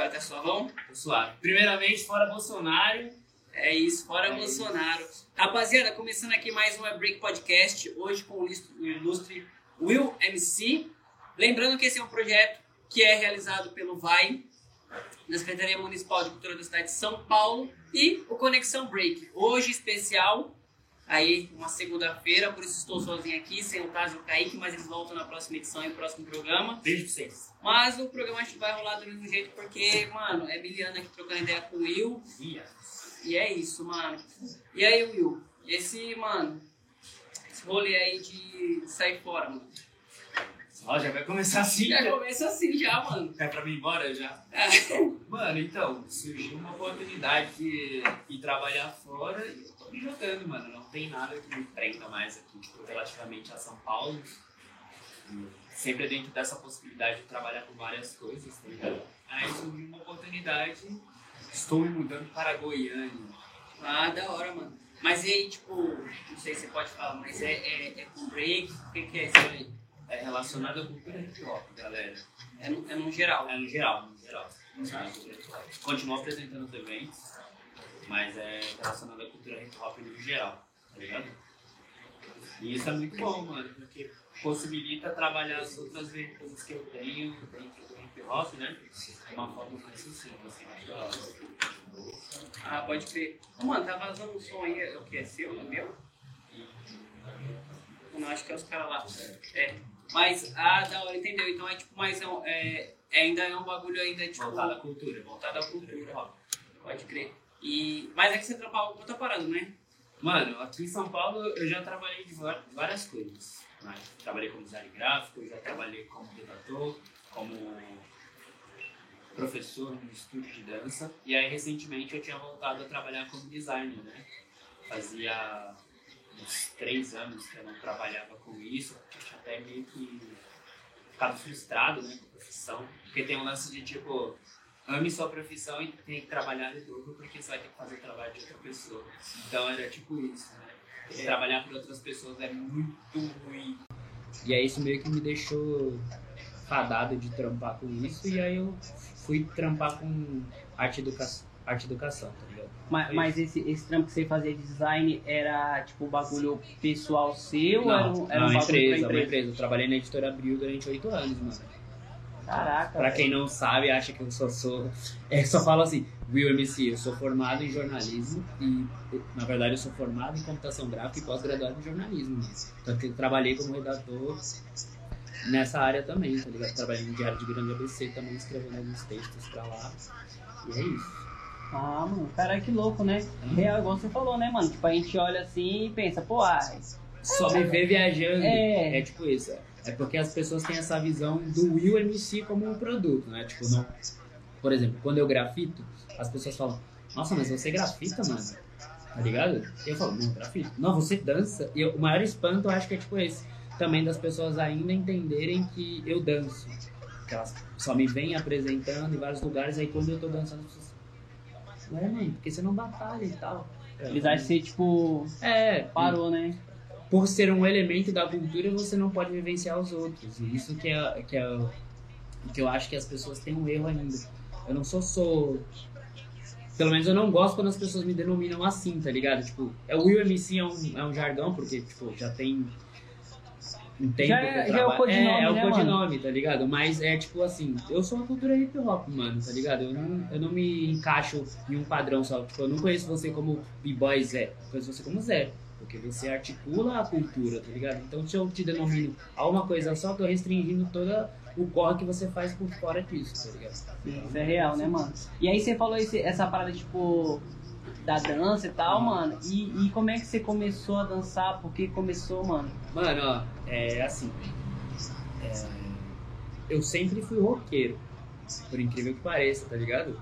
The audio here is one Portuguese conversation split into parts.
Agora tá suavão? Tô suave. Primeiramente, fora Bolsonaro. É isso, fora É Bolsonaro. Rapaziada, começando aqui mais um Break Podcast, hoje com o ilustre- o ilustre Will MC. Lembrando que esse é um projeto que é realizado pelo VAI, da Secretaria Municipal de Cultura da cidade de São Paulo, e o Conexão Break. Hoje especial, aí uma segunda-feira, por isso estou sozinho aqui, sem o Taz e o Kaique, mas eles voltam na próxima edição e no próximo programa. Beijo pra vocês. Mas o programa acho que vai rolar do mesmo jeito, porque, mano, é Biliana aqui trocando ideia com o Will, Ia. e é isso, mano. E aí, Will? Esse, mano, esse rolê aí de sair fora, mano. Ó, já vai começar assim. Já Já. começa assim já, mano. É pra mim ir embora já? É. Mano, então, surgiu uma oportunidade de ir trabalhar fora e me jogando, mano. Não tem nada que me prenda mais aqui, tipo, relativamente a São Paulo. Sempre dentro dessa possibilidade de trabalhar com várias coisas, tá ligado? Aí surgiu uma oportunidade, estou me mudando para Goiânia. Ah, da hora, mano. Mas e aí, tipo, não sei se você pode falar, mas é, é, é com break? O que, que é isso aí? É relacionado à cultura hip hop, galera. É no, é no geral. É no geral, no geral. Continuo apresentando os eventos, mas é relacionado à cultura hip hop no geral, tá ligado? E isso é muito bom, mano, porque possibilita trabalhar as outras vertentes que eu tenho dentro do hip hop, né? De uma forma mais sucinta, assim. Ah, pode crer. Mano, tá vazando um som aí, é o que? É seu? É meu? Não, acho que é os caras lá. É. Mas, ah, da hora, entendeu? Então é tipo, mais é, um- é, ainda é um bagulho ainda, tipo... Voltado à cultura, voltado à cultura. Pode crer. E, mas é que você trampava com outra parada, né? Mano, aqui em São Paulo eu já trabalhei de várias coisas. né? Trabalhei como design gráfico, já trabalhei como redator, como professor no estúdio de dança. E aí recentemente eu tinha voltado a trabalhar como designer, né? Fazia uns três anos que eu não trabalhava com isso, porque eu tinha até meio que ficado frustrado né, com a profissão. Porque tem um lance de tipo, ame sua profissão e tem que trabalhar de duro porque você vai ter que fazer o trabalho de outra pessoa. Então era tipo isso, né? Porque Trabalhar para outras pessoas é muito ruim. E aí isso meio que me deixou fadado de trampar com isso e aí eu fui trampar com arte, educa arte educação, tá ligado? Mas, mas esse, esse trampo que você fazia de design era tipo um bagulho pessoal seu ou era um, era um uma bagulho empresa, pra uma empresa? empresa. Eu trabalhei na editora Abril durante oito anos, mano. Caraca. Pra quem não sabe, acha que eu só sou. É, só falo assim, Will MC, eu sou formado em jornalismo e, na verdade, eu sou formado em computação gráfica e pós-graduado em jornalismo. Tanto que eu trabalhei como redator nessa área também, tá ligado? Trabalhei no Diário de Grande ABC também, escrevendo alguns textos pra lá. E é isso. Ah, mano, caralho, que louco, né? Real, igual você falou, né, mano? Tipo, a gente olha assim e pensa, pô, ah, Só me ver viajando. É. É tipo isso. É porque as pessoas têm essa visão do Will MC como um produto, né? Tipo, não. Por exemplo, quando eu grafito, as pessoas falam, nossa, mas você grafita, mano. Tá ligado? E eu falo, não, grafito. Não, você dança. E eu- o maior espanto eu acho que é tipo esse. Também das pessoas ainda entenderem que eu danço. Que elas só me vêm apresentando em vários lugares, aí quando eu tô dançando, as pessoas. Ué, mano, porque você não batalha e tal. eles acham que tipo, É, parou, né? Por ser um elemento da cultura, você não pode vivenciar os outros. E isso que é, que é que eu acho que as pessoas têm um erro ainda. Eu não sou sou pelo menos eu não gosto quando as pessoas me denominam assim, tá ligado? Tipo, é o Will MC é um, é um jargão, porque, tipo, já tem um tempo Já é- já é o trabalho- codinome, é, é o né, codinome, tá ligado? Mas é tipo assim, eu sou uma cultura hip hop, mano, tá ligado? Eu não, eu não me encaixo em um padrão só. Tipo, eu não conheço você como B-Boy Zé, eu conheço você como Zé. Porque você articula a cultura, tá ligado? Então se eu te denomino a uma coisa só, eu tô restringindo toda o corre que você faz por fora disso, tá ligado? Sim, isso é real, né, mano? E aí você falou esse- essa parada, tipo, da dança e tal, mano. E, e como é que você começou a dançar? Por que começou, mano? Mano, ó, é assim. é, eu sempre fui roqueiro. Por incrível que pareça, tá ligado?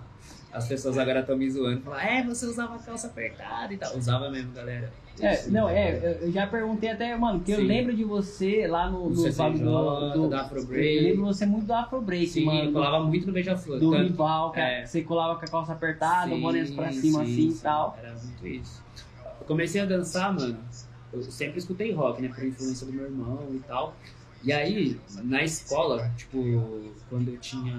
As pessoas agora estão me zoando, falam, é, você usava calça apertada e tal. Usava mesmo, galera. É, não, é, eu- eu já perguntei até, mano, porque eu Sim. lembro de você lá no, Do no do, do, da Afro Eu Break. lembro você muito do Afro Break, Sim, mano. eu do- colava muito no Beija-Flor. do tanto- rival, que é. você colava com a calça apertada, o boné pra cima sim, assim e tal. Era muito isso. Eu comecei a dançar, mano. Eu sempre escutei rock, né? Por influência do meu irmão e tal. E aí, na escola, tipo, quando eu tinha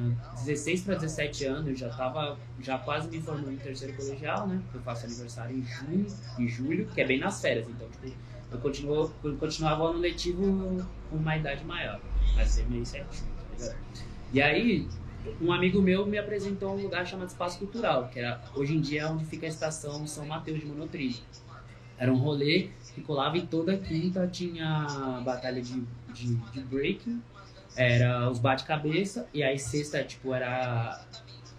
16 para 17 anos, já tava já quase me formando em terceiro colegial, né? Eu faço aniversário em junho, em julho, que é bem nas férias, então, tipo, eu, continuo, eu continuava ano letivo com uma idade maior, mas terminei certinho, tá ligado? E aí, um amigo meu me apresentou um lugar chamado Espaço Cultural, que era hoje em dia é onde fica a estação São Mateus de Monotrilho. Era um rolê que colava e toda quinta tinha batalha de, de, de breaking, era os bate-cabeça, e aí sexta, tipo, era,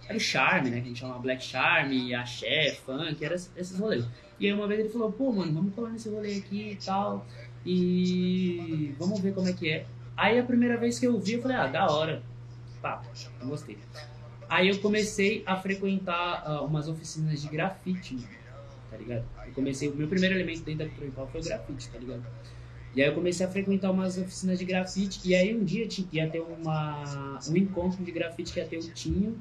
era o charme, né? Que a gente chama Black Charme, axé, funk, era esses rolês. E aí uma vez ele falou, pô, mano, vamos colar nesse rolê aqui e tal, e vamos ver como é que é. Aí a primeira vez que eu vi, eu falei, ah, da hora. Pá, gostei. Aí eu comecei a frequentar uh, umas oficinas de grafite, tá ligado? Eu comecei, o meu primeiro elemento dentro da cultura foi o grafite, tá ligado? E aí eu comecei a frequentar umas oficinas de grafite, e aí um dia ia ter uma, um encontro de grafite que ia ter o Tinho,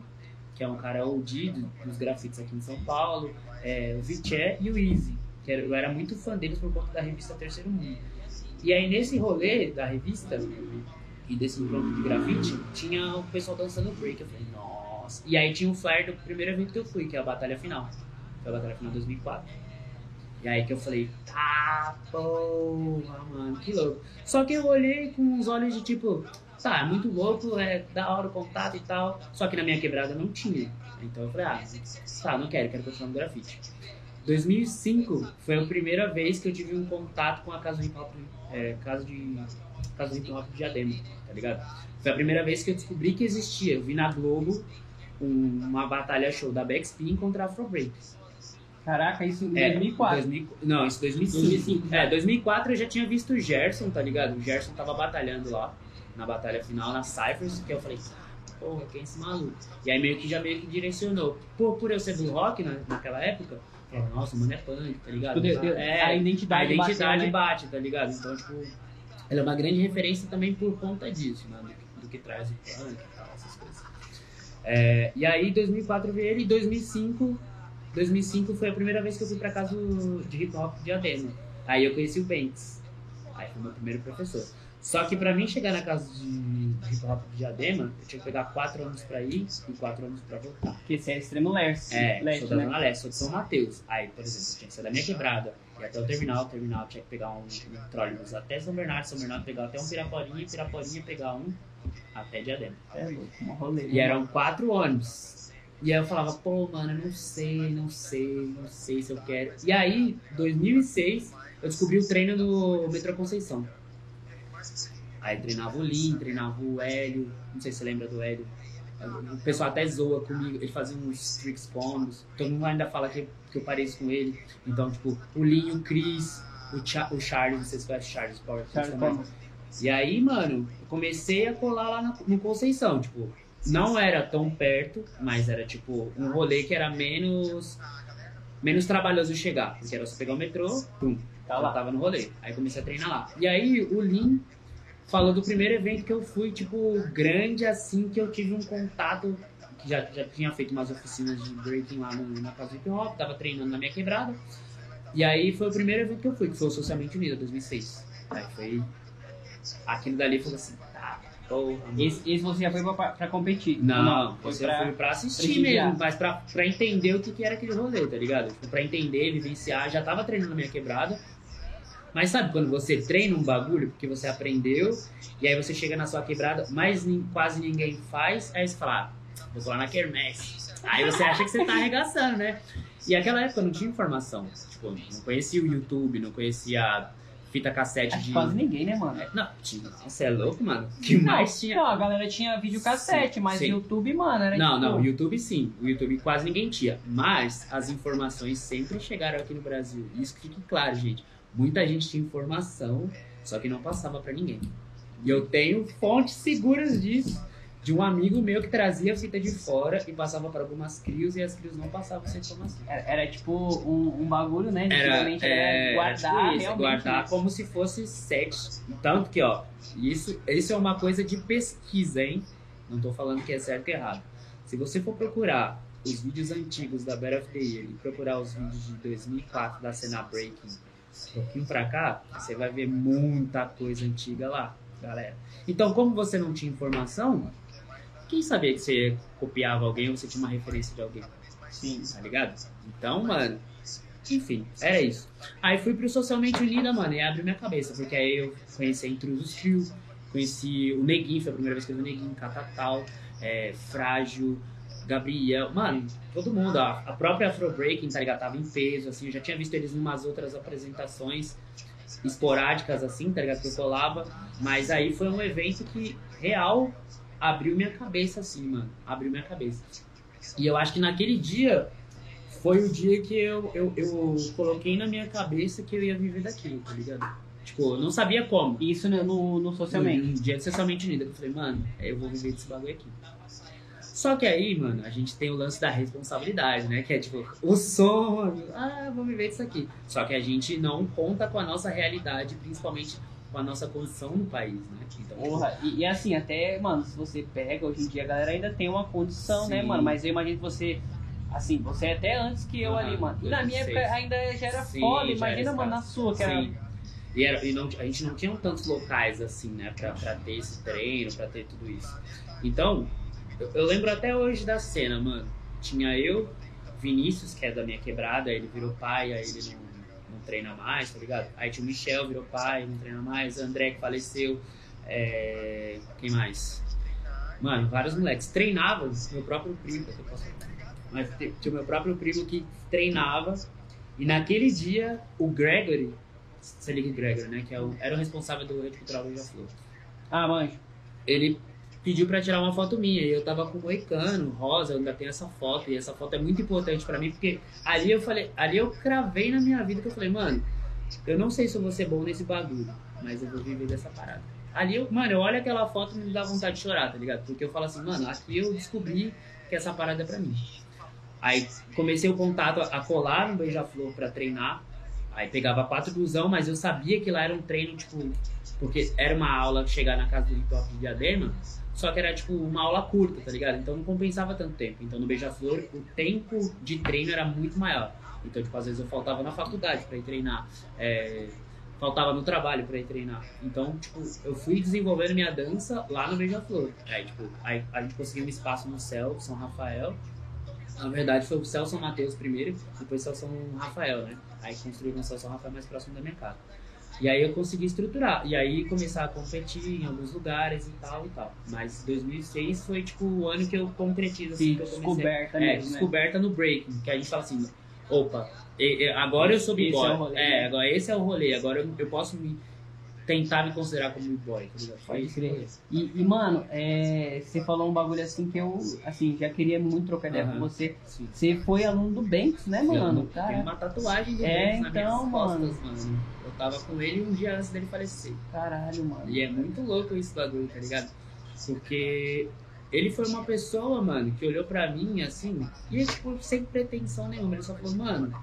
que é um cara OG dos grafites aqui em São Paulo, é, o Viché e o Easy, que eu era muito fã deles por conta da revista Terceiro Mundo. E aí nesse rolê da revista e desse encontro de grafite, tinha o pessoal dançando break. Eu falei, nossa. E aí tinha o flyer do primeiro evento que eu fui, que é a Batalha Final. Foi a Batalha Final 2004. E aí que eu falei, tá, porra, mano, que louco. Só que eu olhei com uns olhos de tipo, tá, é muito louco, é da hora o contato e tal. Só que na minha quebrada não tinha. Então eu falei, ah, tá, não quero, quero continuar no grafite. 2005 foi a primeira vez que eu tive um contato com a casa de hop, é, casa de casa de hip hop de Diadema, tá ligado? Foi a primeira vez que eu descobri que existia. Eu vi na Globo um, uma batalha show da Backspin contra a Afro. Caraca, isso em É, 2004. 2000 não, isso 2005. 2005, É, 2004 eu já tinha visto o Gerson, tá ligado? O Gerson tava batalhando lá, na batalha final, na Cyphers, que eu falei, porra, quem é esse maluco? E aí meio que já meio que direcionou. Por, por eu ser do rock na, naquela época, eu falei, nossa, o mano é punk, tá ligado? Tipo, é, a identidade a identidade né? bate, tá ligado? Então, tipo, ela é uma grande referência também por conta disso, né? Do, do que traz o punk e tal, essas coisas. É, e aí, 2004 eu vi ele, e 2005 2005 foi a primeira vez que eu fui pra casa de hip hop de Adema. Aí eu conheci o Bentes. Aí foi meu primeiro professor. Só que pra mim chegar na casa de hip hop de Diadema, eu tinha que pegar 4 anos pra ir e 4 anos pra voltar. Porque esse é extremo leste, É, leste sou da né? Zona Leste, sou de São Mateus. Aí, por exemplo, eu tinha que sair da minha quebrada, ir até o terminal, o terminal tinha que pegar um, um trólebus até São Bernardo, São Bernardo pegar até um Piraporinha, Piraporinha pegar um até Diadema. É um rolê. E eram quatro ônibus. E aí eu falava, pô, mano, eu não sei, não sei, não sei se eu quero. E aí, 2006, eu descobri o treino do Metrô Conceição. Aí treinava o Lin, treinava o Hélio, não sei se você lembra do Hélio. O pessoal até zoa comigo, ele fazia uns tricks combos. Todo mundo ainda fala que, que eu pareço com ele. Então, tipo, o Lin, o Chris, o, Cha o Charles, não sei se conhece o Charles Power. Charles. E aí, mano, eu comecei a colar lá no, no Conceição, tipo, não era tão perto, mas era tipo um rolê que era menos menos trabalhoso chegar, porque era só pegar o metrô, pum, Tá lá. tava no rolê. Aí comecei a treinar lá. E aí o Lin falou do primeiro evento que eu fui, tipo, grande assim, que eu tive um contato, que já, já tinha feito umas oficinas de breaking lá no, na casa do hip hop, tava treinando na minha quebrada. E aí foi o primeiro evento que eu fui, que foi o Socialmente Unido, 2006. Aí foi aquilo dali foi assim, Esse, esse você já foi pra, pra competir? Não, Ou foi você pra... foi pra assistir prestigiar. mesmo, mas pra, pra entender o que, que era aquele rolê, tá ligado? Tipo, pra entender, vivenciar, já tava treinando na minha quebrada. Mas sabe quando você treina um bagulho porque você aprendeu, e aí você chega na sua quebrada, mas quase ninguém faz, aí você fala, ah, vou colar na quermesse. Aí você acha que você tá arregaçando, né? E naquela época eu não tinha informação. Tipo, não conhecia o YouTube, não conhecia fita cassete Acho que de. quase ninguém, né, mano? Não, tinha. Você é louco, mano? Que mais não, tinha? Não, a galera tinha videocassete, Sim, mas sim. YouTube, mano, era Não, tipo... não, o YouTube sim. O YouTube quase ninguém tinha. Mas as informações sempre chegaram aqui no Brasil. Isso que fique claro, gente. Muita gente tinha informação, só que não passava pra ninguém. E eu tenho fontes seguras disso. De um amigo meu que trazia fita de fora e passava para algumas crios e as crios não passavam essa informação. Era, era tipo um, um bagulho, né? Era, Antigamente era é, guardar era tipo isso, realmente. guardar né? como se fosse set. Tanto que, ó, isso, isso é uma coisa de pesquisa, hein? Não tô falando que é certo ou errado. Se você for procurar os vídeos antigos da Battle of the Year e procurar os vídeos de 2004 da cena Breaking, um pouquinho pra cá, você vai ver muita coisa antiga lá. galera. Então, como você não tinha informação, quem sabia que você copiava alguém ou você tinha uma referência de alguém? Sim. Tá ligado? Então, mano, enfim, era isso. Aí fui pro Socialmente Unida, mano, e abriu minha cabeça, porque aí eu conheci a Intrusos Trio, conheci o Neguinho, foi a primeira vez que eu vi o Neguinho, Catatal, é, Frágil, Gabriel, mano, todo mundo, a, a própria Afro Breaking, tá ligado? Tava em peso, assim, eu já tinha visto eles em umas outras apresentações esporádicas, assim, tá ligado? Que eu colava, mas aí foi um evento que, real, abriu minha cabeça, assim, mano, abriu minha cabeça. E eu acho que naquele dia foi o dia que eu, eu, eu coloquei na minha cabeça que eu ia viver daquilo, tá ligado? Tipo, eu não sabia como. Isso no, no, no socialmente. No dia de Socialmente Unida, que eu falei, mano, eu vou viver desse bagulho aqui. Só que aí, mano, a gente tem o lance da responsabilidade, né? Que é tipo, o sonho, ah, vou viver disso aqui. Só que a gente não conta com a nossa realidade, principalmente com a nossa condição no país, né? Então, tipo, Porra, e, e assim, até, mano, se você pega, hoje em dia a galera ainda tem uma condição, né, Sim. mano? Mas eu imagino que você, assim, você é até antes que eu Aham, ali, mano. E na minha 2006. época ainda já era Sim, já imagina, era mano, na sua, que era. Sim. E, era, e não, a gente não tinha tantos locais assim, né, pra, pra ter esse treino, pra ter tudo isso. Então, eu, eu lembro até hoje da cena, mano. Tinha eu, Vinícius, que é da minha quebrada, ele virou pai, aí ele não, não treina mais, tá ligado? Aí tinha o Michel, virou pai, não treina mais, André, que faleceu, é... quem mais? Mano, vários moleques. Treinavam, meu próprio primo, que eu posso mas tinha o meu próprio primo que treinava, e naquele dia, o Gregory, você liga o Gregory, né, que é o- era o responsável do Rede Cultural Beija-Flor Ah, manjo. ele pediu pra tirar uma foto minha e eu tava com o moicano, rosa, eu ainda tenho essa foto e essa foto é muito importante pra mim porque ali eu falei, ali eu cravei na minha vida que eu falei, mano, eu não sei se eu vou ser bom nesse bagulho, mas eu vou viver dessa parada. Ali eu, mano, eu olho aquela foto e me dá vontade de chorar, tá ligado? Porque eu falo assim, mano, aqui eu descobri que essa parada é pra mim. Aí comecei o contato a colar no Beija-Flor pra treinar. Aí pegava quatro busão, mas eu sabia que lá era um treino, tipo, porque era uma aula chegar na casa do hip hop de Diadema, só que era tipo uma aula curta, tá ligado? Então não compensava tanto tempo. Então no Beija-Flor o tempo de treino era muito maior. Então, tipo, às vezes eu faltava na faculdade pra ir treinar. é, faltava no trabalho pra ir treinar. Então, tipo, eu fui desenvolvendo minha dança lá no Beija-Flor. Aí, tipo, aí a gente conseguiu um espaço no céu, São Rafael. Na verdade foi o Céu São Mateus primeiro, depois Céu São Rafael, né? Aí construíram o Céu São Rafael mais próximo da minha casa. E aí eu consegui estruturar. E aí começar a competir em alguns lugares e tal e tal. Mas 2006 foi tipo o ano que eu concretizo assim, Sim, que eu comecei. descoberta É, mesmo, né? descoberta no breaking, que a gente fala assim, opa, agora eu sou b-boy. é É, né? agora esse é o rolê, agora eu, eu posso me tentar me considerar como tá? Foi Pode crer. E, e, mano, é, você falou um bagulho assim que eu, assim, já queria muito trocar ideia Aham. com você. Sim. Você foi aluno do Banks, né, mano? Tem Cara, uma tatuagem do É, Banks nas minhas então, costas, mano. Eu tava com ele um dia antes dele falecer. caralho, mano. E é muito louco esse bagulho, tá ligado? Porque ele foi uma pessoa, mano, que olhou pra mim assim, e tipo, sem pretensão nenhuma. Ele só falou, mano,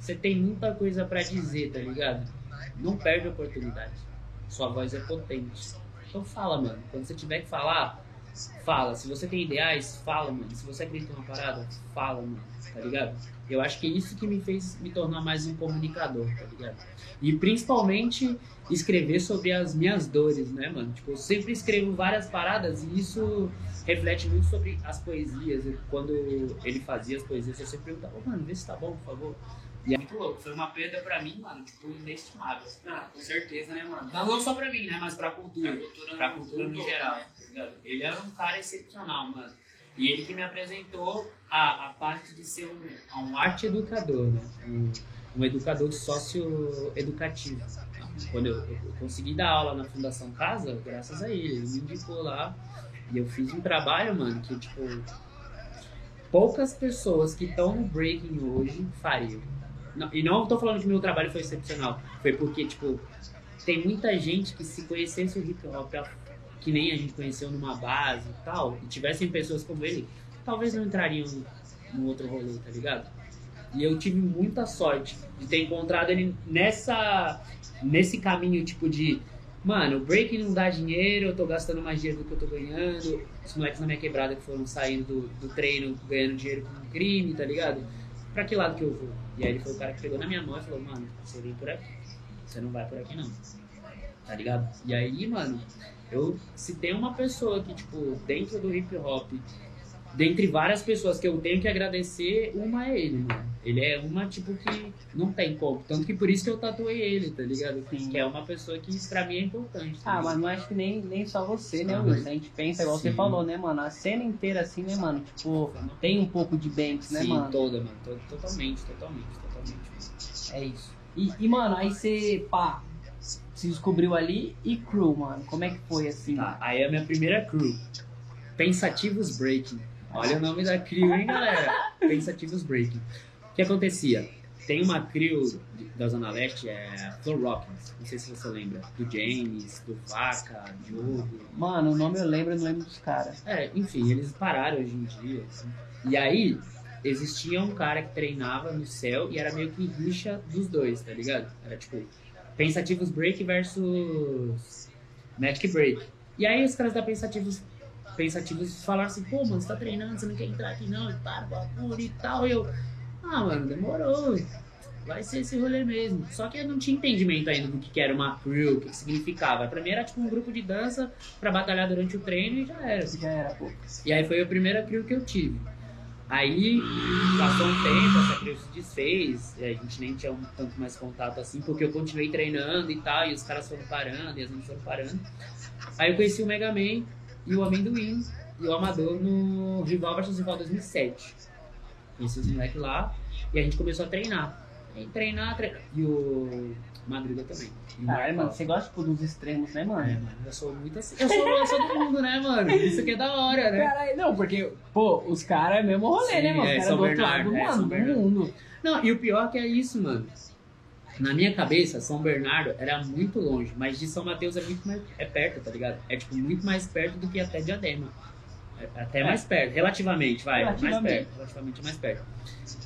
você tem muita coisa pra dizer, tá ligado? Não perde a oportunidade. Sua voz é potente. Então fala, mano. Quando você tiver que falar, fala. Se você tem ideais, fala, mano. Se você acredita numa parada, fala, mano. Tá ligado? Eu acho que é isso que me fez me tornar mais um comunicador, tá ligado? E principalmente escrever sobre as minhas dores, né, mano? Tipo, eu sempre escrevo várias paradas e isso reflete muito sobre as poesias. Quando ele fazia as poesias, eu sempre perguntava, "Ô, mano, vê se tá bom, por favor. E é muito louco. Foi uma perda pra mim, mano, tipo, inestimável. Ah, com certeza, né, mano? Não só pra mim, né, mas pra cultura. Pra cultura pra cultura no geral, ligado? Ele era um cara excepcional, mano. E ele que me apresentou a, a parte de ser um, um arte educador, né? Um, um educador socioeducativo. Quando eu, eu consegui dar aula na Fundação Casa, graças a ele, ele me indicou lá. E eu fiz um trabalho, mano, que, tipo, poucas pessoas que estão no breaking hoje fariam. E não tô falando que meu trabalho foi excepcional, foi porque, tipo, tem muita gente que se conhecesse o hip hop que nem a gente conheceu numa base e tal, e tivessem pessoas como ele, talvez não entrariam no outro rolê, tá ligado? E eu tive muita sorte de ter encontrado ele nessa nesse caminho tipo de mano, o break não dá dinheiro, eu tô gastando mais dinheiro do que eu tô ganhando. Os moleques na minha quebrada que foram saindo do, do treino ganhando dinheiro com crime, tá ligado? Pra que lado que eu vou? E aí ele foi o cara que pegou na minha mão e falou, mano, você vem por aqui. Você não vai por aqui não. Tá ligado? E aí, mano, Eu, se tem uma pessoa que, tipo, dentro do hip hop, dentre várias pessoas que eu tenho que agradecer, uma é ele, mano. Ele é uma, tipo, que não tem como. Tanto que por isso que eu tatuei ele, tá ligado? Sim. Que é uma pessoa que pra mim é importante. tá Ah, mas não acho que nem, nem só você, né, Ah, Wilson? mas- A gente pensa, igual você Sim. falou, né, mano? A cena inteira assim, né, mano? Tipo, tem um pouco de Banks, né, Sim, mano? toda, mano. To- Totalmente, totalmente, totalmente. É isso. E, e, mano, aí você, pá, se descobriu ali e crew, mano. Como é que foi assim? Tá, aí a minha primeira crew. Pensativos Breaking. Olha o nome da crew, hein, galera? Pensativos Breaking. O que acontecia? Tem uma crew da Zona Leste, é Flow Rockins. Não sei se você lembra. Do James, do Vaca, Diogo. Mano, o nome eu lembro, eu não lembro dos caras. É, enfim, eles pararam hoje em dia. assim. E aí, existia um cara que treinava no céu e era meio que rixa dos dois, tá ligado? Era tipo, Pensativos Break versus Magic Break. E aí os caras da Pensativos, Pensativos falaram assim, pô, mano, você tá treinando, você não quer entrar aqui não, e para, bagulho e tal. E eu, ah, mano, demorou. Vai ser esse rolê mesmo. Só que eu não tinha entendimento ainda do que era uma crew, o que que significava. Pra mim era tipo um grupo de dança pra batalhar durante o treino e já era. Já era, pô. E aí foi a primeira crew que eu tive. Aí passou um tempo, essa crew se desfez, e a gente nem tinha um tanto mais contato assim, porque eu continuei treinando e tal, e os caras foram parando, e as meninas foram parando. Aí eu conheci o Mega Man e o Amendoim e o Amador no Rival vs Rival 2007. Conheci os moleques lá, e a gente começou a treinar. Aí treinar, treinar. E o Madruga também. E Marcos. mano, você gosta, tipo, dos extremos, né, É, mano? mano, eu sou muito assim. Eu sou, eu sou do mundo, né, mano? Isso aqui é da hora, né? Caralho, não, porque, pô, os caras é mesmo rolê, Sim, né, mano? Os é, caras São do outro Bernardo, lado, é, mano, do mundo. Não, e o pior que é isso, mano. Na minha cabeça, São Bernardo era muito longe, mas de São Mateus é muito mais é perto, tá ligado? É tipo muito mais perto do que até Diadema. É até É. mais perto, relativamente, vai, mais Relativamente. perto, relativamente mais perto.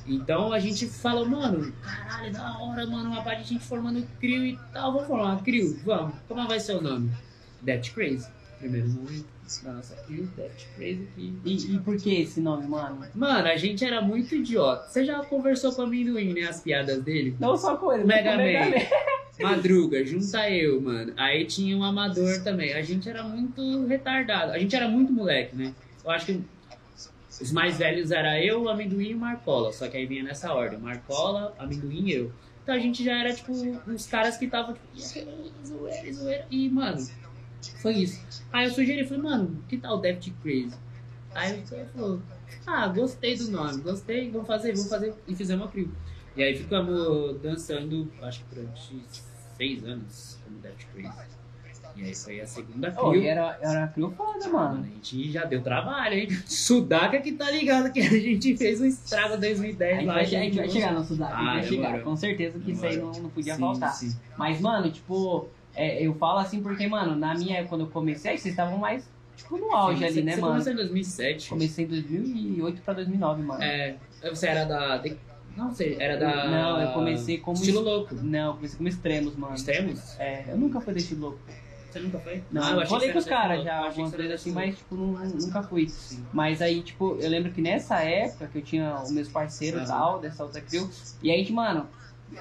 Então a gente falou, mano, caralho, da hora, mano, uma parte de gente formando CRIO e tal, vamos formar CRIO, vamos. Como vai ser o nome? Death Crazy. Primeiro nome da nossa CRIO, Death Crazy. E E, e por que esse nome, mano? Mano, a gente era muito idiota. Você já conversou com o amendoim, né? As piadas dele? Não só com ele, Mega com o Man. Madruga, junta eu, mano. Aí tinha um amador também. A gente era muito retardado. A gente era muito moleque, né? Eu acho que os mais velhos era eu, o amendoim e o Marcola. Só que aí vinha nessa ordem: Marcola, amendoim e eu. Então a gente já era, tipo, uns caras que estavam, tipo, "E zoeira, zoeira. E, mano, foi isso. Aí eu sugeri, falei, mano, que tal Death Crazy? Aí o cara falou, ah, gostei do nome, gostei, vamos fazer, vamos fazer. E fizemos a crew. E aí ficamos dançando, acho que durante seis anos, como Death Crazy. E aí foi a segunda crew. E era, era uma crew foda, Mano, mano. a gente já deu trabalho, hein? Sudaca que tá ligado que a gente fez um estrago em 2010 A gente lá. vai, a gente vai chegar no a gente Ah, vai chegar. Com certeza que isso aí não, não podia Sim, faltar. sim. Mas, mano, tipo, é, eu falo assim porque, mano, na minha época, quando eu comecei, vocês estavam mais, tipo, no auge Sim, ali, você- né, você mano? começou em 2007. Comecei em 2008 pra 2009, mano. É, você era da... Não sei, era da... Não, eu comecei como Estilo es- louco. Não, eu comecei como extremos, mano. Extremos? É, eu nunca fui desse louco. Você nunca foi? Não, Ah, eu achei falei com você os caras já. Eu algumas você vezes assim, mas tipo, nu- nunca fui. Sim. Mas aí, tipo, eu lembro que nessa época que eu tinha os meus parceiros e tal, dessa outra crew, e a gente, mano,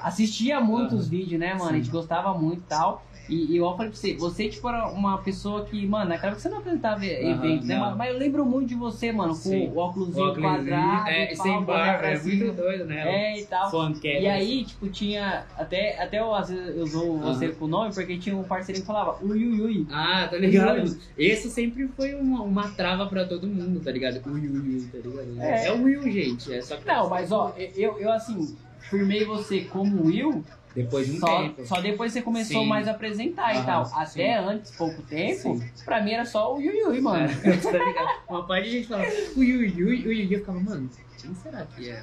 assistia muito Aham. os vídeos, né, mano? A gente Sim. gostava muito e tal. E, e eu falei pra você, você, tipo, era uma pessoa que, mano, naquela época você não apresentava eventos, né? Mas eu lembro muito de você, mano, com Sim. o óculos quadrado, é, sem barba, é muito doido, né? É, e tal. Funkero. E aí, tipo, tinha. Até, até eu às vezes eu usou você com o nome, porque tinha um parceirinho que falava ui ui ui. Ah, tá ligado? Esse sempre foi uma, uma trava pra todo mundo, tá ligado? Ui, ui, ui, tá ligado? É. É, o Will, gente. É só que Não, mas ó, eu, eu assim, firmei você como Will, Depois de um só, tempo. só depois você começou Sim. mais a apresentar e tal. sim. Até antes, pouco tempo, Sim. pra mim era só o Ui Ui, mano. É, tá ligado? Uma parte de gente falava ui, ui, ui, ui, e eu ficava, mano, quem será que é.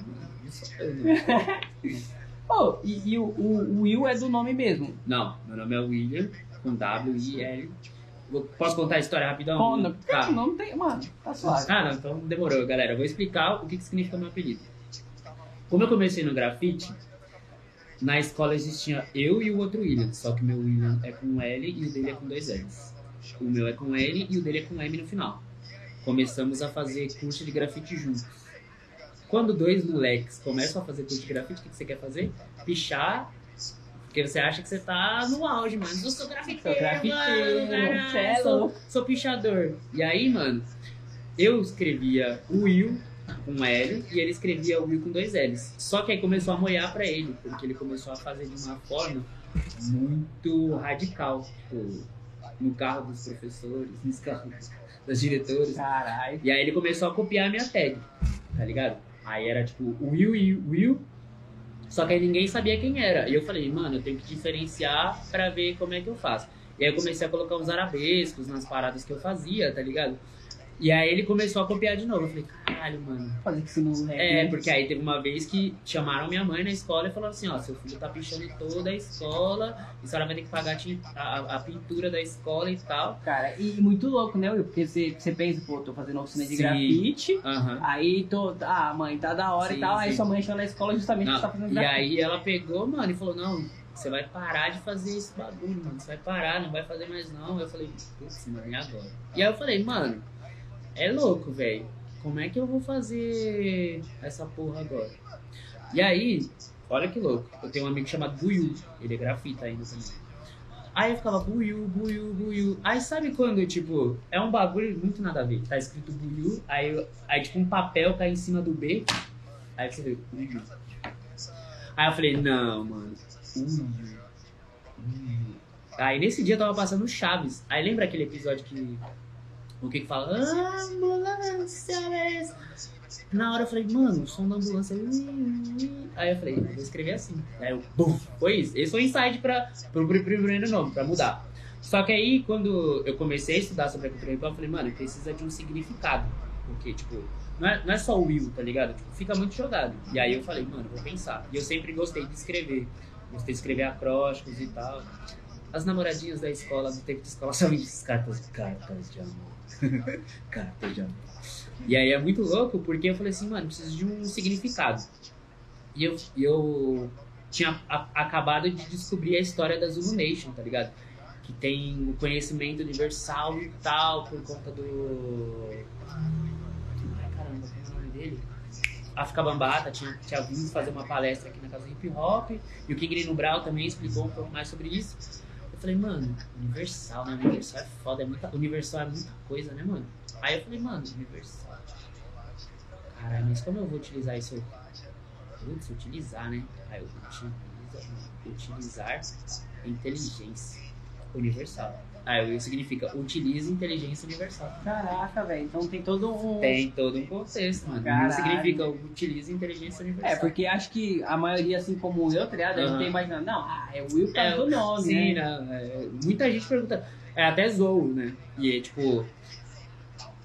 Pô, e, e o, o, o Will é do nome mesmo. Não, meu nome é William, com W, I, L. Posso contar a história rapidão? Pô, não, Tá. não tem, mano, tá suave. Ah, não, então demorou, galera. Eu vou explicar o que, que significa meu apelido. Como eu comecei no grafite, na escola existia eu e o outro William, só que meu William é com L e o dele é com dois L's. O meu é com L e o dele é com M no final. Começamos a fazer curso de grafite juntos. Quando dois moleques começam a fazer curso de grafite, o que você quer fazer? Pichar, Porque você acha que você tá no auge, mano. Eu sou grafiteiro, Sou grafiteiro, mano, cê é sou, sou pichador. E aí, mano, eu escrevia o Will um L e ele escrevia o Will com dois L's. Só que aí começou a moiar pra ele, porque ele começou a fazer de uma forma muito radical. Tipo, no carro dos professores, nos carros das diretoras. Caralho. E aí ele começou a copiar a minha tag, tá ligado? Aí era tipo Will e Will, só que aí ninguém sabia quem era. E eu falei, mano, eu tenho que diferenciar pra ver como é que eu faço. E aí eu comecei a colocar uns arabescos nas paradas que eu fazia, tá ligado? E aí ele começou a copiar de novo. Eu falei, caralho, mano. Fazer que isso não É, né? porque aí teve uma vez que chamaram minha mãe na escola e falaram assim, ó, seu filho tá pichando toda a escola, e a senhora vai ter que pagar a a, a pintura da escola e tal. Cara, e muito louco, né, Will? Porque você, você pensa, pô, tô fazendo oficina de Sim. grafite, Aham. aí tô. Ah, mãe, tá da hora Sim, e tal. Aí sim. sua mãe chama na escola justamente Não, porque você tá fazendo e grafite. aí ela pegou, mano, e falou, não, você vai parar de fazer esse bagulho, mano. Você vai parar, não vai fazer mais não. Eu falei, putz, mano, e agora? E aí eu falei, mano, é louco, velho. Como é que eu vou fazer essa porra agora? E aí, olha que louco. Eu tenho um amigo chamado Buiu. Ele é grafita ainda também. Aí eu ficava Buiu, Buiu, Buiu. Aí sabe quando, tipo, é um bagulho muito nada a ver. Tá escrito Buiu, aí, aí tipo um papel cai em cima do B. Aí você vê, Buiu. Aí eu falei, não, mano. Uiu. Uiu. Aí nesse dia eu tava passando Chaves. Aí lembra aquele episódio que. O que que fala? Ambulância, beleza." Na hora eu falei, mano, o som da ambulância. Aí eu falei, vou escrever assim. Aí eu, bum, foi isso. Esse foi o insight pro pri- primeiro nome, pra mudar. Só que aí, quando eu comecei a estudar sobre a cultura hip eu falei, mano, precisa de um significado. Porque, tipo, não é, não é só o Will, tá ligado? Tipo, fica muito jogado. E aí eu falei, mano, vou pensar. E eu sempre gostei de escrever. Gostei de escrever acrósticos e tal. As namoradinhas da escola, do tempo de escola, são cartas, cartas de amor. de amor. E aí é muito louco, porque eu falei assim, mano, preciso de um significado. E eu, eu tinha a- acabado de descobrir a história da Zulu Nation, tá ligado? Que tem o conhecimento universal e tal, por conta do. Ai caramba, como é o nome dele? África Bambata tinha, tinha vindo fazer uma palestra aqui na casa do hip hop, e o King Nino Brown também explicou um pouco mais sobre isso. Falei, mano, Universal, né? Universal é foda, é muita, Universal é muita coisa, né, mano? Aí eu falei, mano, Universal. Caralho, mas como eu vou utilizar isso? Putz, utilizar, né? Aí eu utiliza, utilizar inteligência universal. Aí significa utiliza inteligência universal. Caraca, velho. Então tem todo um. Tem todo um contexto, mano. Caralho. Não significa utiliza inteligência universal. É, porque acho que a maioria, assim como eu, tá ligado? A gente tem imaginando, não, ah, é o Will por É, causa do nome, Sim, né? né? É, muita gente pergunta. É até zoou, né? E é tipo.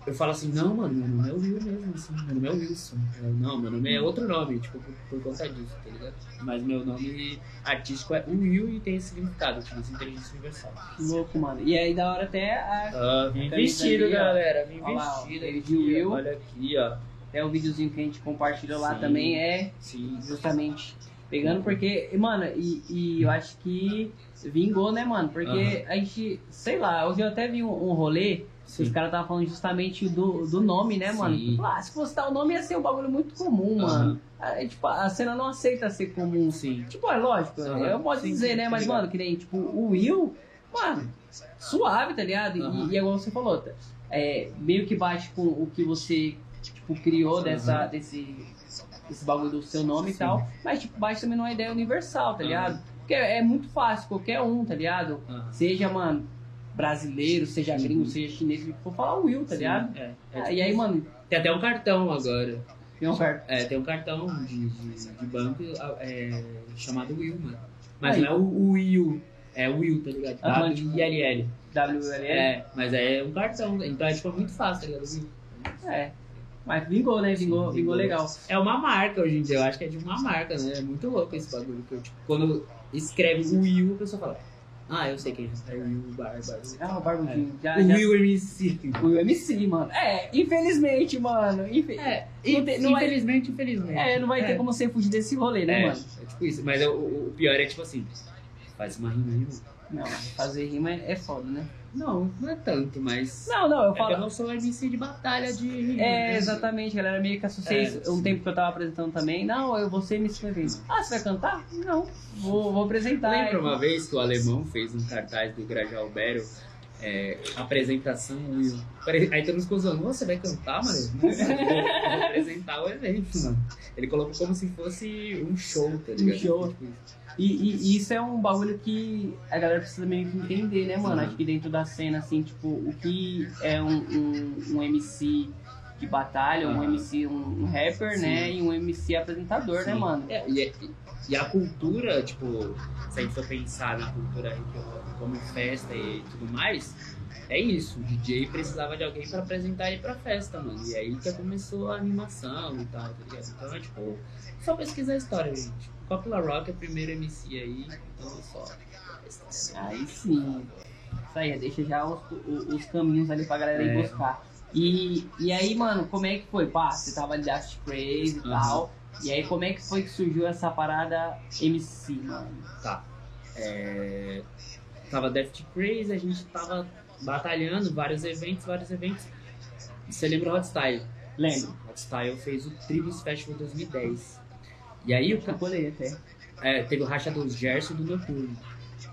Eu falo assim, não, mano, meu nome é Will mesmo, assim, meu nome é Wilson. Eu, não, meu nome é outro nome, tipo, por, por conta disso, tá ligado? Mas meu nome artístico é Will e tem esse significado, utiliza inteligência universal. Que louco, mano. E aí da hora até a, Ah, vim vestido, ali, galera. Vim lá, vestido ele de Will. Olha aqui, ó. até o videozinho que a gente compartilhou lá Sim. também é Sim. justamente pegando porque, mano, e, e eu acho que vingou, né, mano? Porque a gente, sei lá, eu até vi um, um rolê que os Sim. caras estavam falando justamente do, do nome, né, mano? Sim. Tipo, ah, se fosse tal nome ia ser um bagulho muito comum, Aham. mano. Tipo, a cena não aceita ser comum. Sim. Tipo, é lógico, eu posso Sim, dizer, sim, né? Mas, mano, que nem, tipo, o Will, mano, suave, tá ligado? E- Aham. E, é igual você falou, tá? É, meio que bate com o que você, tipo, criou dessa, desse, desse bagulho do seu nome Sim. e tal. Mas, tipo, bate também numa ideia universal, tá ligado? Porque é muito fácil, qualquer um, tá ligado? Seja, mano, brasileiro, seja gringo, Uhum. seja chinês, for falar o Will, tá Sim, ligado? É, é Ah, tipo e aí, mano, Tem até um cartão agora. tem um cartão. É, tem um cartão de, de, de banco é, chamado Will, mano. Mas Aí. não é o, Will, é o Will, tá ligado? Aham, W-I-L-L. WLL. É, mas é um cartão, então é tipo muito fácil, tá ligado? Will. É. Mas vingou, né? Vingou, vingou legal. É uma marca hoje em dia, eu acho que é de uma marca, né? É muito louco esse bagulho. Que eu, tipo, quando escreve o Will, a pessoa fala, ah, eu sei quem é, é o Will Barba. Ah, o Barbudinho. Já, O já- Will MC. O Will MC, mano. É, infelizmente, mano. É, Não tem- não vai- infelizmente, infelizmente. É, não vai ter É. como você fugir desse rolê, né, É, mano? é tipo isso. Mas é o, o pior é tipo assim, faz uma rima. Não, fazer rima é, é foda, né? Não, não é tanto, mas. Não, não, eu É que eu falo. não sou MC de batalha de. É, né? exatamente, galera. Meio que associei É. Um tempo que eu tava apresentando também. Não, eu vou ser MC evento. Ah, você vai cantar? Não. Vou, vou apresentar. Lembra uma vez que o alemão fez um cartaz do Grajaú Battle? É, apresentação. Pare- Aí todo mundo ficou zoando, "Ô, você vai cantar, mano? Eu vou, vou apresentar o evento, mano. Ele colocou como se fosse um show, tá ligado? show. Tipo, E, e- e isso é um bagulho que a galera precisa meio que entender, né, mano? Acho que dentro da cena, assim, tipo, o que é um, um, um MC de batalha, um Ah. MC, um, um rapper, Sim. né? E um MC apresentador, né, Sim. mano? É, e, e a cultura, tipo, se a gente for pensar na cultura hip hop como festa e tudo mais, é isso. O DJ precisava de alguém pra apresentar ele pra festa, mano. E aí que começou a animação e tal, tá ligado? Então é tipo, só pesquisar a história, gente. Coppola Rock é o primeiro MC aí, então só. Aí sim. Isso aí, deixa já os, os, os caminhos ali pra galera ir É. buscar. E, e aí, mano, como é que foi? Pá, você tava ali Daft Crazy e Uhum. tal. E aí, como é que foi que surgiu essa parada MC, mano? Tá. É, Tava Death Crazy, a gente tava batalhando, vários eventos, vários eventos. Você lembra o Hot Style? Lembro. Hot Style fez o Tribus Festival 2010. E aí o Eu colei até. é, teve o racha dos Gerson e do Noturno.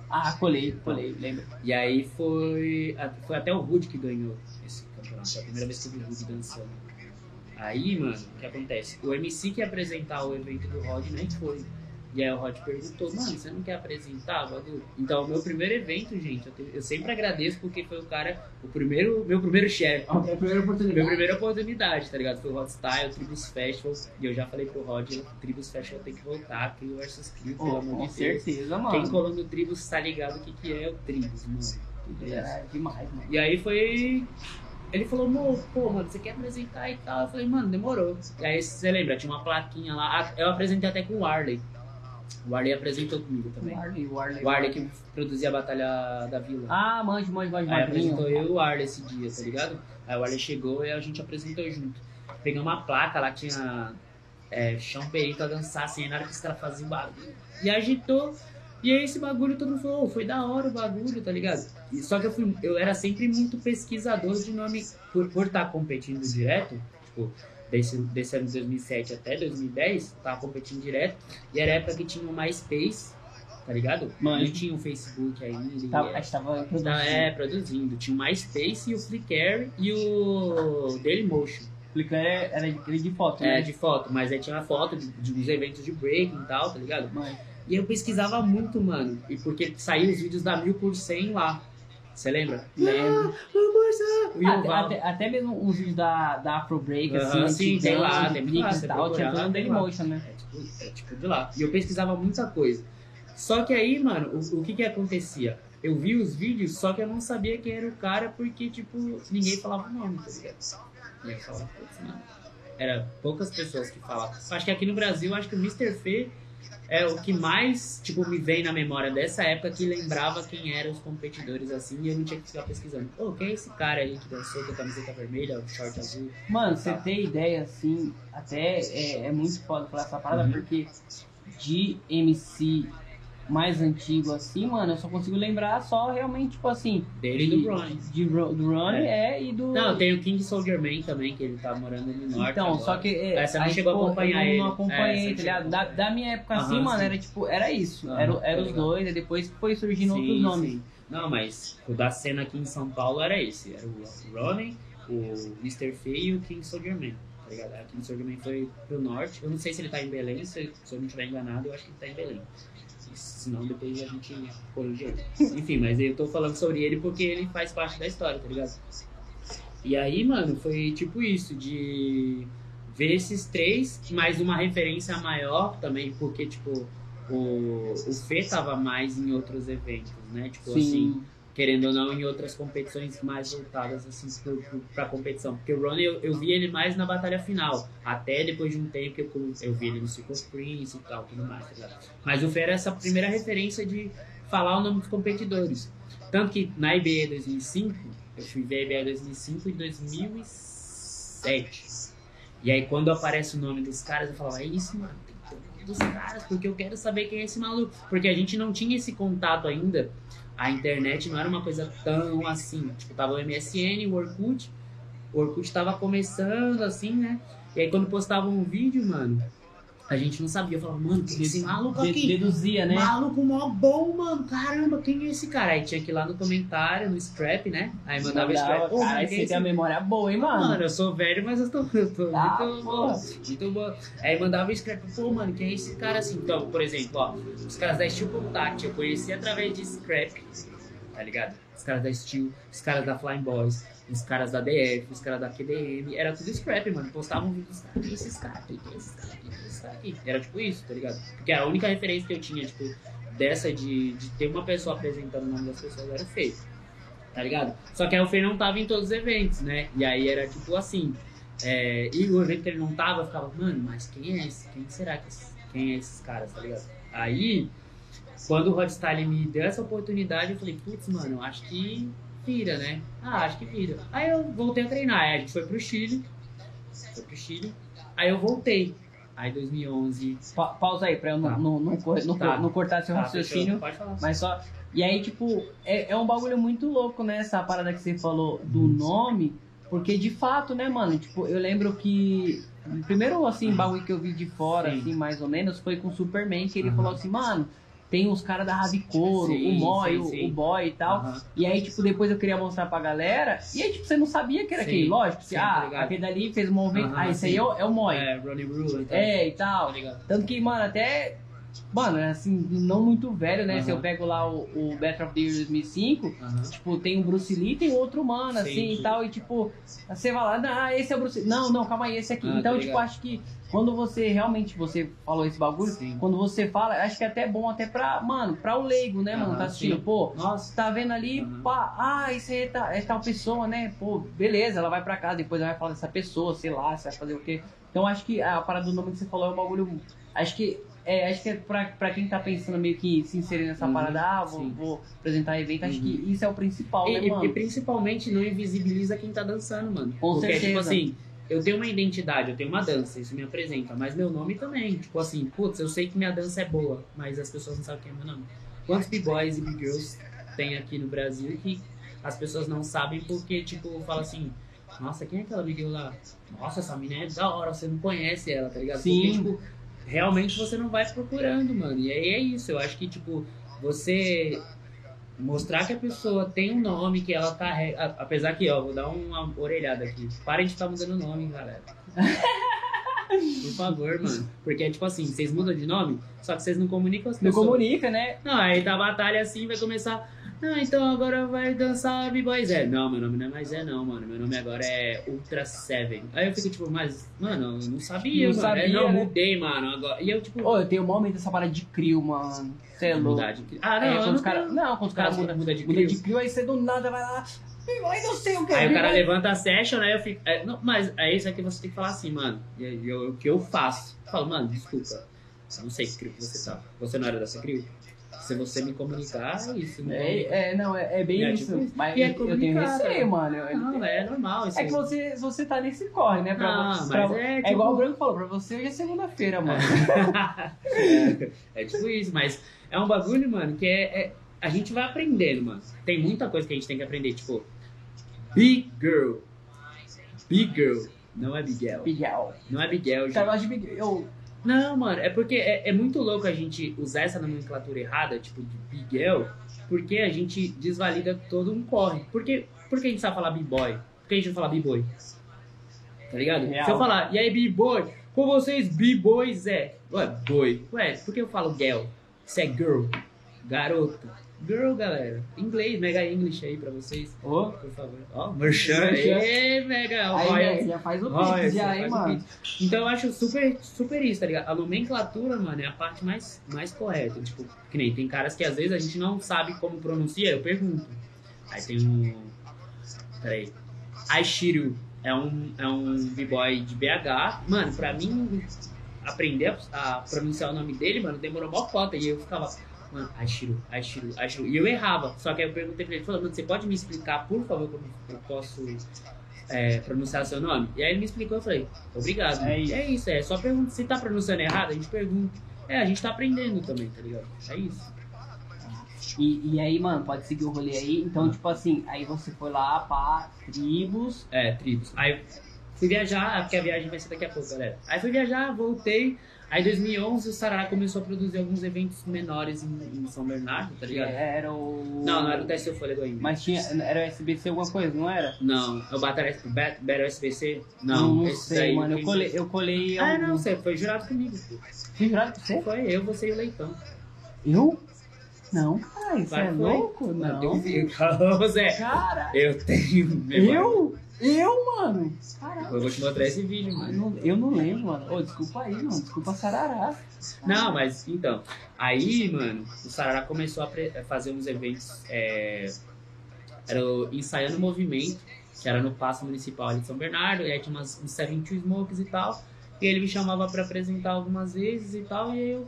Ah, colei, colei, lembro. E aí foi, foi até o Rude que ganhou esse campeonato. Foi a primeira vez que eu vi o Rude dançando. Aí, mano, o que acontece? O MC que ia apresentar o evento do Rod nem foi. E aí o Rod perguntou, mano, você não quer apresentar o bagulho? Então, o meu primeiro evento, gente, eu, te- eu sempre agradeço porque foi o cara, o primeiro, meu primeiro chefe. É a primeira oportunidade. Minha primeira oportunidade, tá ligado? Foi o Hot Style, o Tribus Festival. E eu já falei pro Rod, o Tribus Festival tem que voltar, Crio versus Crio, pelo Oh, amor com de Deus. certeza, mano. Quem colou no Tribus tá ligado o que, que é o Tribus, mano. É demais, mano. E aí foi. Ele falou, "Mo, pô, mano, você quer apresentar e tal? Eu falei, mano, demorou. E aí você lembra, tinha uma plaquinha lá. Eu apresentei até com o Warley. O Warley apresentou comigo também. Warley, Warley. O Warley que produzia a Batalha da Vila. Ah, manjo, manjo, manjo, Aí apresentou eu e o Arley esse dia, tá ligado? Aí o Arley chegou e a gente apresentou junto. Pegamos uma placa, lá tinha é, chão perito a dançar, assim, na hora que os caras faziam o bagulho. E agitou. E aí esse bagulho todo mundo falou, "Ô, foi da hora o bagulho, tá ligado? E só que eu, fui, eu era sempre muito pesquisador de nome, por estar por tá competindo direto, tipo, desse, desse ano de 2007 até 2010, eu tava competindo direto, e era a época que tinha o MySpace, tá ligado? Manjo. Não tinha o Facebook ainda. e era- acho que tava produzindo. Tá, é, produzindo. Tinha o MySpace, o Flickr e o Dailymotion. Flickr era de, era de foto, É, né? de foto, mas aí tinha a foto de, de uns eventos de breaking e tal, tá ligado? Mãe. E eu pesquisava muito, mano. E porque saíam os vídeos da 1000 por 100 lá. Você lembra? Lembro. O Ian Até, até, até mesmo uns vídeos da, da Afro Break, Aham, assim, sim, tem lá, tem lá, e tal, tinha tudo no. Dailymotion, né? É tipo, é tipo de lá. E eu pesquisava muita coisa. Só que aí, mano, o, o que que acontecia? Eu vi os vídeos, só que eu não sabia quem era o cara, porque, tipo, ninguém falava o nome, tá ligado? Eu falava. Era poucas pessoas que falavam. Acho que aqui no Brasil, acho que o Mr. Fê é o que mais, tipo, me vem na memória dessa época que lembrava quem eram os competidores, assim, e eu não tinha que ficar pesquisando. Ô, quem é esse cara aí que dançou com a camiseta vermelha, o short azul? Mano, você Tá. tem ideia, assim, até é, é muito foda falar essa parada, Uhum. porque de MC mais antigo, assim, mano, eu só consigo lembrar só realmente, tipo assim. Dele e de- do Ronnie. De, do Ronnie, é. e do. Não, tem o King Soldier Man também, que ele tá morando no norte. Então, agora. só que. É, Essa não aí, chegou a tipo, acompanhar eu ele. não É, acompanhei, essa tá ligado? Da, da minha época, assim, Aham, mano, sim. era tipo, era isso. Aham, era tá era os dois, e depois foi surgindo Sim, outros nomes. sim. Não, mas o da cena aqui em São Paulo era esse. Era o Ronnie, o Mr. Fee e o King Soldier Man. Tá ligado? A King Soldier Man foi pro norte. Eu não sei se ele tá em Belém, se, se eu não estiver enganado, eu acho que ele tá em Belém. Senão depois a gente corrige ele. Enfim, mas eu tô falando sobre ele porque ele faz parte da história, tá ligado? E aí, mano, foi tipo isso, de ver esses três, mais uma referência maior também, porque, tipo, o, o Fê tava mais em outros eventos, né? Tipo assim, Sim. Querendo ou não, em outras competições mais voltadas assim pra competição. Porque o Ronnie, eu, eu vi ele mais na batalha final. Até depois de um tempo que eu, eu vi ele no Circle Prince e tal, tudo mais, tá? Mas o Fê era essa primeira referência de falar o nome dos competidores. Tanto que na IBE 2005, eu fui ver a IBE 2005 em 2007. E aí quando aparece o nome dos caras, eu falava, é isso, mano, tem que ter o nome dos caras, porque eu quero saber quem é esse maluco. Porque a gente não tinha esse contato ainda a internet não era uma coisa tão assim. Tipo, tava o MSN, o Orkut. O Orkut tava começando assim, né? E aí quando postava um vídeo, mano, a gente não sabia. Eu falava, mano, que esse maluco aqui? deduzia, né? Maluco mó bom, mano. Caramba, quem é esse cara? Aí tinha que ir lá no comentário, no scrap, né? Aí mandava scrap. Pô, cara, mano, quem é você esse tem a memória boa, hein, mano? Mano, eu sou velho, mas eu tô, eu tô Ah, muito pô. bom. Muito bom. Aí mandava scrap, pô, mano, quem é esse cara assim? Então, por exemplo, ó, os caras da Steel Contact eu conheci através de scrap, tá ligado? Os caras da Steel, os caras da Flying Boys, os caras da DF, os caras da QDM, era tudo scrap, mano. Postavam vídeos, quem é esses caras aqui? Quem é esses caras? Quem é esses caras aqui? Era tipo isso, tá ligado? Porque a única referência que eu tinha, tipo, dessa de, de ter uma pessoa apresentando o nome das pessoas era o Fê. Tá ligado? Só que aí o Fê não tava em todos os eventos, né? E aí era tipo assim. é, e o evento que ele não tava, eu ficava, mano, mas quem é esse? Quem será que quem é esses caras, tá ligado? Aí, quando o Rodstyle me deu essa oportunidade, eu falei, putz, mano, acho que vira, né? Ah, acho que vira. Aí eu voltei a treinar, aí a gente foi pro Chile. Foi pro Chile. Aí eu voltei. Aí 2011. Pa- pausa aí, pra eu não, Tá. não, não, cor- não, Tá. não cortar seu Tá, raciocínio. fechou. Pode falar. Mas só. E aí, tipo, é, é um bagulho muito louco, né? Essa parada que você falou do Uhum. nome. Porque de fato, né, mano? Tipo, eu lembro que. O primeiro, assim, bagulho que eu vi de fora, Sim. assim, mais ou menos, foi com o Superman, que ele Aham. falou assim, mano, tem uns caras da Ravicouro, Sim, o Moy, o- o Boy e tal. Aham. E aí, tipo, depois eu queria mostrar pra galera. E aí, tipo, você não sabia que era Sim. aquele, lógico. Que, tá ah, ligado. aquele dali fez um movimento. Aham, ah, esse aí sim. é o, é o Moy. É, Ronnie Brewer, então. É, e tal. Tá? Tanto que, mano, até. Mano, é assim, não muito velho, né? Se eu pego lá o, o Battle of the Year 2005, Aham. tipo, tem o Bruce Lee e tem outro mano, Sim, assim sim. e tal. E tipo, você vai lá, "Não, ah, esse é o Bruce Lee. Não, não, calma aí, esse aqui. Ah, então, tá tipo, acho que quando você realmente você falou esse bagulho, Sim. quando você fala, acho que é até bom até pra, mano, pra o leigo, né, mano? Tá assistindo, sim. pô, Nossa. tá vendo ali, Aham. pá, ah, isso aí é, ta- é tal pessoa, né? Pô, beleza, ela vai pra casa, depois ela vai falar dessa pessoa, sei lá, você vai fazer o quê. Então acho que a parada do nome que você falou é um bagulho. Acho que. É, acho que é pra, pra quem tá pensando meio que se inserir nessa Uhum, parada, ah, vou, vou apresentar evento, acho Uhum. que isso é o principal, né, E, e- mano? e principalmente não invisibiliza quem tá dançando, mano. Com Porque, certeza. tipo assim, eu tenho uma identidade, eu tenho uma dança, isso me apresenta, mas meu nome também. Tipo assim, putz, eu sei que minha dança é boa, mas as pessoas não sabem quem é meu nome. Quantos b-boys e b-girls tem aqui no Brasil que as pessoas não sabem porque, tipo, fala assim, nossa, quem é aquela b-girl lá? Nossa, essa menina é da hora, você não conhece ela, tá ligado? Sim. Porque, tipo, realmente você não vai procurando, mano. E aí é isso, eu acho que, tipo, você mostrar que a pessoa tem um nome que ela carrega. a- Apesar que, ó, vou dar uma orelhada aqui. Parem de estar mudando nome, galera. Por favor, mano. Porque é tipo assim, vocês mudam de nome, só que vocês não comunicam as Não pessoas. comunica, né? Não, aí tá a batalha assim, vai começar. Não, então agora vai dançar B-Boy Zé. Não, meu nome não é mais Zé, não, mano. Meu nome agora é Ultra Seven. Aí eu fico tipo, mas, mano, eu não sabia, Não mano. sabia, É, não, né? mudei, mano. Agora... E eu, tipo, Ô, eu tenho um momento dessa parada de crio, mano. Você é louco. mudar de. Ah, não, É, quando não os caras. tenho- Não, quando os caras Muda, mudam muda de muda de crio, aí você do nada vai lá. Aí não sei o que. Aí o cara levanta a session, aí eu fico. é, não, mas é isso aqui você tem que falar assim, mano. E aí, o que eu faço? Eu falo, mano, desculpa. Eu não sei que crio que você tá. Você não era dessa crio? Se você me comunicar, é isso. Não É, é, não, é, é bem É, isso. tipo, mas é eu, eu tenho receio, mano. Eu- não, é normal. Isso É que você, você tá nesse corre, né? Pra, Não, pra- mas é, é tipo- igual o Branco falou, pra você hoje é segunda-feira, mano. é, é tipo isso, mas é um bagulho, mano, que é, é- A gente vai aprendendo, mano. Tem muita coisa que a gente tem que aprender, tipo. Big Girl. Big Girl. Não é Big Girl. Miguel. Não é Big Girl, O gente. cara gosta de Miguel. Eu- Não, mano, é porque é, é muito louco a gente usar essa nomenclatura errada, tipo, de Biguel, porque a gente desvalida todo um corre. Por que, por que a gente sabe falar B-boy? Por que a gente não fala B-boy? Tá ligado? Real. Se eu falar, e aí B-boy, com vocês B-boys é. Ué, boy. Ué, por que eu falo girl? Isso é girl. Garota. Girl, galera. Inglês, mega English aí pra vocês, Ô, por favor. Ó, merchan. Merchan. Ê, mega. aí já faz o você já, o mano. Então eu acho super, super isso, tá ligado? A nomenclatura, mano, é a parte mais, mais correta. Tipo, que nem tem caras que às vezes a gente não sabe como pronuncia, eu pergunto. Aí tem um. Peraí. Aishiru é um, é um b-boy de BH. Mano, pra mim aprender a, a pronunciar o nome dele, mano, demorou mó cota. E eu ficava, mano, Aishiru, Aishiru. E eu errava. Só que aí eu perguntei pra ele, falou, mano, você pode me explicar, por favor, como eu posso é, pronunciar seu nome? E aí ele me explicou, eu falei, obrigado. É isso. é isso, é só pergunta. Se tá pronunciando errado, a gente pergunta. É, a gente tá aprendendo também, tá ligado? É isso. E, e aí, mano, pode seguir o rolê aí. Então, tipo assim, aí você foi lá pra tribos. É, tribos. Aí fui viajar, porque a viagem vai ser daqui a pouco, galera. Aí fui viajar, voltei. Aí em 2011 o Sarará começou a produzir alguns eventos menores em, em São Bernardo, tá Que ligado? era o. Não, não era o Teste Fôlego ainda. Mas tinha. Era o SBC alguma coisa, não era? Não, é o Battle, Bat- Battle SBC? Não, Não, sei, daí mano. Eu colei. Eu colei Ah, algum- não, você foi jurado comigo. Fui jurado com você? Foi eu, você e o Leitão. Eu? Não, cara, você Vai, é foi? louco? Não, Não. Ô, Zé, Cara, eu tenho eu? Eu, mano? Caralho. Eu vou te mostrar esse vídeo, mano. eu não lembro, mano. Ô, desculpa aí, mano. Desculpa Sarará. Não, mas então. Aí, mano, o Sarará começou a pre- a fazer uns eventos. É, era o Ensaiando Movimento, que era no Paço Municipal ali de São Bernardo. E aí tinha umas, uns 72 Smokes e tal. E ele me chamava pra apresentar algumas vezes e tal. E eu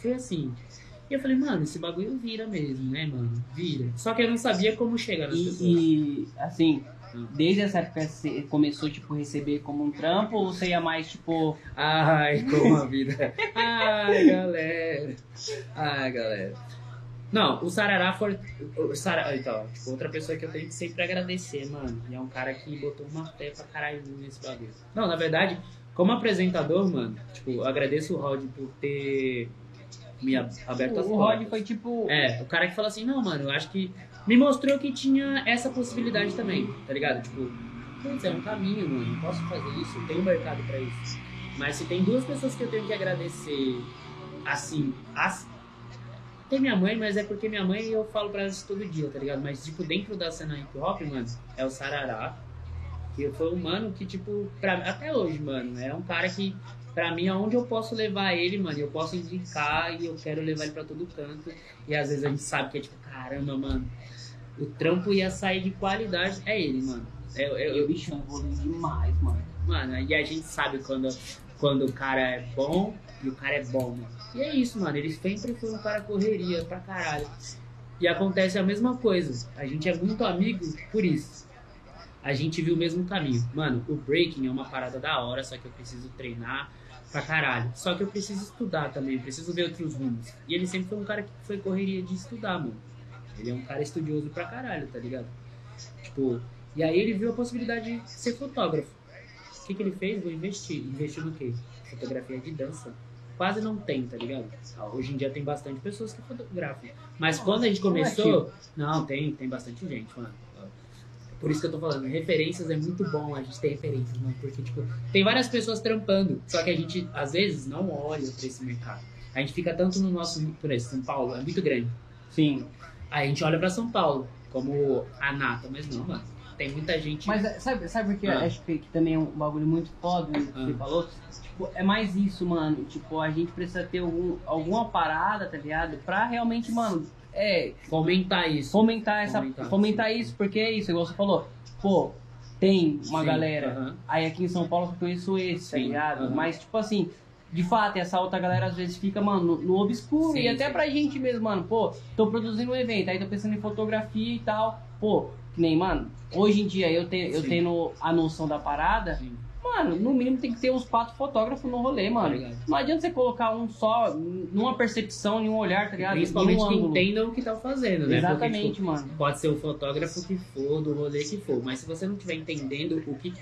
fui assim. E eu falei, mano, esse bagulho vira mesmo, né, mano? Vira. Só que eu não sabia como chegar nas pessoas. E, e, assim. Desde essa época você começou, tipo, a receber como um trampo ou você ia mais, tipo... Ai, como a vida. Ai, galera. Ai, galera. Não, o Sarará foi. O Sarará, então, tipo, outra pessoa que eu tenho que sempre agradecer, mano. E é um cara que botou uma fé pra caralho nesse bagulho. Não, na verdade, como apresentador, mano, tipo, eu agradeço o Rod por ter me ab- aberto as O Rod portas. foi, tipo... É, o cara que fala assim, não, mano, eu acho que me mostrou que tinha essa possibilidade também, tá ligado? Tipo, putz, é um caminho, mano, posso fazer isso, tem um mercado pra isso. Mas se tem duas pessoas que eu tenho que agradecer, assim, as... tem minha mãe, mas é porque minha mãe eu falo pra ela isso todo dia, tá ligado? Mas, tipo, dentro da cena hip hop, mano, é o Sarará, que foi um mano que, tipo, pra... até hoje, mano, é um cara que Pra mim, aonde eu posso levar ele, mano, eu posso indicar e eu quero levar ele pra todo canto. E às vezes a gente sabe que é tipo, caramba, mano, o trampo ia sair de qualidade. É ele, mano. É, eu, eu, Eu, bicho, evoluiu demais, mano. mano, e a gente sabe quando, quando o cara é bom e o cara é bom, mano. E é isso, mano. Ele sempre foi um cara correria pra caralho. E acontece a mesma coisa. A gente é muito amigo por isso. A gente viu o mesmo caminho. Mano, o breaking é uma parada da hora, só que eu preciso treinar pra caralho. Só que eu preciso estudar também, preciso ver outros rumos. E ele sempre foi um cara que foi correria de estudar, mano. Ele é um cara estudioso pra caralho, tá ligado? Tipo, e aí ele viu a possibilidade de ser fotógrafo. O que, que ele fez? Vou investir. Investiu no quê? Fotografia de dança. Quase não tem, tá ligado? Ah, Hoje em dia tem bastante pessoas que fotografam. Mas quando a gente começou. Não, tem, tem bastante gente, mano. Por isso que eu tô falando, referências é muito bom a gente ter referências, mano. Porque, tipo, tem várias pessoas trampando. Só que a gente, às vezes, não olha pra esse mercado. A gente fica tanto no nosso. Por exemplo, São Paulo é muito grande. Sim. Aí a gente olha pra São Paulo como a nata, mas não, mano. Tem muita gente. Mas é, sabe, sabe por que Ah. acho que, que também é um bagulho muito foda que Ah. você falou? Tipo, é mais isso, mano. Tipo, a gente precisa ter algum, alguma parada, tá ligado? Pra realmente, mano, é, fomentar isso. fomentar essa. Fomentar. Fomentar, isso, porque é isso, igual você falou. Pô, tem uma Sim, galera. aham. Aí aqui em São Paulo eu conheço esse, tá Sim, ligado? aham. Mas, tipo assim, de fato, essa outra galera às vezes fica, mano, no, obscuro. Sim, e até sim. pra gente mesmo, mano, pô, tô produzindo um evento, aí tô pensando em fotografia e tal. Pô, que nem, mano, hoje em dia eu, tenho eu Sim. tendo a noção da parada, Sim. mano, no mínimo tem que ter uns quatro fotógrafos no rolê, Tá mano. ligado? Não adianta você colocar um só, numa percepção, em um olhar, tá ligado? Principalmente um que ângulo. entendam o que tá fazendo, né? Porque, Exatamente, tipo, mano. pode ser o fotógrafo que for, do rolê que for. Mas se você não estiver entendendo o que,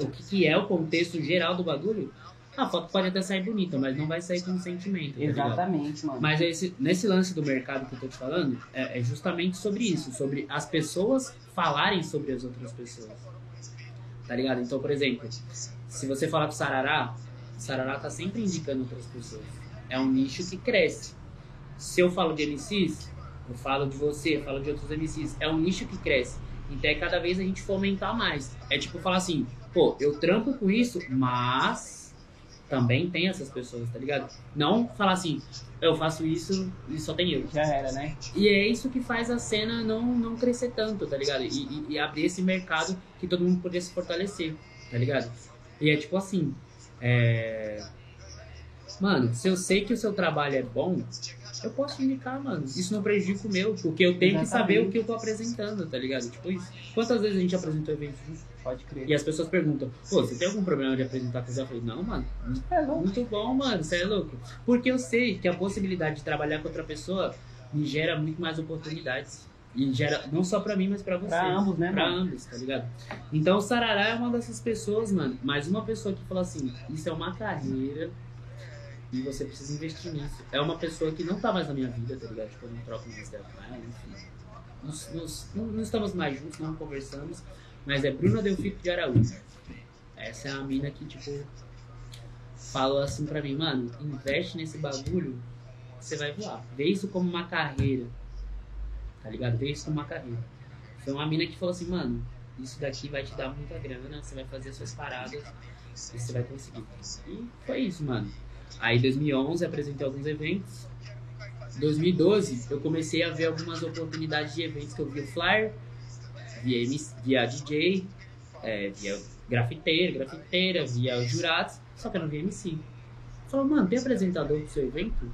o que, que é o contexto geral do bagulho, a foto pode até sair bonita, mas não vai sair com sentimento. tá ligado? Exatamente, mano. Mas esse, nesse lance do mercado que eu tô te falando, é, é justamente sobre isso, sobre as pessoas falarem sobre as outras pessoas. Tá ligado? Então, por exemplo, se você falar com o Sarará, o Sarará tá sempre indicando outras pessoas. É um nicho que cresce. Se eu falo de MCs, eu falo de você, eu falo de outros MCs. É um nicho que cresce. Então é cada vez a gente fomentar mais. É tipo falar assim, pô, eu trampo com isso, mas também tem essas pessoas, tá ligado? Não falar assim, eu faço isso e só tem eu. Já era, né? E é isso que faz a cena não, não crescer tanto, tá ligado? E, e- e abrir esse mercado que todo mundo poderia se fortalecer, tá ligado? E é tipo assim, é... Mano, se eu sei que o seu trabalho é bom, eu posso indicar, mano. Isso não prejudica o meu, porque eu tenho que saber Exatamente. o que eu tô apresentando, tá ligado? Tipo isso. Quantas vezes a gente apresentou eventos juntos? Pode crer. E as pessoas perguntam, pô, você tem algum problema de apresentar com Eu falei, não, mano, É louco. muito bom, mano, você é louco. Porque eu sei que a possibilidade de trabalhar com outra pessoa me gera muito mais oportunidades. E gera, não só pra mim, mas pra vocês. Pra ambos, né, Pra mano? ambos, tá ligado? Então o Sarará é uma dessas pessoas, mano. Mais uma pessoa que fala assim: isso é uma carreira e você precisa investir nisso. É uma pessoa que não tá mais na minha vida, tá ligado? Tipo, eu não troco mais dela ela, enfim. Não, não estamos mais juntos, não conversamos. Mas é Bruna Delfito de Araújo. Essa é a mina que, tipo, falou assim pra mim, mano, investe nesse bagulho, você vai voar. Vê isso como uma carreira. Tá ligado? Vê isso como uma carreira. Foi uma mina que falou assim, mano, isso daqui vai te dar muita grana, você vai fazer suas paradas e você vai conseguir. E foi isso, mano. Aí em 2011 apresentei alguns eventos. 2012 eu comecei a ver algumas oportunidades de eventos que eu via o flyer, via, MC, via DJ, é, via grafiteiro, grafiteira, via os jurados, só que eu não via MC. Falou, mano, tem apresentador do seu evento?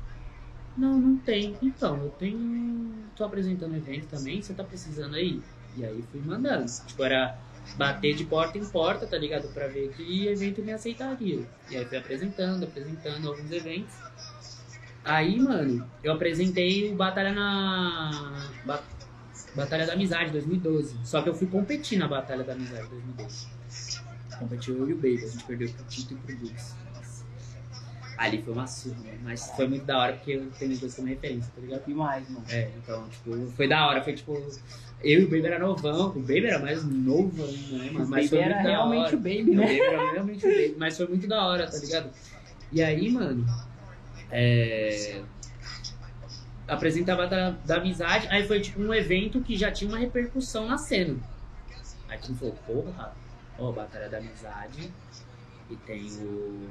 Não, não tem. Então, eu tenho. tô apresentando evento também, você tá precisando aí? E aí fui mandando. Tipo, era bater de porta em porta, tá ligado? Pra ver que evento me aceitaria. E aí fui apresentando, apresentando alguns eventos. Aí, mano, eu apresentei o Batalha na. Ba- Batalha da Amizade 2012. Só que eu fui competir na Batalha da Amizade 2012. Competiu eu e o Baby, a gente perdeu pro Tito e pro. Nossa. Ali foi uma surra, mano. Mas foi muito da hora porque eu tenho os dois como referência, tá ligado? Demais, mano. É, então, tipo, foi da hora. Foi tipo. Eu e o Baby era novão, o Baby era mais novo ainda, né, mano? Mas foi muito da realmente hora. o Baby, O né? Baby era realmente o Baby, mas foi muito da hora, tá ligado? E aí, mano, é... apresentar a Batalha da Amizade, aí foi tipo um evento que já tinha uma repercussão na cena. Aí tu falou, porra, ó, Batalha da Amizade e tem o.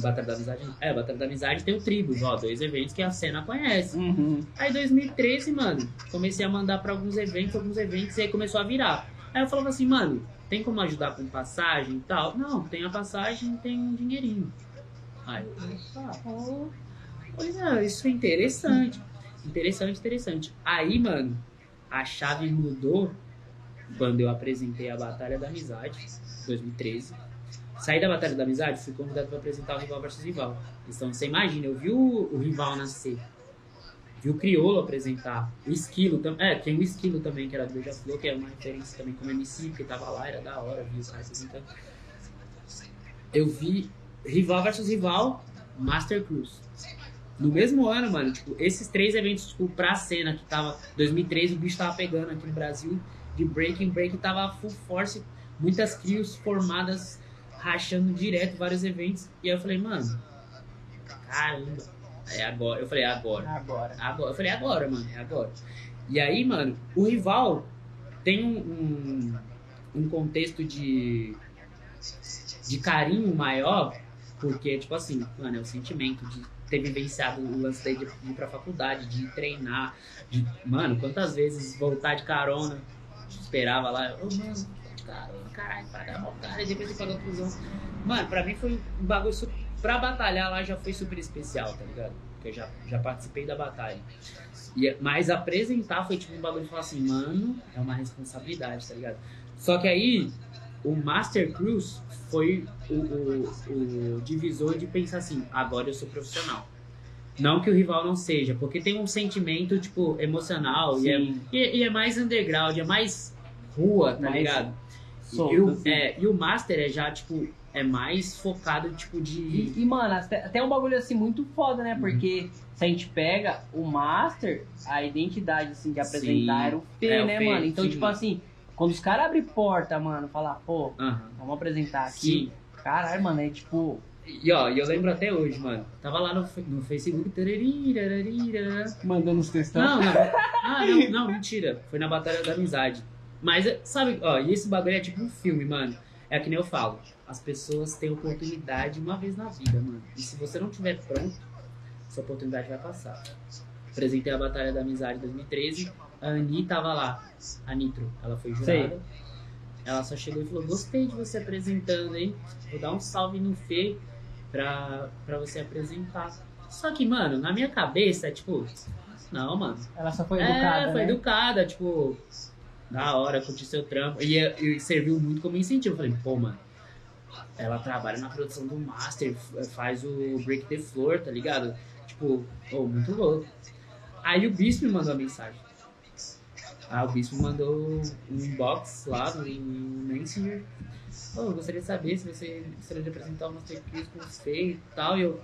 Batalha da Amizade. não. É, Batalha da Amizade tem o Tribos, ó, dois eventos que a cena conhece. Uhum. Aí 2013, mano, comecei a mandar pra alguns eventos, alguns eventos, e aí começou a virar. Aí eu falava assim, mano, tem como ajudar com passagem e tal? Não, tem a passagem tem um dinheirinho. Aí eu falei, ó, pois é, isso é interessante. Interessante, interessante. Aí, mano, a chave mudou quando eu apresentei a Batalha da Amizade, 2013. Saí da Batalha da Amizade, fui convidado para apresentar o Rival versus Rival. Então, você imagina, eu vi o, o Rival nascer. Vi o Criolo apresentar. O Esquilo também. É, tem o Esquilo também, que era do Beija-Flor, que é uma referência também como MC, porque tava lá, era da hora, vi os caras apresentando. Eu vi Rival versus Rival, Master Cruz. No mesmo ano, mano, tipo, esses três eventos, tipo, pra cena que tava. 2013, o bicho tava pegando aqui no Brasil de breaking, break tava full force, muitas crios formadas, rachando direto vários eventos. E aí eu falei, mano, caramba, é agora. Eu falei, agora. Agora. Agora. Eu falei, agora, mano, é agora. E aí, mano, o rival tem um, um, um contexto de, de carinho maior, porque, tipo assim, mano, é o sentimento de ter vivenciado o lance daí de ir pra faculdade, de treinar, de, mano, quantas vezes voltar de carona, esperava lá, ô, mano, de carona, caralho, pagar mal, cara, e depois de pagar cruzão. Mano, pra mim foi um bagulho, su- pra batalhar lá já foi super especial, tá ligado? Porque eu já, já participei da batalha. E, mas apresentar foi tipo um bagulho de falar assim, mano, é uma responsabilidade, tá ligado? Só que aí, o Master Cruise foi o, o, o divisor de pensar assim, agora eu sou profissional. Não que o rival não seja, porque tem um sentimento, tipo, emocional e é, e, e é mais underground, é mais rua, tá Mais ligado? e, o, assim. é, e o Master é já, tipo, é mais focado, tipo, de... E, e, mano, até, até um bagulho assim muito foda, Uhum. né? Porque se a gente pega o Master, a identidade assim que apresentar Sim. era o P, É, o né, P, mano? Então, sim. tipo assim, quando os caras abrem porta, mano, falar, pô, vamos apresentar aqui. Sim. Caralho, mano, é tipo. E ó, e eu lembro até hoje, mano. Tava lá no, no Facebook. Mandando os textão. Não, não. Ah, não, não, mentira. Foi na Batalha da Amizade. Mas, sabe, ó, e esse bagulho é tipo um filme, mano. É que nem eu falo. As pessoas têm oportunidade uma vez na vida, mano. E se você não tiver pronto, essa oportunidade vai passar. Apresentei a Batalha da Amizade em 2013. A Ani tava lá. A Nitro. Ela foi jurada. Sei. Ela só chegou e falou: Gostei de você apresentando, hein? Vou dar um salve no Fê pra, pra você apresentar. Só que, mano, na minha cabeça é tipo: Não, mano. Ela só foi educada. é, foi né? educada, tipo, da hora, curtir seu trampo. E, e serviu muito como incentivo. Eu falei, pô, mano, ela trabalha na produção do Master, faz o Break the Floor, tá ligado? Tipo, pô, muito louco. Aí o Bispo me mandou uma mensagem. Ah, o Bispo mandou um inbox lá no, Messenger. Oh, eu gostaria de saber se você gostaria de apresentar umas techniques com você e tal. E eu,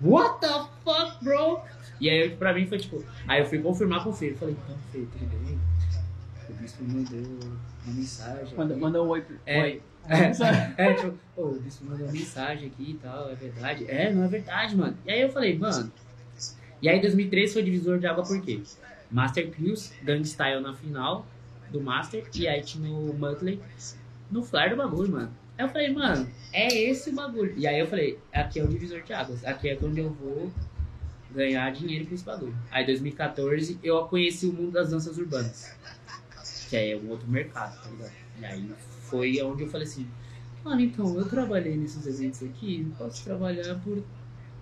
what the fuck, bro? E aí, pra mim, foi tipo. Aí eu fui confirmar com o Fê. Eu falei, então, Fê, tudo bem? O Bispo me mandou uma mensagem. Manda, aqui." manda um oi. É. Oi. É, é, tipo, o Bispo mandou uma mensagem aqui e tal, é verdade? É, não é verdade, mano. E aí eu falei, mano. E aí 2013 foi divisor de água por quê? Master Kills, Gang Style na final do Master, e aí tinha o Muttley no flyer do bagulho, mano. Aí eu falei, mano, é esse o bagulho. E aí eu falei, aqui é o divisor de águas, aqui é onde eu vou ganhar dinheiro com esse bagulho. Aí 2014 eu conheci o mundo das danças urbanas, que é um outro mercado, tá ligado? E aí foi onde eu falei assim, mano, então eu trabalhei nesses eventos aqui, posso trabalhar por.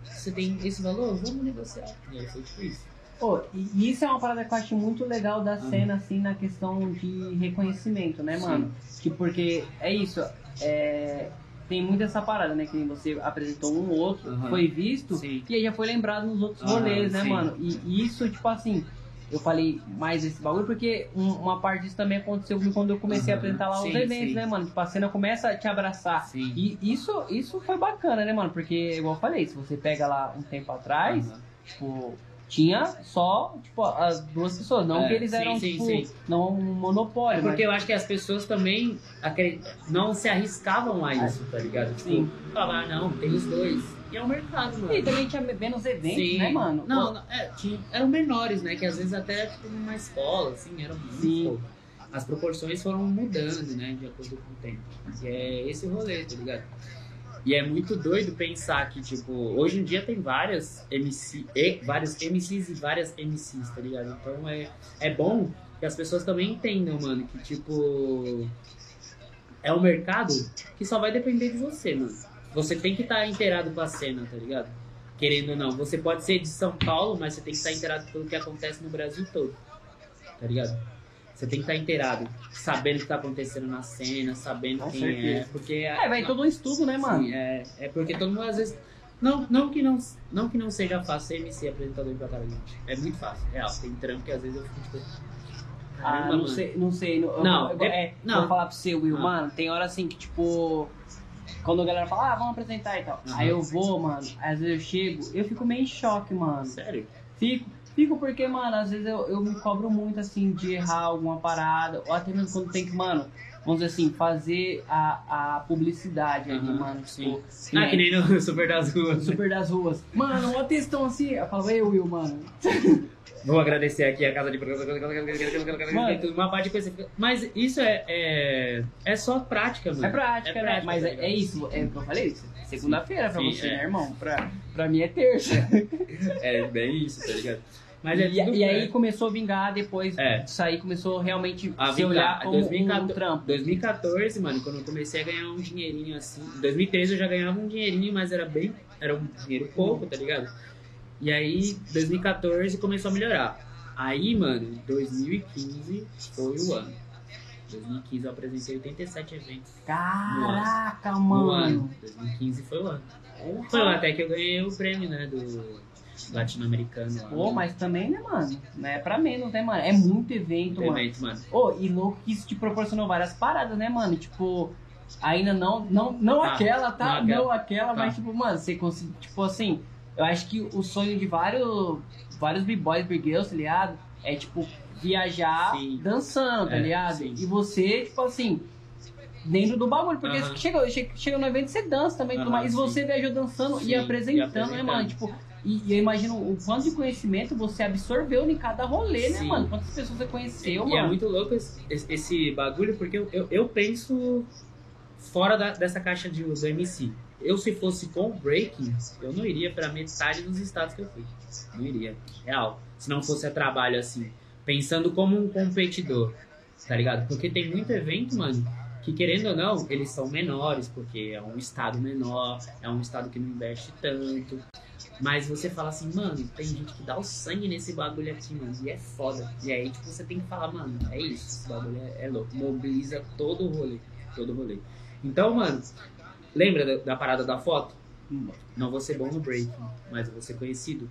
Você tem esse valor? Vamos negociar. E aí foi tipo isso. Pô, e isso é uma parada que eu acho muito legal da Uhum. cena, assim, na questão de reconhecimento, né, mano? Que porque é isso, é, tem muito essa parada, né? Que você apresentou um ou outro, Uhum. foi visto, Sim. e aí já foi lembrado nos outros rolês, né, sim. mano? E, e isso, tipo assim, eu falei mais desse bagulho porque um- uma parte disso também aconteceu quando eu comecei a Aham, apresentar lá os sim, eventos, sim. né, mano? Tipo, a cena começa a te abraçar. E isso, isso foi bacana, né, mano? Porque, igual eu falei, se você pega lá um tempo atrás, tipo, tinha só, tipo, as duas pessoas. Não É, que eles sim, eram, sim, tipo, sim. não um monopólio. É porque eu acho que as pessoas também não se arriscavam a isso, tá ligado? Tipo, Sim. falar, não, tem os dois. E é um mercado, mano. mas... E também tinha menos eventos, né, mano? Não, não, é, tinha- eram menores, né? Que às vezes até tipo, numa escola, assim, eram muito. As proporções foram mudando, né? De acordo com o tempo. E é esse o rolê, tá ligado? E é muito doido pensar que, tipo, hoje em dia tem várias MC, e, vários MCs e várias MCs, tá ligado? Então é, é bom que as pessoas também entendam, mano, que, tipo, é um mercado que só vai depender de você, mano. Você tem que estar inteirado com a cena, tá ligado? Querendo ou não. Você pode ser de São Paulo, mas você tem que estar inteirado pelo que acontece no Brasil todo, tá ligado? Você tem que estar inteirado, sabendo o que tá acontecendo na cena, sabendo Com quem certeza. é. Porque É, vai todo um estudo, né, mano? Sim, é, é porque todo mundo às vezes. Não, não, que não, não que não seja fácil ser MC apresentador pra cara, gente. É muito fácil, real. Tem trampo que às vezes eu fico tipo. Ah, caramba, não mano. sei, não sei. Eu, Não, eu, eu, é, não. Vou falar pra você, Will, Ah. mano, tem hora assim que, tipo... Quando a galera fala, ah, vamos apresentar e tal. Aham. Aí eu vou, mano, às vezes eu chego, eu fico meio em choque, mano. Sério? Fico, fico porque, mano, às vezes eu, eu me cobro muito, assim, de errar alguma parada, ou até mesmo quando tem que, mano, vamos dizer assim, fazer a, a publicidade ali, Aham, mano. sim. Tipo, Ah, que nem no Super das Ruas. Super das ruas. Mano, uma textão assim, eu falo, ei, Will, mano. Vou agradecer aqui a casa de Mano. Uma parte de coisa. Mas isso é, é, é só prática, mano. É prática, É né? prática, Mas tá é, é isso, é o que eu falei. Segunda-feira pra Sim, você, é. né, irmão? Pra, pra mim é terça. É bem isso, tá ligado? Mas é e, tudo e aí é. começou a vingar, depois É. disso aí começou realmente A se vingar. olhar como 2014 um trampo. 2014, mano, quando eu comecei a ganhar um dinheirinho assim. Em 2013 eu já ganhava um dinheirinho, mas era bem. Era um dinheiro pouco, tá ligado? E aí, 2014 começou a melhorar. Aí, mano, 2015 foi o ano. 2015 eu apresentei 87 eventos Caraca, no mano. ano. 2015 foi o ano. Foi lá até que eu ganhei o prêmio, né, do latino-americano. Pô, mas também, né, mano? Não é pra menos, né, mano? É muito evento, no mano. evento, mano. Ô, e louco que isso te proporcionou várias paradas, né, mano? Tipo, ainda não, não, não Tá. aquela, tá? Não aquela. Não aquela, Tá. mas tipo, mano, você conseguiu, tipo assim, eu acho que o sonho de vários, vários b-boys, b-girls, tá ligado? É, tipo, viajar Sim. dançando, tá É, ligado? sim. E você, tipo assim, dentro do bagulho, porque Aham. chega, chega, chega no evento você dança também, mais. E sim. você viajou dançando Sim, e e apresentando, né, apresentando. mano? Tipo, e, e eu imagino o quanto de conhecimento você absorveu em cada rolê, né, Sim. mano? Quantas pessoas você conheceu, E mano? é muito louco esse, esse- bagulho, porque eu, eu, eu penso fora da- dessa caixa de, do MC. Eu, se fosse com o breaking, eu não iria pra metade dos estados que eu fui. Não iria. Real. Se não fosse a trabalho assim. Pensando como um competidor. Tá ligado? Porque tem muito evento, mano, que querendo ou não, eles são menores, porque é um estado menor, é um estado que não investe tanto. Mas você fala assim, mano, tem gente que dá o sangue nesse bagulho aqui, mano, e é foda. E aí, tipo, você tem que falar, mano, é isso, esse bagulho é, é louco. Mobiliza todo o rolê, todo o rolê. Então, mano, lembra da, da parada da foto? Não vou ser bom no breaking, mas eu vou ser conhecido.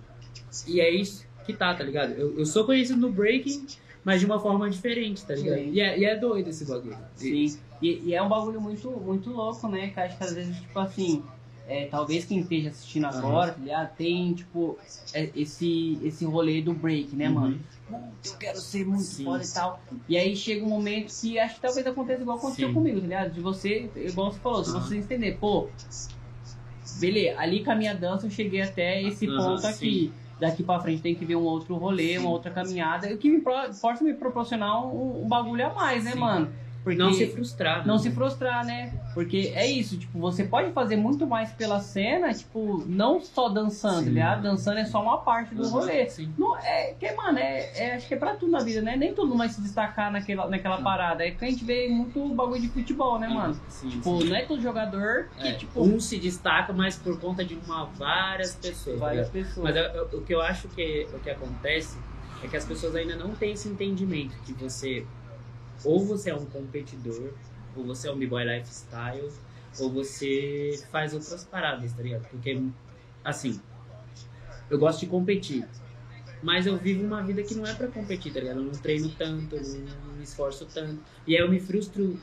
E é isso que tá, tá ligado? Eu, eu sou conhecido no breaking, mas de uma forma diferente, tá ligado? E é, e é doido esse bagulho. Sim. E, e é um bagulho muito, muito louco, né? Que acho que às vezes, tipo assim, é, talvez quem esteja assistindo agora, tá ligado? Tem, tipo, é, esse, esse rolê do break, né, Uhum. mano? Puta, Eu quero ser muito Sim. foda e tal. E aí chega um momento que acho que talvez aconteça igual aconteceu Sim. comigo, tá ligado? De você, igual você falou, se Aham. você entender, pô, beleza, ali com a minha dança eu cheguei até esse ponto aqui. Daqui pra frente tem que ver um outro rolê, uma outra caminhada, o que me pro- possa me proporcionar um, um bagulho a mais, né, mano? Porque Não se frustrar. não né? se frustrar, né? Porque é isso, tipo, você pode fazer muito mais pela cena, tipo, não só dançando, Sim. tá ligado? Dançando é só uma parte do Aham, rolê. Sim. Não, é, que, mano, é, é- acho que é pra tudo na vida, né? Nem todo mundo vai se destacar naquela, naquela parada. É que a gente vê muito bagulho de futebol, né, mano? Sim, Tipo, sim. não é todo jogador que, É, tipo, um se destaca, mas por conta de uma várias pessoas. várias pessoas. Mas eu- eu- o que eu acho que o que acontece é que as pessoas ainda não têm esse entendimento que você ou você é um competidor, ou você é um b-boy lifestyle, ou você faz outras paradas, tá ligado? Porque assim, eu gosto de competir. Mas eu vivo uma vida que não é pra competir, tá ligado? Eu não treino tanto, não, me esforço tanto. E aí eu me frustro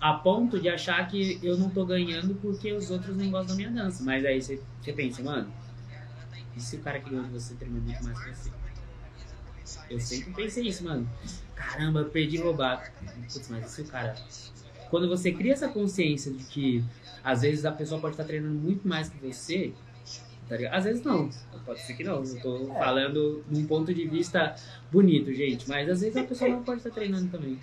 a ponto de achar que eu não tô ganhando porque os outros não gostam da minha dança. Mas aí você, você pensa, mano, e se o cara que ganhou de você treina muito mais que você? Eu sempre pensei isso, mano. Caramba, eu perdi roubar. Putz, mas e se o cara. Quando você cria essa consciência de que às vezes a pessoa pode estar treinando muito mais que você, tá ligado? Às vezes não. Pode ser que não. Eu tô falando num ponto de vista bonito, gente. Mas às vezes a pessoa não pode estar treinando também.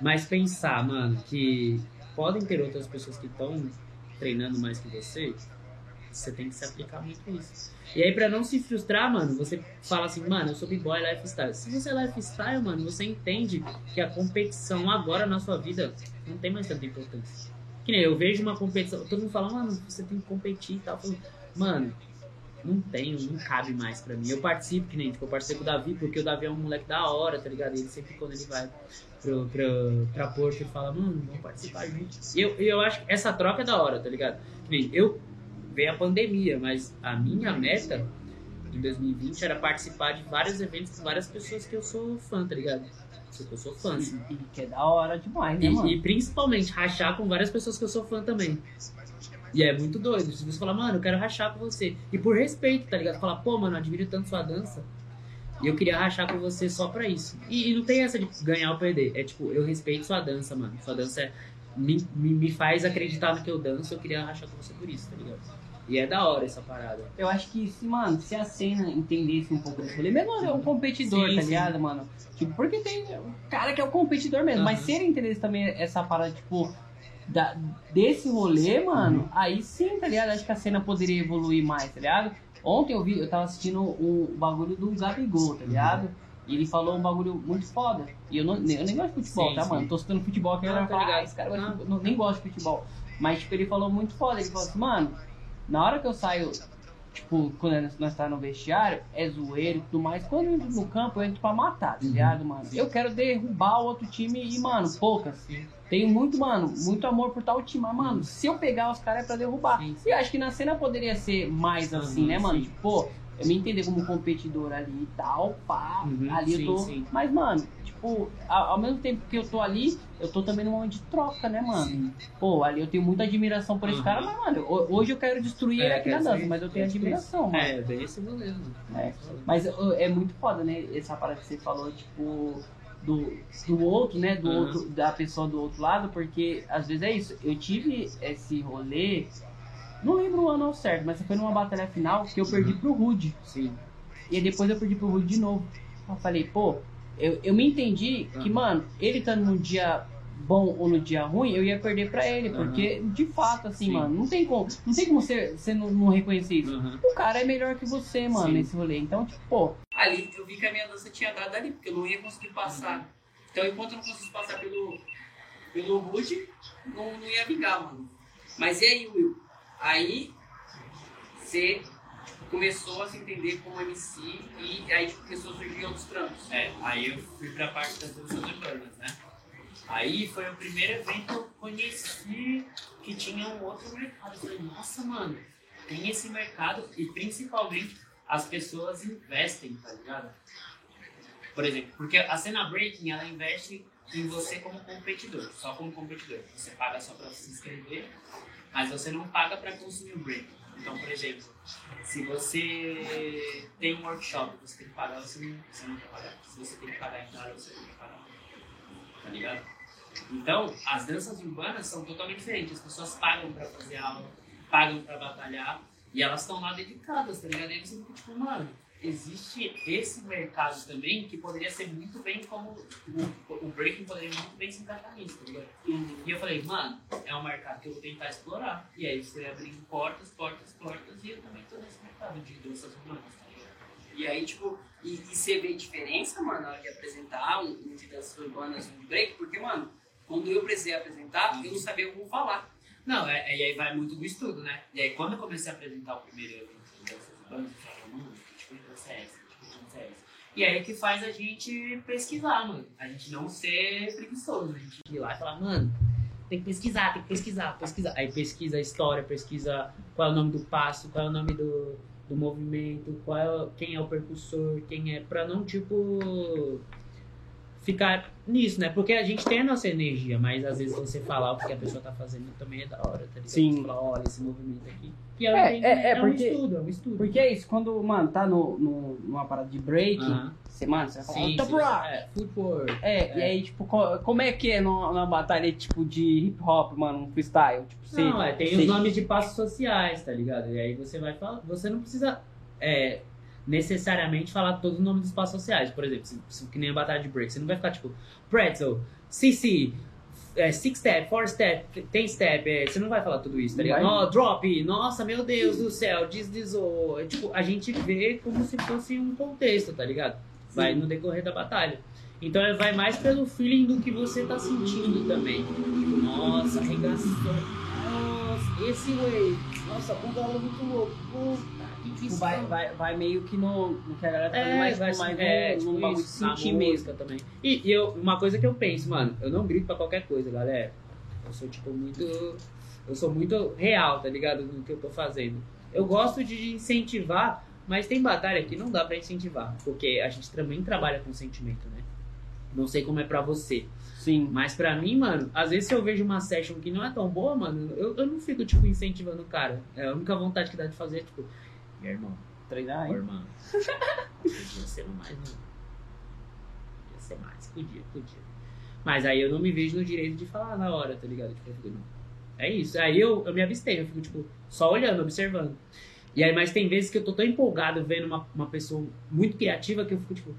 Mas pensar, mano, que podem ter outras pessoas que estão treinando mais que você, você tem que se aplicar muito a isso. E aí, pra não se frustrar, mano, você fala assim, mano, eu sou b-boy lifestyle. Se você é lifestyle, mano, você entende que a competição agora na sua vida não tem mais tanta importância. Que nem eu vejo uma competição, todo mundo fala, mano, você tem que competir e tal. Falo, mano, não tenho, não cabe mais pra mim. Eu participo, que nem, tipo, eu participo o Davi, porque o Davi é um moleque da hora, tá ligado? Ele sempre quando ele vai pro, pro, pra Porto, ele fala, mano, vamos participar junto. E eu, eu acho que essa troca é da hora, tá ligado? Que nem, eu veio a pandemia, mas a minha meta em 2020 era participar de vários eventos com várias pessoas que eu sou fã, tá ligado? Que eu sou fã, assim. E, e que é da hora demais, né, E, mano? e principalmente rachar com várias pessoas que eu sou fã também. E é muito doido. Se você falar, mano, eu quero rachar com você. E por respeito, tá ligado? Falar, pô, mano, eu admiro tanto sua dança. E eu queria rachar com você só pra isso. E, e não tem essa de ganhar ou perder. É tipo, eu respeito sua dança, mano. Sua dança é- me, me, me faz acreditar no que eu danço. Eu queria rachar com você por isso, tá ligado? E é da hora essa parada. Eu acho que se, mano, se a cena entendesse um pouco desse rolê, mesmo é um competidor, Sim, tá sim. ligado, mano? Tipo, porque tem um cara que é o competidor mesmo, mas Aham. se ele entendesse também essa parada, tipo, da- desse rolê, mano, aí sim, tá ligado? Acho que a cena poderia evoluir mais, tá ligado? Ontem eu vi, eu tava assistindo o bagulho do Gabigol, tá ligado? E ele falou um bagulho muito foda. E eu, não, eu nem gosto de futebol, Sim, tá, sim. mano? Tô citando futebol aqui, Não, agora tá ligado. ah, esse cara Não. futebol. Não, nem gosto de futebol. Mas, tipo, ele falou muito foda. Ele falou assim, mano, na hora que eu saio tipo, quando nós tá no vestiário, é zoeiro e tudo mais. Quando eu entro no campo, eu entro pra matar, tá Uhum. ligado, mano? Eu quero derrubar o outro time e, mano, poucas. Tenho muito, mano, muito amor por tal time. Mas, mano, se eu pegar os caras é pra derrubar. Sim, E eu acho que na cena poderia ser mais assim, né, mano? Tipo, pô, eu me entender como competidor ali e tal, pá, Uhum, ali sim, eu tô. sim. Mas, mano, tipo, ao, ao mesmo tempo que eu tô ali, eu tô também num momento de troca, né, mano? Pô, ali eu tenho muita admiração por esse Uhum. cara, mas, mano, ho- hoje eu quero destruir É, ele aqui na dança, dizer, mas eu tenho admiração, mano. É, bem esse mano. É. Mas é muito foda, né? Essa parada que você falou, tipo, do, do outro, né? Do Aham. outro, da pessoa do outro lado, porque às vezes é isso. Eu tive esse rolê, não lembro o ano ao certo, mas foi numa batalha final que eu perdi pro Rude. Sim. E depois eu perdi pro Rude de novo. Eu falei, pô, eu, eu me entendi que, mano, ele estando num dia bom ou no dia ruim, eu ia perder pra ele. Porque, de fato, assim, Sim. mano, não tem como, não tem como você, você não, não reconhecer isso. Uhum. O cara é melhor que você, mano, Sim. nesse rolê. Então, tipo, pô, Ali eu vi que a minha dança tinha dado ali, porque eu não ia conseguir passar. Então enquanto eu não conseguisse passar pelo, pelo Rude, não, não ia vingar, mano. Mas e aí, Will? Aí você começou a se entender como MC e aí tipo, começou a surgir outros trampos. É, aí eu fui pra parte das danças urbanas, né? Aí foi o primeiro evento que eu conheci que tinha um outro mercado. Eu falei, nossa, mano, tem esse mercado e principalmente as pessoas investem, tá ligado? Por exemplo, porque a cena breaking, ela investe em você como competidor, só como competidor. Você paga só pra se inscrever, mas você não paga pra consumir o break. Então, por exemplo, se você tem um workshop, você tem que pagar, você não, você não tem que pagar. Se você tem que pagar entrada, você tem que pagar. Tá ligado? Então, as danças urbanas são totalmente diferentes. As pessoas pagam pra fazer aula, pagam pra batalhar, e elas estão lá dedicadas, tá ligado? E você fica tipo, mano, existe esse mercado também que poderia ser muito bem como o, o breaking poderia muito bem se encaixar nisso? E eu falei, mano, é um mercado que eu vou tentar explorar. E aí foi abrindo portas, portas, portas, e eu também tô nesse mercado de danças humanas, tá? E aí, tipo, e, e você vê diferença, mano, na hora de apresentar um, um de danças urbanas, um break? Porque, mano, quando eu precisei apresentar, eu não sabia como falar. Não, é, e aí vai muito do estudo, né? E aí quando eu comecei a apresentar o primeiro evento de danças urbanas, essa? E aí que faz a gente pesquisar, mano. A gente não ser preguiçoso, a gente ir lá e falar, mano, tem que pesquisar, tem que pesquisar, pesquisar. Aí pesquisa a história, pesquisa qual é o nome do passo, qual é o nome do, do movimento, qual é, quem é o percussor, quem é. Pra não, tipo. Ficar nisso, né? Porque a gente tem a nossa energia, mas às vezes você falar o que a pessoa tá fazendo também é da hora, tá ligado? Sim. Você fala, olha esse movimento aqui. E é, É, um é, é, é um porque- estudo, é um estudo. Porque é isso, quando, mano, tá no, no, numa parada de break, Aham. você, mano, você vai falar, Sim, top sim, rock. é, footwork. É, e aí, tipo, co- como é que é numa, batalha, tipo, de hip hop, mano, um freestyle? Tipo, você, Não, é, tem você- os nomes de passos sociais, tá ligado? E aí você vai falar. Você não precisa é, necessariamente falar todos os nomes dos passos sociais. Por exemplo, se, se- que nem a batalha de break. Você não vai ficar tipo pretzel, CC, é, six step, four step, ten step. é, você não vai falar tudo isso, tá ligado? Ó, drop, nossa, meu Deus do céu, deslizou. É, tipo, a gente vê como se fosse um contexto, tá ligado? Vai Sim. no decorrer da batalha. Então é, vai mais pelo feeling do que você tá sentindo também. Tipo, nossa, arregaçou. Nossa, esse way. Nossa, o galo é muito louco. Tipo, visão. vai, vai, vai meio que no, no que a galera tá fazendo, É, mais, vai tipo, mais é, no, tipo no bagulho de sentir mesmo. música também. E, e eu, uma coisa que eu penso, mano, eu não grito pra qualquer coisa, galera. Eu sou, tipo, muito. Eu sou muito real, tá ligado? No que eu tô fazendo. Eu gosto de incentivar, mas tem batalha que não dá pra incentivar. Porque a gente também trabalha com sentimento, né? Não sei como é pra você. Sim. Mas pra mim, mano, às vezes se eu vejo uma session que não é tão boa, mano, eu, eu não fico, tipo, incentivando o cara. É a única vontade que dá de fazer é, tipo, meu irmão, Treinar, hein? irmão. Podia ser mais, né? Podia ser mais. Podia, podia. Mas aí eu não me vejo no direito de falar na hora, tá ligado? Tipo, eu fico, não. É isso. Aí eu, eu me abstenho, eu fico, tipo, só olhando, observando. E aí, mas tem vezes que eu tô tão empolgado vendo uma, uma pessoa muito criativa que eu fico, tipo.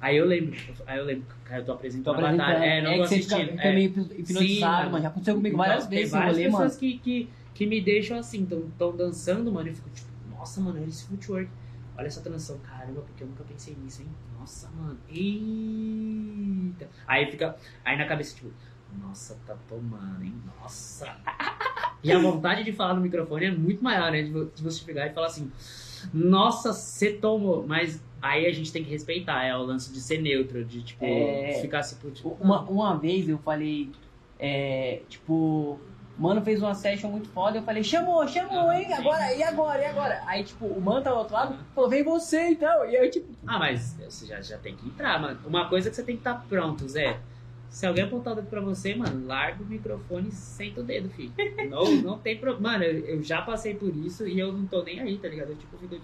Aí eu lembro, aí eu lembro, cara, eu tô Tô apresentando a batalha. É, não é tô assistindo. fica é. meio hipnotizado, Sim, mano. mano. Já aconteceu comigo Então, várias tem vezes no várias rolê, mano. pessoas que, que, que me deixam assim, tão, tão dançando, mano. Eu fico tipo, nossa, mano, olha esse footwork. Olha essa transição, caramba, porque eu nunca pensei nisso, hein? Nossa, mano. Eita. Aí fica. Aí na cabeça, tipo, nossa, tá tomando, hein? Nossa. E a vontade de falar no microfone é muito maior, né? De vo- de você pegar e falar assim, nossa, você tomou. Mas aí a gente tem que respeitar, é o lance de ser neutro, de tipo, É. ficar tipo, tipo. Uma, uma vez eu falei, é, tipo, mano fez uma session muito foda, eu falei, chamou, chamou, hein? Agora, e agora, e agora? Aí, tipo, o mano tá do outro lado, falou, vem você então. E eu, tipo, Ah, mas você já, já tem que entrar, mano. Uma coisa que você tem que estar pronto, Zé. Se alguém apontar o dedo pra você, mano, larga o microfone e senta o dedo, filho. Não, não tem problema. Mano, eu, eu já passei por isso e eu não tô nem aí, tá ligado? Eu, tipo, fico...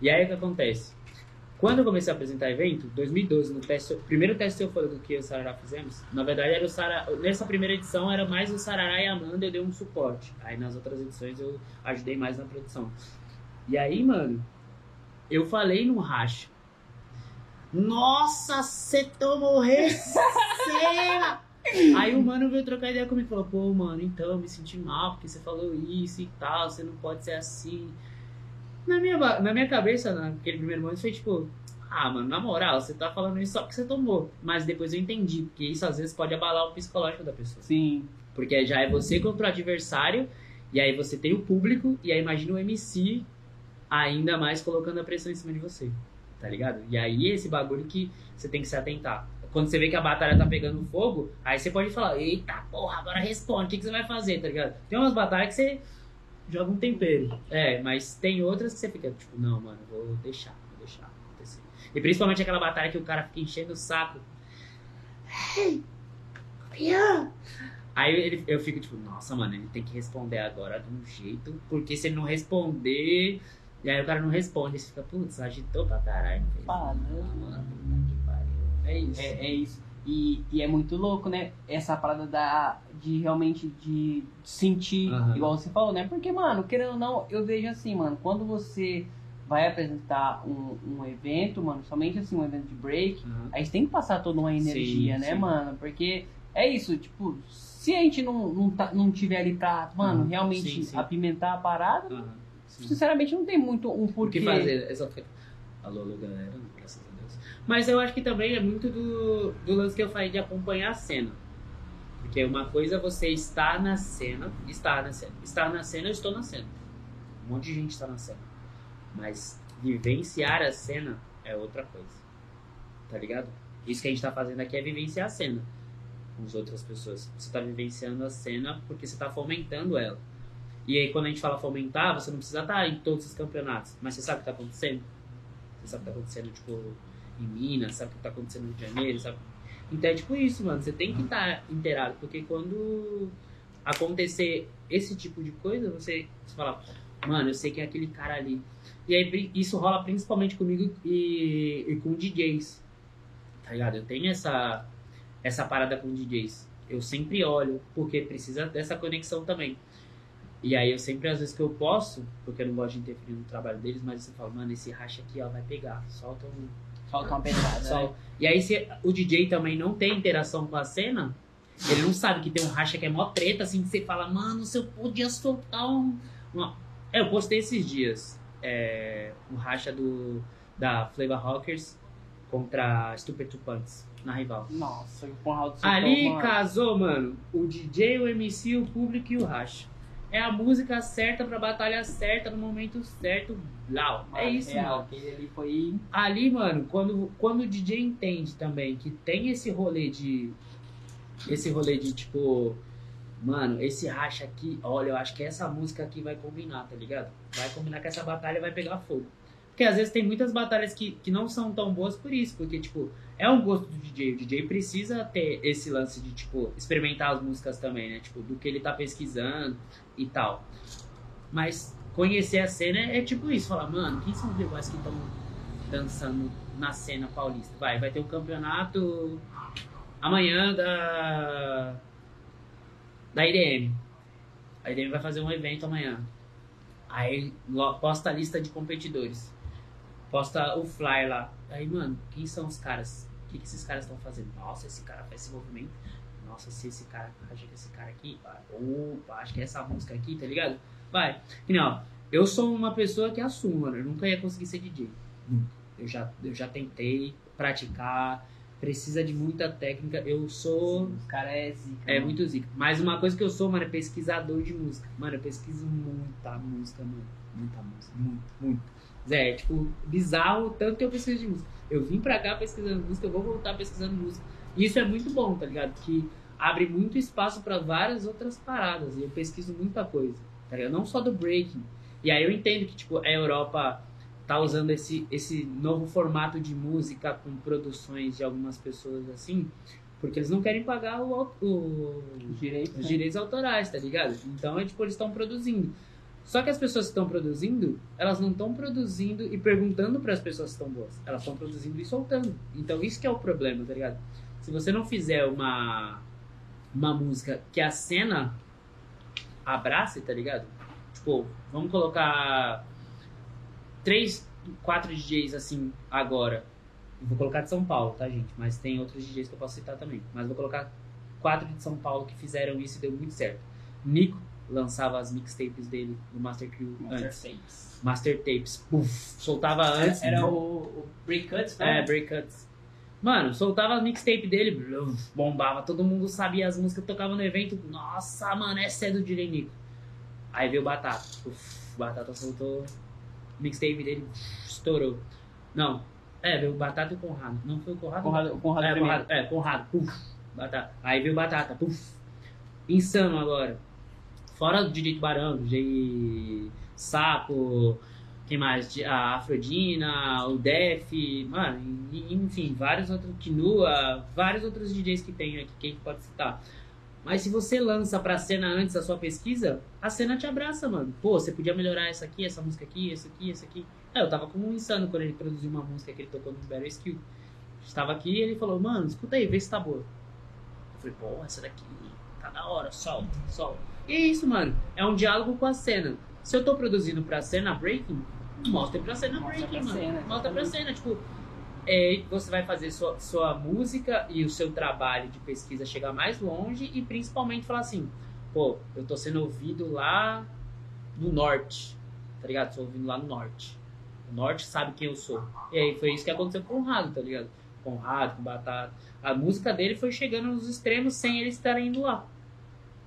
E aí o que acontece? Quando eu comecei a apresentar evento, 2012, no teste, primeiro teste eufórico que eu e o Sarará fizemos, na verdade era o Sarará, nessa primeira edição era mais o Sarará e a Amanda, eu dei um suporte. Aí nas outras edições eu ajudei mais na produção. E aí, mano, eu falei no racha. Nossa, você tomou receira! Aí o mano veio trocar ideia comigo e falou, pô, mano, então eu me senti mal porque você falou isso e tal, você não pode ser assim. Na minha, na minha cabeça, naquele primeiro momento, foi tipo, ah, mano, na moral, você tá falando isso só porque você tomou. Mas depois eu entendi, porque isso às vezes pode abalar o psicológico da pessoa. sim, Porque já é você contra o adversário, e aí você tem o público, e aí imagina o MC ainda mais colocando a pressão em cima de você. Tá ligado? E aí esse bagulho que você tem que se atentar. Quando você vê que a batalha tá pegando fogo, aí você pode falar, eita porra, agora responde, o que, que você vai fazer, tá ligado? Tem umas batalhas que você joga um tempero. É, mas tem outras que você fica, tipo, não, mano, vou deixar, vou deixar acontecer. E principalmente aquela batalha que o cara fica enchendo o saco. Hey, campeão! Aí ele, eu fico tipo, nossa, mano, ele tem que responder agora de um jeito, porque se ele não responder, e aí o cara não responde, você fica, putz, agitou pra caralho. mano, puta que pariu. É isso. É, é isso. E, e é muito louco, né? Essa parada da, de realmente de sentir, Aham. igual você falou, né? Porque, mano, querendo ou não, eu vejo assim, mano, quando você vai apresentar um, um evento, mano, somente assim, um evento de break, Aham. a gente tem que passar toda uma energia, Sim, né, sim. mano? Porque é isso, tipo, se a gente não, não, tá, não tiver ali pra, mano, Aham, realmente sim, sim. apimentar a parada, sinceramente não tem muito um O porquê. que fazer? Ficar. Alô, alô, galera. Mas eu acho que também é muito do, do lance que eu falei de acompanhar a cena. Porque uma coisa é você estar na cena, estar na cena. Estar na cena, eu estou na cena. Um monte de gente está na cena. Mas vivenciar a cena é outra coisa. Tá ligado? Isso que a gente tá fazendo aqui é vivenciar a cena com as outras pessoas. Você tá vivenciando a cena porque você tá fomentando ela. E aí, quando a gente fala fomentar, você não precisa estar em todos os campeonatos. Mas você sabe o que tá acontecendo? Você sabe o que tá acontecendo, tipo, em Minas, sabe o que tá acontecendo no Rio de Janeiro, sabe? Então é tipo isso, mano. Você tem que estar inteirado, porque quando acontecer esse tipo de coisa, você, você fala, mano, eu sei que é aquele cara ali. E aí isso rola principalmente comigo e, e com DJs. Tá ligado? Eu tenho essa, essa parada com DJs. Eu sempre olho, porque precisa dessa conexão também. E aí eu sempre, às vezes que eu posso, porque eu não gosto de interferir no trabalho deles, mas você fala, mano, esse racha aqui, ó, vai pegar. Solta um. Falta uma pedrada, Só... né? E aí se o DJ também não tem interação com a cena, ele não sabe que tem um racha que é mó treta, assim, que você fala, mano, se eu podia soltar um. Uma... É, eu postei esses dias. É, um racha do, da Flavor Rockers contra Stupid Two Punks na rival. Nossa, o Conrado Ali mano. casou, mano, o DJ, o MC, o público e o racha. É a música certa pra batalha certa, no momento certo, blau. É isso, real, mano. Ali foi. Ali, mano, quando, quando o DJ entende também que tem esse rolê de. Esse rolê de tipo. Mano, esse racha aqui, olha, eu acho que essa música aqui vai combinar, tá ligado? Vai combinar com essa batalha vai pegar fogo. Porque às vezes tem muitas batalhas que, que não são tão boas por isso, porque, tipo, é um gosto do DJ. O DJ precisa ter esse lance de, tipo, experimentar as músicas também, né? Tipo, do que ele tá pesquisando e tal. Mas conhecer a cena é, é tipo isso, falar, mano, quem são os iguais que estão dançando na cena paulista? Vai, vai ter um campeonato amanhã da. Da IDM. A IDM vai fazer um evento amanhã. Aí posta a lista de competidores. Posta o flyer lá. Aí, mano, quem são os caras? O que, que esses caras estão fazendo? Nossa, esse cara faz esse movimento. Nossa, se esse cara, acho que esse cara aqui, vai. opa, acho que é essa música aqui, tá ligado? Vai. E não, eu sou uma pessoa que assumo, mano. Eu nunca ia conseguir ser DJ. Nunca. Eu já, eu já tentei praticar. Precisa de muita técnica. Eu sou. Os caras é zica. É mano. muito zica. Mas uma coisa que eu sou, mano, é pesquisador de música. Mano, eu pesquiso muita música, mano. Muita música. Muito, muito. Zé, é tipo, bizarro tanto que eu pesquiso de música. Eu vim pra cá pesquisando música, eu vou voltar pesquisando música. E isso é muito bom, tá ligado? Que abre muito espaço pra várias outras paradas. E eu pesquiso muita coisa, tá ligado? Não só do breaking. E aí eu entendo que, tipo, a Europa tá usando esse, esse novo formato de música com produções de algumas pessoas assim, porque eles não querem pagar o, o, Os direitos. os né? direitos autorais, tá ligado? Então é tipo, eles estão produzindo. Só que as pessoas que estão produzindo, elas não estão produzindo e perguntando para as pessoas se estão boas. Elas estão produzindo e soltando. Então isso que é o problema, tá ligado? Se você não fizer uma uma música que a cena abrace, tá ligado? Tipo, vamos colocar três, quatro DJs assim agora. Vou colocar de São Paulo, tá, gente? Mas tem outros DJs que eu posso citar também. Mas vou colocar quatro de São Paulo que fizeram isso e deu muito certo. Nico lançava as mixtapes dele no Master Crew Master antes. Tapes. Master Tapes, puf, soltava antes. Era o, o Break Cuts, É, né? Break Cuts. Mano, soltava a mixtape dele, bluf, bombava, todo mundo sabia as músicas tocava no evento. Nossa, mano, essa é do DJ Nico. Aí veio o Batata. Uf, Batata soltou mixtape dele, estourou. Não, é, veio o Batata e o Conrado. Não foi o Conrado? Conrado, Conrado é, primeiro. Conrado, é, Conrado, puf, Batata. Aí veio Batata, puf. Insano agora. Fora o DJ Tubarão, DJ Sapo, quem mais? A Afrodina, o Def, mano, enfim, vários outros, Kinua, vários outros DJs que tem aqui que pode citar. Mas se você lança pra cena antes da sua pesquisa, a cena te abraça, mano. Pô, você podia melhorar essa aqui, essa música aqui, essa aqui, essa aqui. É, eu tava como um insano quando ele produziu uma música que ele tocou no Battle Skill. Estava aqui e ele falou, mano, escuta aí, vê se tá boa. Eu falei, pô, essa daqui tá da hora, solta, solta. E é isso, mano. É um diálogo com a cena. Se eu tô produzindo pra cena breaking, mostre pra cena Mostra breaking, pra mano. cena, mostra pra cena, tipo. É, você vai fazer sua, sua música e o seu trabalho de pesquisa chegar mais longe e principalmente falar assim, pô, eu tô sendo ouvido lá no norte, tá ligado? Tô ouvindo lá no norte. O norte sabe quem eu sou. E aí foi isso que aconteceu com o Conrado, tá ligado? Conrado, com Batata. A música dele foi chegando nos extremos sem eles estarem indo lá.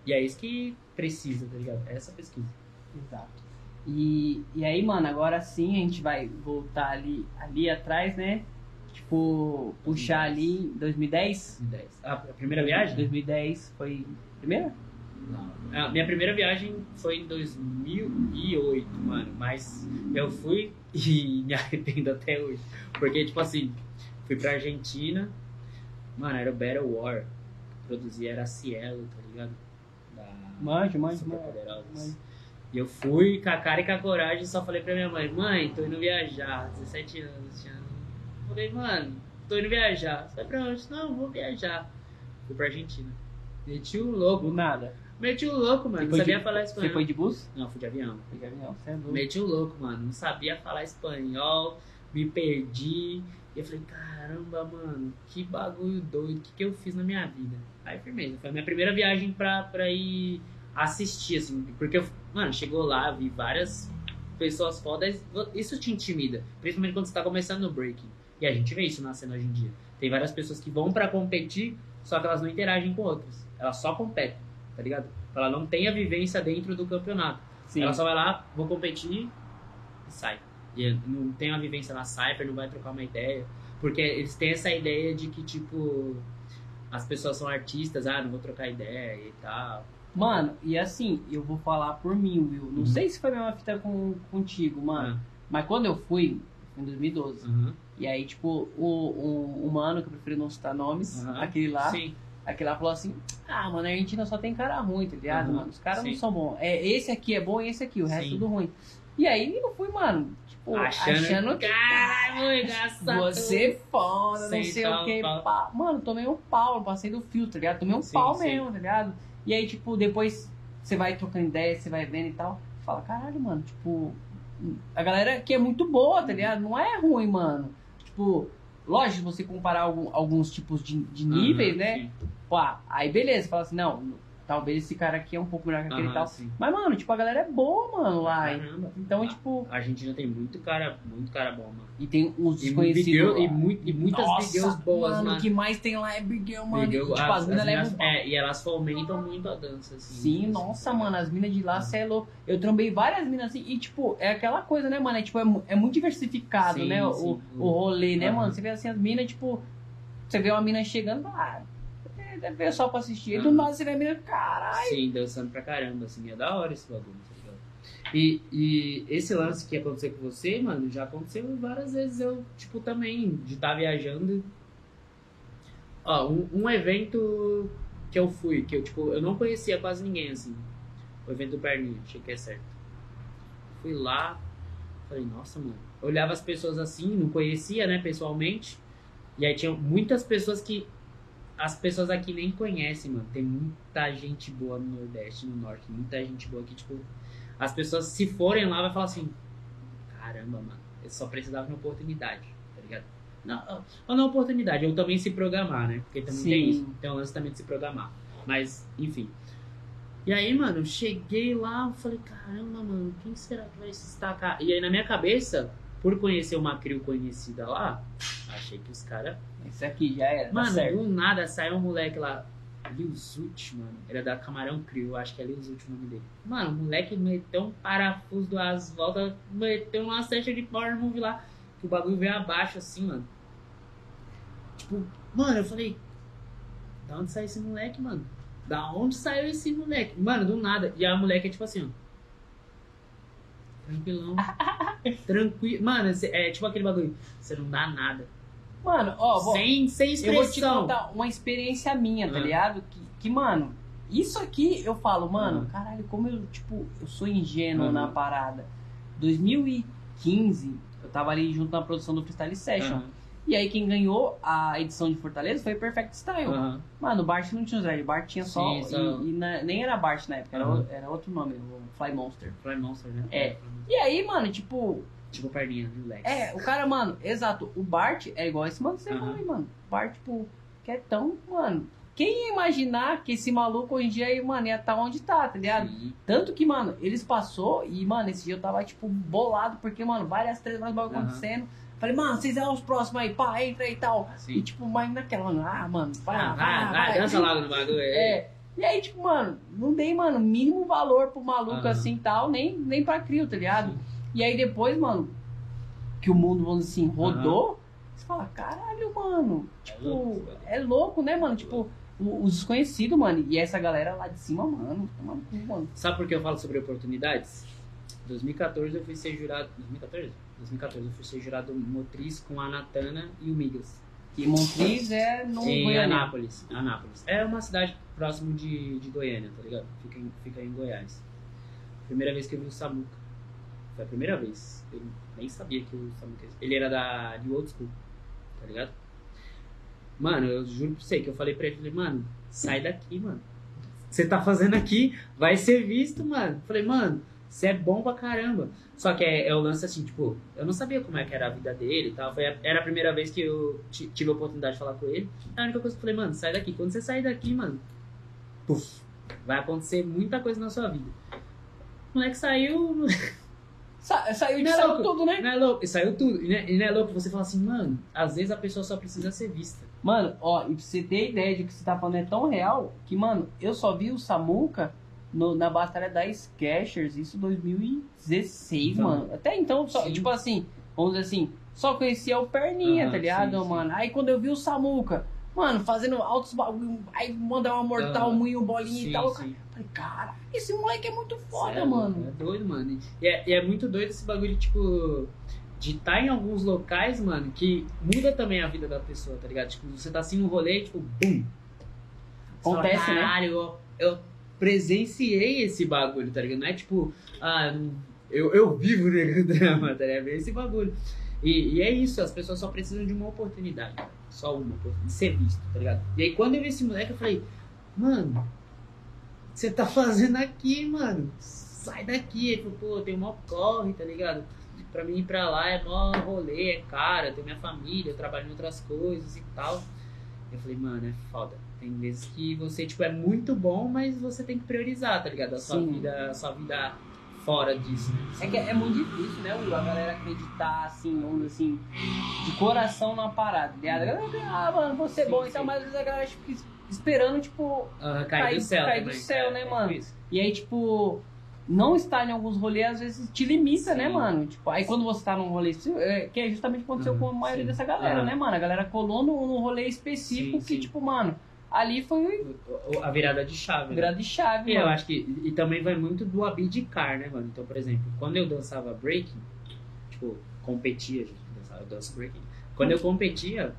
E é isso que precisa, tá ligado? Essa pesquisa. Exato. E, e aí, mano, agora sim a gente vai voltar ali, ali atrás, né? Tipo, puxar ali em 2010. 2010. A, a primeira viagem? 2010 foi. Primeira? Não. A minha primeira viagem foi em 2008, mano. Mas eu fui e me arrependo até hoje. Porque, tipo assim, fui pra Argentina. Mano, era o Battle War. Produzia era a Cielo, tá ligado? Da Manjo, manjo. E eu fui com a cara e com a coragem só falei pra minha mãe, mãe, tô indo viajar, 17 anos já. Falei, mano, tô indo viajar. Você vai pra onde? Não, vou viajar. Fui pra Argentina. Meti o louco. Do nada. Meti o louco, mano. Você Não sabia de- falar Você espanhol. foi de bus? Não, fui de avião. Foi de avião, você é doido. Meti o louco, mano. Não sabia falar espanhol, me perdi. E eu falei, caramba, mano, que bagulho doido, o que, que eu fiz na minha vida? Aí, firmeza. Foi a minha primeira viagem pra, pra ir assistir, assim. Porque, eu, mano, chegou lá, vi várias pessoas fodas. Isso te intimida. Principalmente quando você tá começando no breaking. E a gente vê isso na cena hoje em dia. Tem várias pessoas que vão pra competir, só que elas não interagem com outras. Elas só competem, tá ligado? Ela não tem a vivência dentro do campeonato. Sim. Ela só vai lá, vou competir e sai. Não tem uma vivência na Cypher, não vai trocar uma ideia. Porque eles têm essa ideia de que, tipo, as pessoas são artistas, ah, não vou trocar ideia e tal. Mano, e assim, eu vou falar por mim, Will. Não Uhum. sei se foi a mesma fita com, contigo, mano. Mas quando eu fui, em 2012. Uhum. E aí, tipo, o, o, o mano, que eu prefiro não citar nomes, Uhum. aquele lá, Sim. aquele lá falou assim: Ah, mano, a Argentina só tem cara ruim, tá ligado, Uhum. mano? Os caras não são bons. É, esse aqui é bom e esse aqui, o resto Sim. tudo ruim. E aí eu fui, mano, tipo, achando, que. Caralho, engraçado. Você é foda, não sei o tal, que. pau. pá. Mano, tomei um pau, passei do fio, tá ligado? Tomei um Sim, pau sim. mesmo, tá ligado? E aí, tipo, depois você vai trocando ideia, você vai vendo e tal. Fala, caralho, mano, tipo, a galera aqui é muito boa, tá ligado? Não é ruim, mano. Tipo, lógico, você comparar algum- alguns tipos de, de níveis, Uhum, né? sim. Pá, aí beleza, fala assim, não, talvez esse cara aqui é um pouco melhor que aquele Aham, tal. sim. Mas, mano, tipo, a galera é boa, mano, lá. Caramba. Então, tipo, A Argentina tem muito cara, muito cara bom, mano. e tem uns desconhecidos. e, e muitas Nossa, videos boas, mano. O que mais tem lá é Big Girl, mano. E, tipo, as, minas minas- levam. É, e elas fomentam muito a dança, assim. Sim, nossa, mano, as minas de lá, cê é louco. Eu trombei várias minas assim, e tipo, é aquela coisa, né, mano? É, tipo, é, é muito diversificado, Sim, né? O, sim. o rolê, né, mano? Você vê assim, as minas, tipo, você vê uma mina chegando, ah, deve ver só pra assistir. E do nada você a mina, caralho. Sim, dançando pra caramba, assim, é da hora esse bagulho, tá ligado? E, e esse lance que aconteceu com você, mano, já aconteceu várias vezes. Eu, tipo, também, de estar viajando. Ó, um, um evento que eu fui, que eu, tipo, eu não conhecia quase ninguém, assim. O evento do Perninho, achei que é certo. Fui lá, falei, nossa, mano. Eu olhava as pessoas assim, não conhecia, né, pessoalmente. E aí tinha muitas pessoas que as pessoas aqui nem conhecem, mano. Tem muita gente boa no Nordeste, no Norte, muita gente boa aqui, tipo, as pessoas se forem lá vai falar assim, caramba, mano, eu só precisava de uma oportunidade, tá ligado? Não, não, não oportunidade, eu também se programar, né? Porque também Sim. tem isso, tem um lance também de se programar. Mas, enfim. E aí, mano, eu cheguei lá, eu falei, caramba, mano, quem será que vai se destacar? E aí na minha cabeça, por conhecer uma crew conhecida lá, achei que os caras Esse aqui já era, tá Mano, certo. do nada saiu um moleque lá, Lil Zut, mano. Era da Camarão Crew, acho que é Lil Zut o nome dele. Mano, o moleque meteu um parafuso duas voltas, meteu uma session de power move lá, que o bagulho veio abaixo assim, mano. Tipo, mano, eu falei, da onde saiu esse moleque, mano? Da onde saiu esse moleque? Mano, do nada. E a moleque é tipo assim, ó. Tranquilão. Tranquilo. Mano, é tipo aquele bagulho. Você não dá nada. Mano, ó, vou, sem, sem eu vou te expressão. contar uma experiência minha, tá Ah. ligado? Que, que, mano, isso aqui eu falo, mano, Ah. caralho, como eu, tipo, eu sou ingênuo Aham. na parada. 2015, eu tava ali junto na produção do Freestyle Session. E aí quem ganhou a edição de Fortaleza foi Perfect Style. aham. Mano, o Bart não tinha os dread, o Bart tinha só. Sim, só- E, e na- nem era Bart na época, era, Aham. o- era outro nome, o Fly Monster. Fly Monster, né? É. E aí, mano, tipo, Tipo perninha do Lex. é, o cara, mano, exato, o Bart é igual esse mano que você Aham. falou aí, mano. O Bart, tipo, quietão, mano. Quem ia imaginar que esse maluco hoje em dia, aí, mano, ia estar onde tá, tá ligado? Sim. Tanto que, mano, eles passou e, mano, esse dia eu tava, tipo, bolado, porque, mano, várias três mais bagulho Aham. acontecendo. Falei, mano, vocês são os próximos aí, pá, entra aí e tal. Sim. E, tipo, mas naquela, mano, ah, mano, vai, Ah, vai, vai, vai, dança logo no bagulho. É. E aí, tipo, mano, não dei, mano, mínimo valor pro maluco Aham. assim tal, nem, nem pra crio, tá ligado? E aí depois, mano, que o mundo, vamos dizer assim, rodou, você fala, caralho, mano. Tipo, louco, é louco, né, mano? Tipo, os desconhecidos, mano. E essa galera lá de cima, mano, mano. Sabe por que eu falo sobre oportunidades? 2014 eu fui ser jurado. 2014? 2014 eu fui ser jurado motriz com a Natana e o Migas. E Montriz é no em Goiânia. Anápolis. Anápolis. É uma cidade próximo de, de Goiânia, tá ligado? Fica em, fica em Goiás. Primeira vez que eu vi o Samuca. Foi a primeira vez. Eu nem sabia que o Samuca Ele era da New Old School, tá ligado? Mano, eu juro pra você que eu falei pra ele, falei, mano, sai daqui, mano. Você tá fazendo aqui, vai ser visto, mano. Falei, mano, você é bom pra caramba. Só que é, é o lance assim, tipo, eu não sabia como é que era a vida dele e tal. Foi a- era a primeira vez que eu ti- tive a oportunidade de falar com ele. A única coisa que eu falei, mano, sai daqui. Quando você sair daqui, mano, vai acontecer muita coisa na sua vida. O moleque saiu, Sa- saiu de é saiu louco. tudo, né? não é louco, saiu tudo. E não é, e não é louco você falar assim, mano, às vezes a pessoa só precisa ser vista. Mano, ó, e pra você ter ideia de que você tá falando é tão real que, mano, eu só vi o Samuca no- na batalha da Skechers, isso 2016, Então, mano. Até então, só, sim. tipo assim, vamos dizer assim, só conhecia o Perninha, Aham, tá ligado, sim, sim. mano? Aí quando eu vi o Samuca, mano, fazendo altos bagulho, aí mandar uma mortal, Aham. moinho, bolinha e tal. eu sim. Falei, cara, esse moleque é muito foda, é mano. É doido, mano. E é, e é muito doido esse bagulho, tipo, de estar em alguns locais, mano, que muda também a vida da pessoa, tá ligado? Tipo, você tá assim no rolê, tipo, bum. Você fala, Acontece, né? Eu, eu presenciei esse bagulho, tá ligado? Não é tipo, ah, eu, eu vivo o drama, tá ligado? É esse bagulho. E, e é isso, as pessoas só precisam de uma oportunidade. Só uma de ser visto, tá ligado? E aí quando eu vi esse moleque, eu falei, mano, você tá fazendo aqui, mano? Sai daqui. Ele falou, pô, tem mó corre, tá ligado? Pra mim ir pra lá é mó rolê, é cara, tenho minha família, eu trabalho em outras coisas e tal. Eu falei, mano, é foda. Tem vezes que você, tipo, é muito bom, mas você tem que priorizar, tá ligado? A sua Sim. vida, a sua vida fora disso, né? É que é muito difícil, né, Will? A galera acreditar, assim, assim, de coração na parada. tá ligado? A galera, ah, mano, vou ser Sim, bom e tal, sim. mas às vezes a galera fica esperando, tipo. Ah, cair Cair- do céu cair do também. céu, É, né, é mano? isso. E aí, tipo, não estar em alguns rolês às vezes te limita, né, Sim. mano? Tipo, aí quando você tá num rolê, é, que é justamente o que aconteceu Uhum, com a maioria dessa galera, né, mano? A galera colou num, rolê específico que, tipo, mano, ali foi A virada de chave. né? grande chave, E eu mano. acho que. E também vai muito do abdicar, né, mano? Então, por exemplo, quando eu dançava breaking, tipo, competia, gente, dançava, eu danço breaking. Quando eu competia,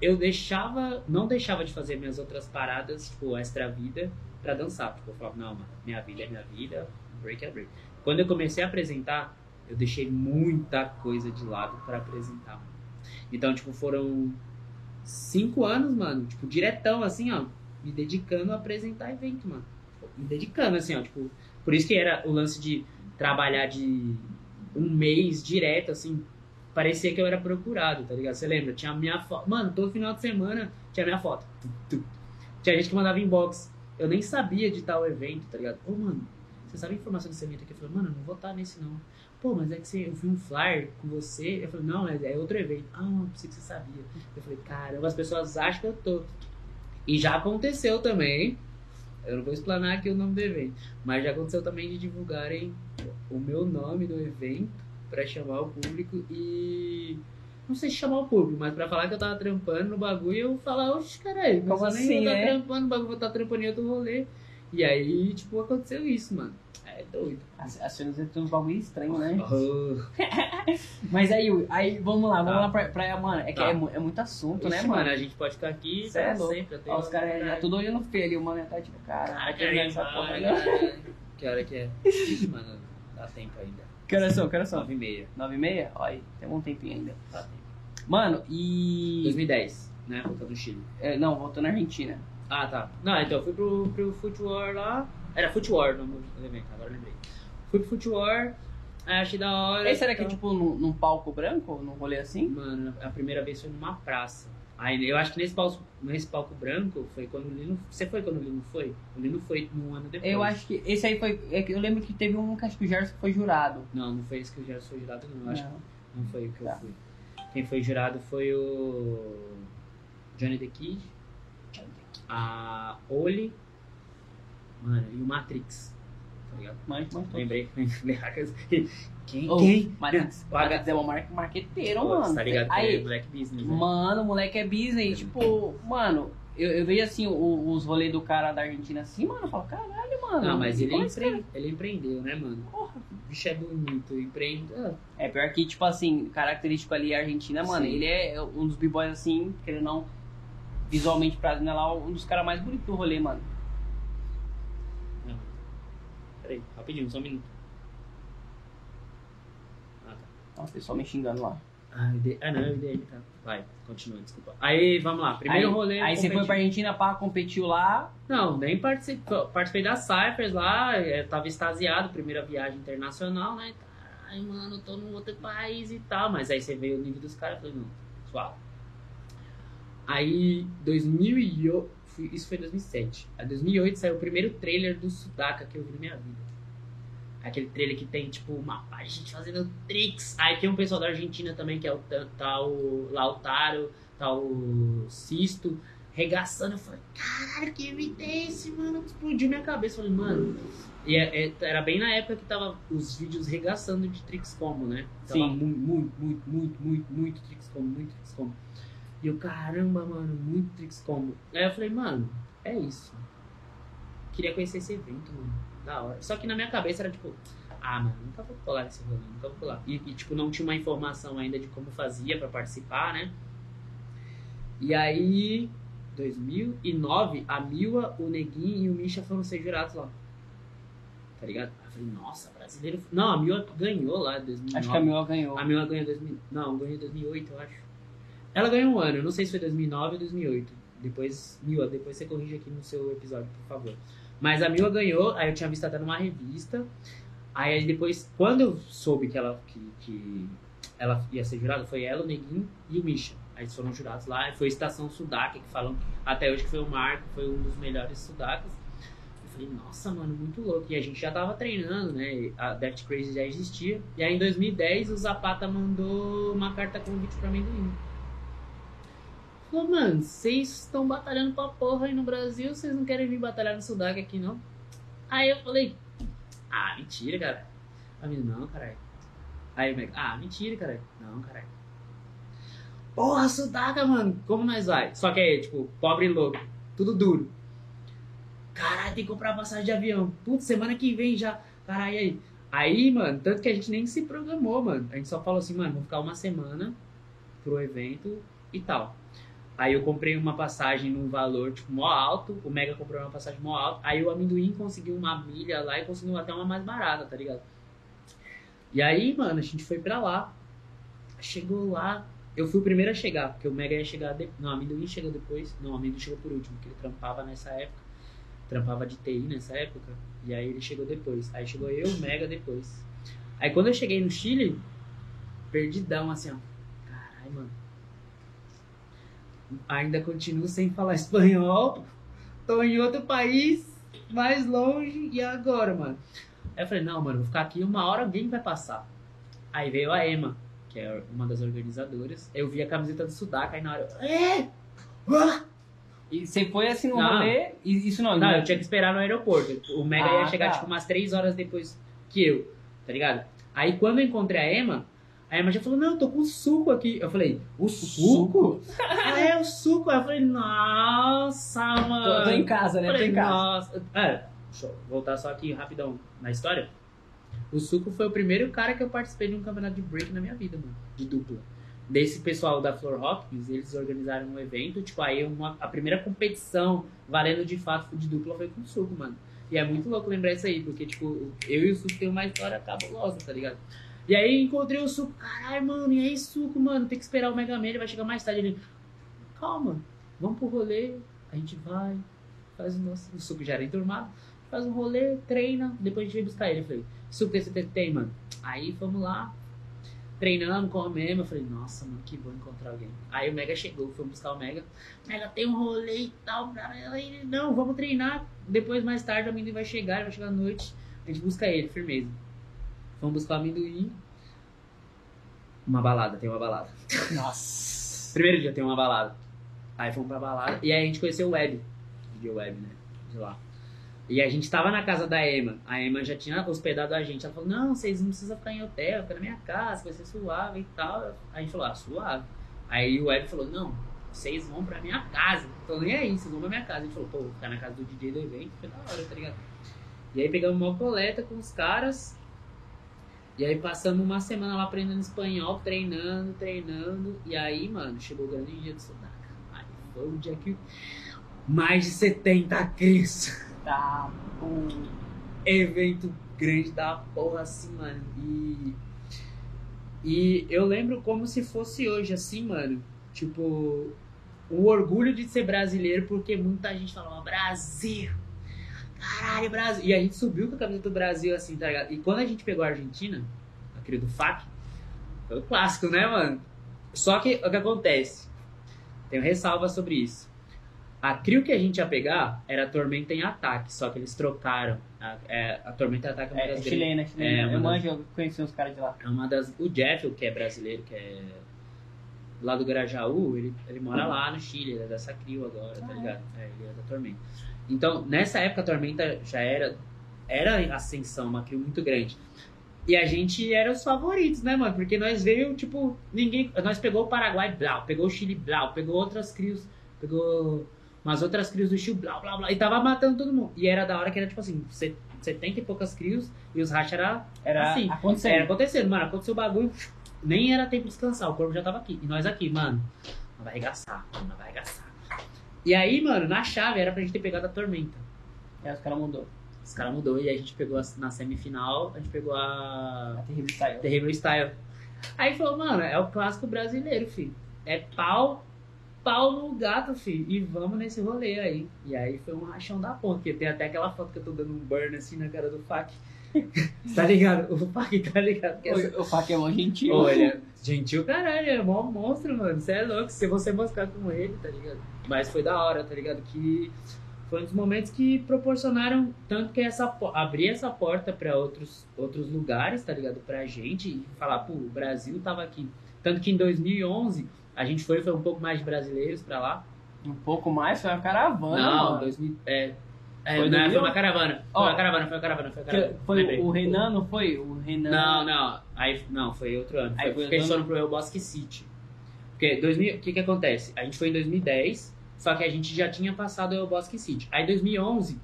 eu deixava. Não deixava de fazer minhas outras paradas, tipo, extra vida, pra dançar. Tipo, eu falava, não, mano, minha vida é minha vida, break é break. Quando eu comecei a apresentar, eu deixei muita coisa de lado pra apresentar. Então, tipo, foram cinco anos, mano, tipo, diretão, assim, ó, me dedicando a apresentar evento, mano. Me dedicando, assim, ó, tipo, por isso que era o lance de trabalhar de um mês direto, assim, parecia que eu era procurado, tá ligado? Você lembra? Tinha minha foto. Mano, todo final de semana tinha minha foto. Tinha gente que mandava inbox. Eu nem sabia de tal evento, tá ligado? Ô, mano, você sabe a informação desse evento aqui? Eu falei, mano, eu não vou estar nesse não. Pô, mas é que você, eu vi um flyer com você. Eu falei, não, é, é outro evento. Ah, não, pensei que você sabia. Eu falei, caramba, as pessoas acham que eu tô. E já aconteceu também. Eu não vou explanar aqui o nome do evento. Mas já aconteceu também de divulgarem o meu nome no evento pra chamar o público e. não sei se chamar o público, mas pra falar que eu tava trampando no bagulho, eu falar, oxe, caralho, Como mas eu nem assim, vou tá né? trampando no bagulho, vou estar trampando em outro rolê. E aí, tipo, aconteceu isso, mano. É doido. As, as cenas tem uns bagulho estranho, né? Oh. Mas aí, aí vamos lá, vamos Tá. lá pra, pra. Mano, é que Tá. é, é muito assunto, né, Ixi, mano? a gente pode ficar aqui Cê é sempre. até Ó, os caras já tudo olhando feio ali, o mano tá tipo, cara, Ah, que essa porra, né? caralho. Que hora que é? Ixi, mano, dá tempo ainda. Que horas são? Que horas são? Nove e meia. Nove e meia? Ó, aí, tem um tempinho ainda. Dá tempo. Mano, e. 2010, né? Voltando do Chile. é, não, voltando na Argentina. Ah, tá. Não, então eu fui pro, pro War lá. Era Foot War no no evento, agora lembrei. Fui pro Foot War, aí achei da hora. Esse era que, então- tipo, num, num palco branco? Num rolê assim? Mano, a primeira vez foi numa praça. Aí eu acho que nesse palco, nesse palco branco foi quando o Lino. Você foi quando o Lino foi? O Lino foi um ano depois. Eu acho que. Esse aí foi. É que eu lembro que teve um que acho que o Gerson foi jurado. Não, não foi esse que eu já sou jurado, não. Eu acho Não. que não foi o que Tá. eu fui. Quem foi jurado foi o. Johnny the Kid, a Oli, mano, e o Matrix. Tá ligado? Mas, mas tô- Lembrei. Quem? Ô, Quem? Matrix, O Matrix é um mar- marqueteiro, Pô, mano. Tá ligado que é Aí, Black Business, né? Mano, o moleque é business. Tipo, mano, eu, eu vejo assim o- os rolês do cara da Argentina assim, mano, eu falo, caralho, mano. Não, mas ele, esse empre... ele empreendeu, né, mano? Porra. O bicho é bonito, empreende. Ah, É pior que, tipo assim, característico ali a Argentina, mano, Sim. ele é um dos b-boys assim, querendo não, visualmente pra mim, é lá um dos caras mais bonitos do rolê, mano. Não. Peraí, rapidinho, só um minuto. Ah, tá. O pessoal me xingando lá. Ah, eu dei- ah, não, eu dei ele, tá. Vai, continua, desculpa. Aí, vamos lá. Primeiro aí, rolê. Aí você foi pra Argentina, pá, competiu lá. Não, nem participei, participei das Cyphers lá, eu tava extasiado, primeira viagem internacional, né? Ai, mano, tô num outro país e tal. Mas aí você veio o nível dos caras, eu falei, não, suave. Aí, 2008, fui- isso foi 2007. Aí, 2008 saiu o primeiro trailer do Sudaka que eu vi na minha vida. Aquele trailer que tem, tipo, uma de gente fazendo tricks. Aí tem um pessoal da Argentina também, que é o, Tan- tá Lautaro, tá o Sisto, regaçando. Eu falei, caralho, que esse, mano? Explodiu minha cabeça. Eu falei, mano. E é- é- era bem na época que tava os vídeos regaçando de tricks combo, né? Tava Sim. muito, muito, muito, muito, muito, muito tricks combo, muito tricks combo. E eu, caramba, mano, muito tricks combo. Aí eu falei, mano, é isso. Queria conhecer esse evento, mano. Da hora. Só que na minha cabeça era tipo, ah, mano, nunca vou colar nesse rolê, nunca vou colar. E, e, tipo, não tinha uma informação ainda de como fazia pra participar, né? E aí, 2009, a Mila, o Neguinho e o Misha foram ser jurados lá. Tá ligado? Aí eu falei, nossa, brasileiro. Não, a Mila ganhou lá em 2009. Acho que a Mila ganhou. A Mila ganhou em 2000. Não, ganhou em 2008, eu acho. Ela ganhou um ano, não sei se foi 2009 ou 2008. Depois, Mila, depois você corrige aqui no seu episódio, por favor. Mas a Mila ganhou, aí eu tinha visto até numa revista. Aí depois, quando eu soube que ela, que, que ela ia ser jurada, foi ela, o Neguinho e o Misha. Aí foram jurados lá, foi Estação Sudaca, que falam até hoje que foi o Marco, foi um dos melhores Sudacas. Eu falei, nossa, mano, muito louco. E a gente já tava treinando, né? A Death Crazy já existia. E aí em 2010 o Zapata mandou uma carta convite pra amendoim. Falou, mano, vocês estão batalhando pra porra aí no Brasil, vocês não querem vir batalhar no Sudaca aqui, não? Aí eu falei, ah, mentira, cara. A menina, não, caralho. Aí o Mega, ah, mentira, caralho. Não, caralho. Porra, Sudaca, mano, como nós vai? Só que aí, tipo, pobre e louco, tudo duro. Caralho, tem que comprar passagem de avião. Putz, semana que vem já. Caralho, aí? Aí, mano, tanto que a gente nem se programou, mano. A gente só falou assim, mano, vou ficar uma semana pro evento e tal. Aí eu comprei uma passagem num valor, tipo, mó alto. O Mega comprou uma passagem mó alto. Aí o amendoim conseguiu uma milha lá e conseguiu até uma mais barata, tá ligado? E aí, mano, a gente foi pra lá. Chegou lá. Eu fui o primeiro a chegar, porque o Mega ia chegar. De... Não, o amendoim chegou depois. Não, o amendoim chegou por último, porque ele trampava nessa época. Trampava de TI nessa época. E aí ele chegou depois. Aí chegou eu, o Mega depois. Aí quando eu cheguei no Chile, perdidão, assim, ó. Caralho, mano. Ainda continuo sem falar espanhol. Tô em outro país, mais longe. E agora, mano? Aí eu falei, não, mano, vou ficar aqui uma hora, alguém vai passar. Aí veio a Emma, que é uma das organizadoras. Eu vi a camiseta do Sudaca, aí na hora eu. É! Ah! E você foi assim no Não. rolê? Isso não, Não, eu tinha que esperar no aeroporto. O Mega Ah, ia chegar, tá. tipo, umas três horas depois que eu, tá ligado? Aí quando eu encontrei a Emma, Aí a já falou, não, eu tô com suco aqui. Eu falei, o suco? Ela é o suco. Aí eu falei, nossa, mano. Tô, tô em casa, né? Eu Tô falei, em casa. nossa. É, deixa eu voltar só aqui rapidão na história. O Suco foi o primeiro cara que eu participei de um campeonato de break na minha vida, mano. De dupla. Desse pessoal da Flor Hopkins, eles organizaram um evento, tipo, aí uma, a primeira competição valendo de fato de dupla foi com o Suco, mano. E é muito louco lembrar isso aí, porque, tipo, eu e o Suco tem uma história cabulosa, tá ligado? E aí encontrei o Suco, caralho, mano, e aí, Suco, mano, tem que esperar o Mega Man, ele vai chegar mais tarde. Ele, calma, vamos pro rolê, a gente vai, faz o nosso. O Suco já era enturmado, faz um rolê, treina, depois a gente vem buscar ele. Eu falei, Suco, esse você tem, mano? Aí fomos lá, treinamos, comemos. Eu falei, nossa, mano, que bom encontrar alguém. Aí o Mega chegou, fomos buscar o Mega. Mega, tem um rolê e tal. Ele, não, vamos treinar. Depois, mais tarde, o amendoim vai chegar, vai chegar à noite. A gente busca ele, firmeza. Vamos buscar o amendoim. Uma balada, tem uma balada. Nossa. Primeiro dia tem uma balada. Aí fomos pra balada. E aí a gente conheceu o Web. DJ Web, né? De lá. E a gente tava na casa da Emma. A Emma já tinha hospedado a gente. Ela falou, não, vocês não precisam ficar em hotel, fica na minha casa, vai ser suave e tal. A gente falou, ah, suave. Aí o Web falou, não, vocês vão pra minha casa. Tô nem aí, vocês vão pra minha casa. A gente falou, pô, vou ficar na casa do DJ do evento, foi da hora, tá ligado? E aí pegamos uma coleta com os caras. E aí passamos uma semana lá aprendendo espanhol, treinando, treinando. E aí, mano, chegou o grande dia do Sudaca. Aí foi o dia que mais de 70 crios. Tá, bom. Evento grande da porra, assim, mano. E. E eu lembro como se fosse hoje, assim, mano. Tipo, o orgulho de ser brasileiro, porque muita gente falava Brasil. Caralho, Brasil. E a gente subiu com a camisa do Brasil, assim, tá ligado? E quando a gente pegou a Argentina, aquele do FAC, foi o clássico, né, mano? Só que o que acontece? Tenho ressalva sobre isso. A crio que a gente ia pegar era a Tormenta em Ataque, só que eles trocaram. A, é, a Tormenta em Ataque é uma É, das é grandes- chilena, é É, chilena. uma eu das- manjo, eu conheci uns caras de lá. é uma das. O Jeff, que é brasileiro, que é lá do Grajaú, ele, ele mora lá no Chile, ele é dessa crio agora, tá Ah, é? ligado? É, ele é da Tormenta. Então, nessa época a Tormenta já era. Era ascensão, uma crio muito grande. E a gente era os favoritos, né, mano? Porque nós veio, tipo, ninguém. Nós pegou o Paraguai, blau, pegou o Chile, blau, pegou outras crios, pegou umas outras crios do Chile, blá, blá, blá, e tava matando todo mundo. E era da hora que era, tipo assim, 70 e poucas crios, e os racha era Era Assim, acontecendo. era acontecendo, mano. Aconteceu o bagulho, nem era tempo de descansar, o corpo já tava aqui. E nós aqui, mano, não vai arregaçar, mano, não vai arregaçar. E aí, mano, na chave era pra gente ter pegado a tormenta. Aí os caras mudou. Os caras mudou e aí a gente pegou a- na semifinal, a gente pegou a A terrível saiu. Terrível Style. Aí falou, mano, é o clássico brasileiro, filho. É pau, pau no gato, filho. E vamos nesse rolê aí. E aí foi um rachão da porra, porque tem até aquela foto que eu tô dando um burn assim na cara do Fac. tá ligado? O Fac tá ligado? Essa- O, o Fac é mó gentil. Olha, gentil caralho, é mó monstro, mano. Você é louco, se você moscar com ele, tá ligado? Mas foi da hora, tá ligado? Que foi um dos momentos que proporcionaram tanto que essa abrir essa porta pra outros outros lugares, tá ligado? Pra gente e falar, pô, o Brasil tava aqui. Tanto que em 2011 a gente foi foi um pouco mais de brasileiros pra lá. Um pouco mais, foi uma caravana. Não, mano. 2000 é é, Foi não, 2000? foi uma caravana. Foi uma caravana, foi uma caravana, foi uma caravana. Foi Lembrei. o Renan, não foi? O Renan. Não, não. Aí, não, foi outro ano. Aí Foi, outro foram pro El Bosque City. Porque 2000, o que que acontece? A gente foi em 2010, só que a gente já tinha passado o El Bosque City. Aí em 2011,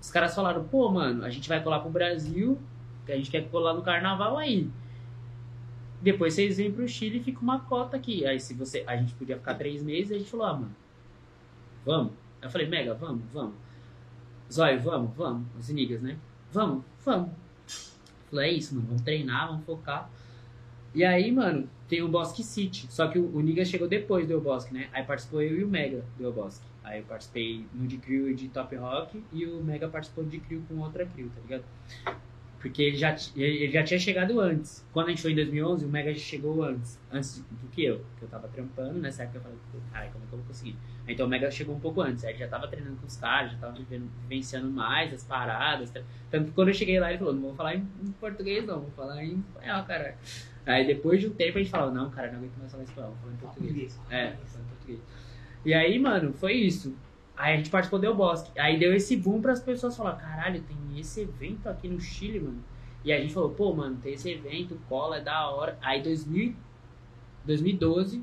os caras falaram, pô, mano, a gente vai colar pro Brasil, que a gente quer colar no carnaval aí. Depois vocês vêm pro Chile e fica uma cota aqui. Aí se você. A gente podia ficar três meses, a gente falou, ah, mano, vamos. Eu falei, Mega, vamos, vamos. Zóio, vamos, vamos. Os inigas, né? Vamos, vamos. Falei, é isso, mano, vamos treinar, vamos focar. E aí, mano, tem o Bosque City. Só que o, o Niga chegou depois do Bosque, né? Aí participou eu e o Mega do Bosque. Aí eu participei no de crew de top rock e o Mega participou de crew com outra crew, tá ligado? Porque ele já, ele já tinha chegado antes. Quando a gente foi em 2011, o Mega já chegou antes. Antes do que eu. Que eu tava trampando, nessa época eu falei, ai, como é que eu vou conseguir? Então o Mega chegou um pouco antes. Aí ele já tava treinando com os caras, já tava vivendo, vivenciando mais as paradas. tá? Tanto que quando eu cheguei lá, ele falou, não vou falar em, português não, vou falar em espanhol, cara. Aí depois de um tempo a gente falou, não, cara, não aguento mais falar espanhol, vou falar em português. É, foi em português. E aí, mano, foi isso. Aí a gente participou do Bosque. Aí deu esse boom para as pessoas falar, caralho, tem esse evento aqui no Chile, mano. E a gente falou, pô, mano, tem esse evento, cola, é da hora. Aí 2000, 2012,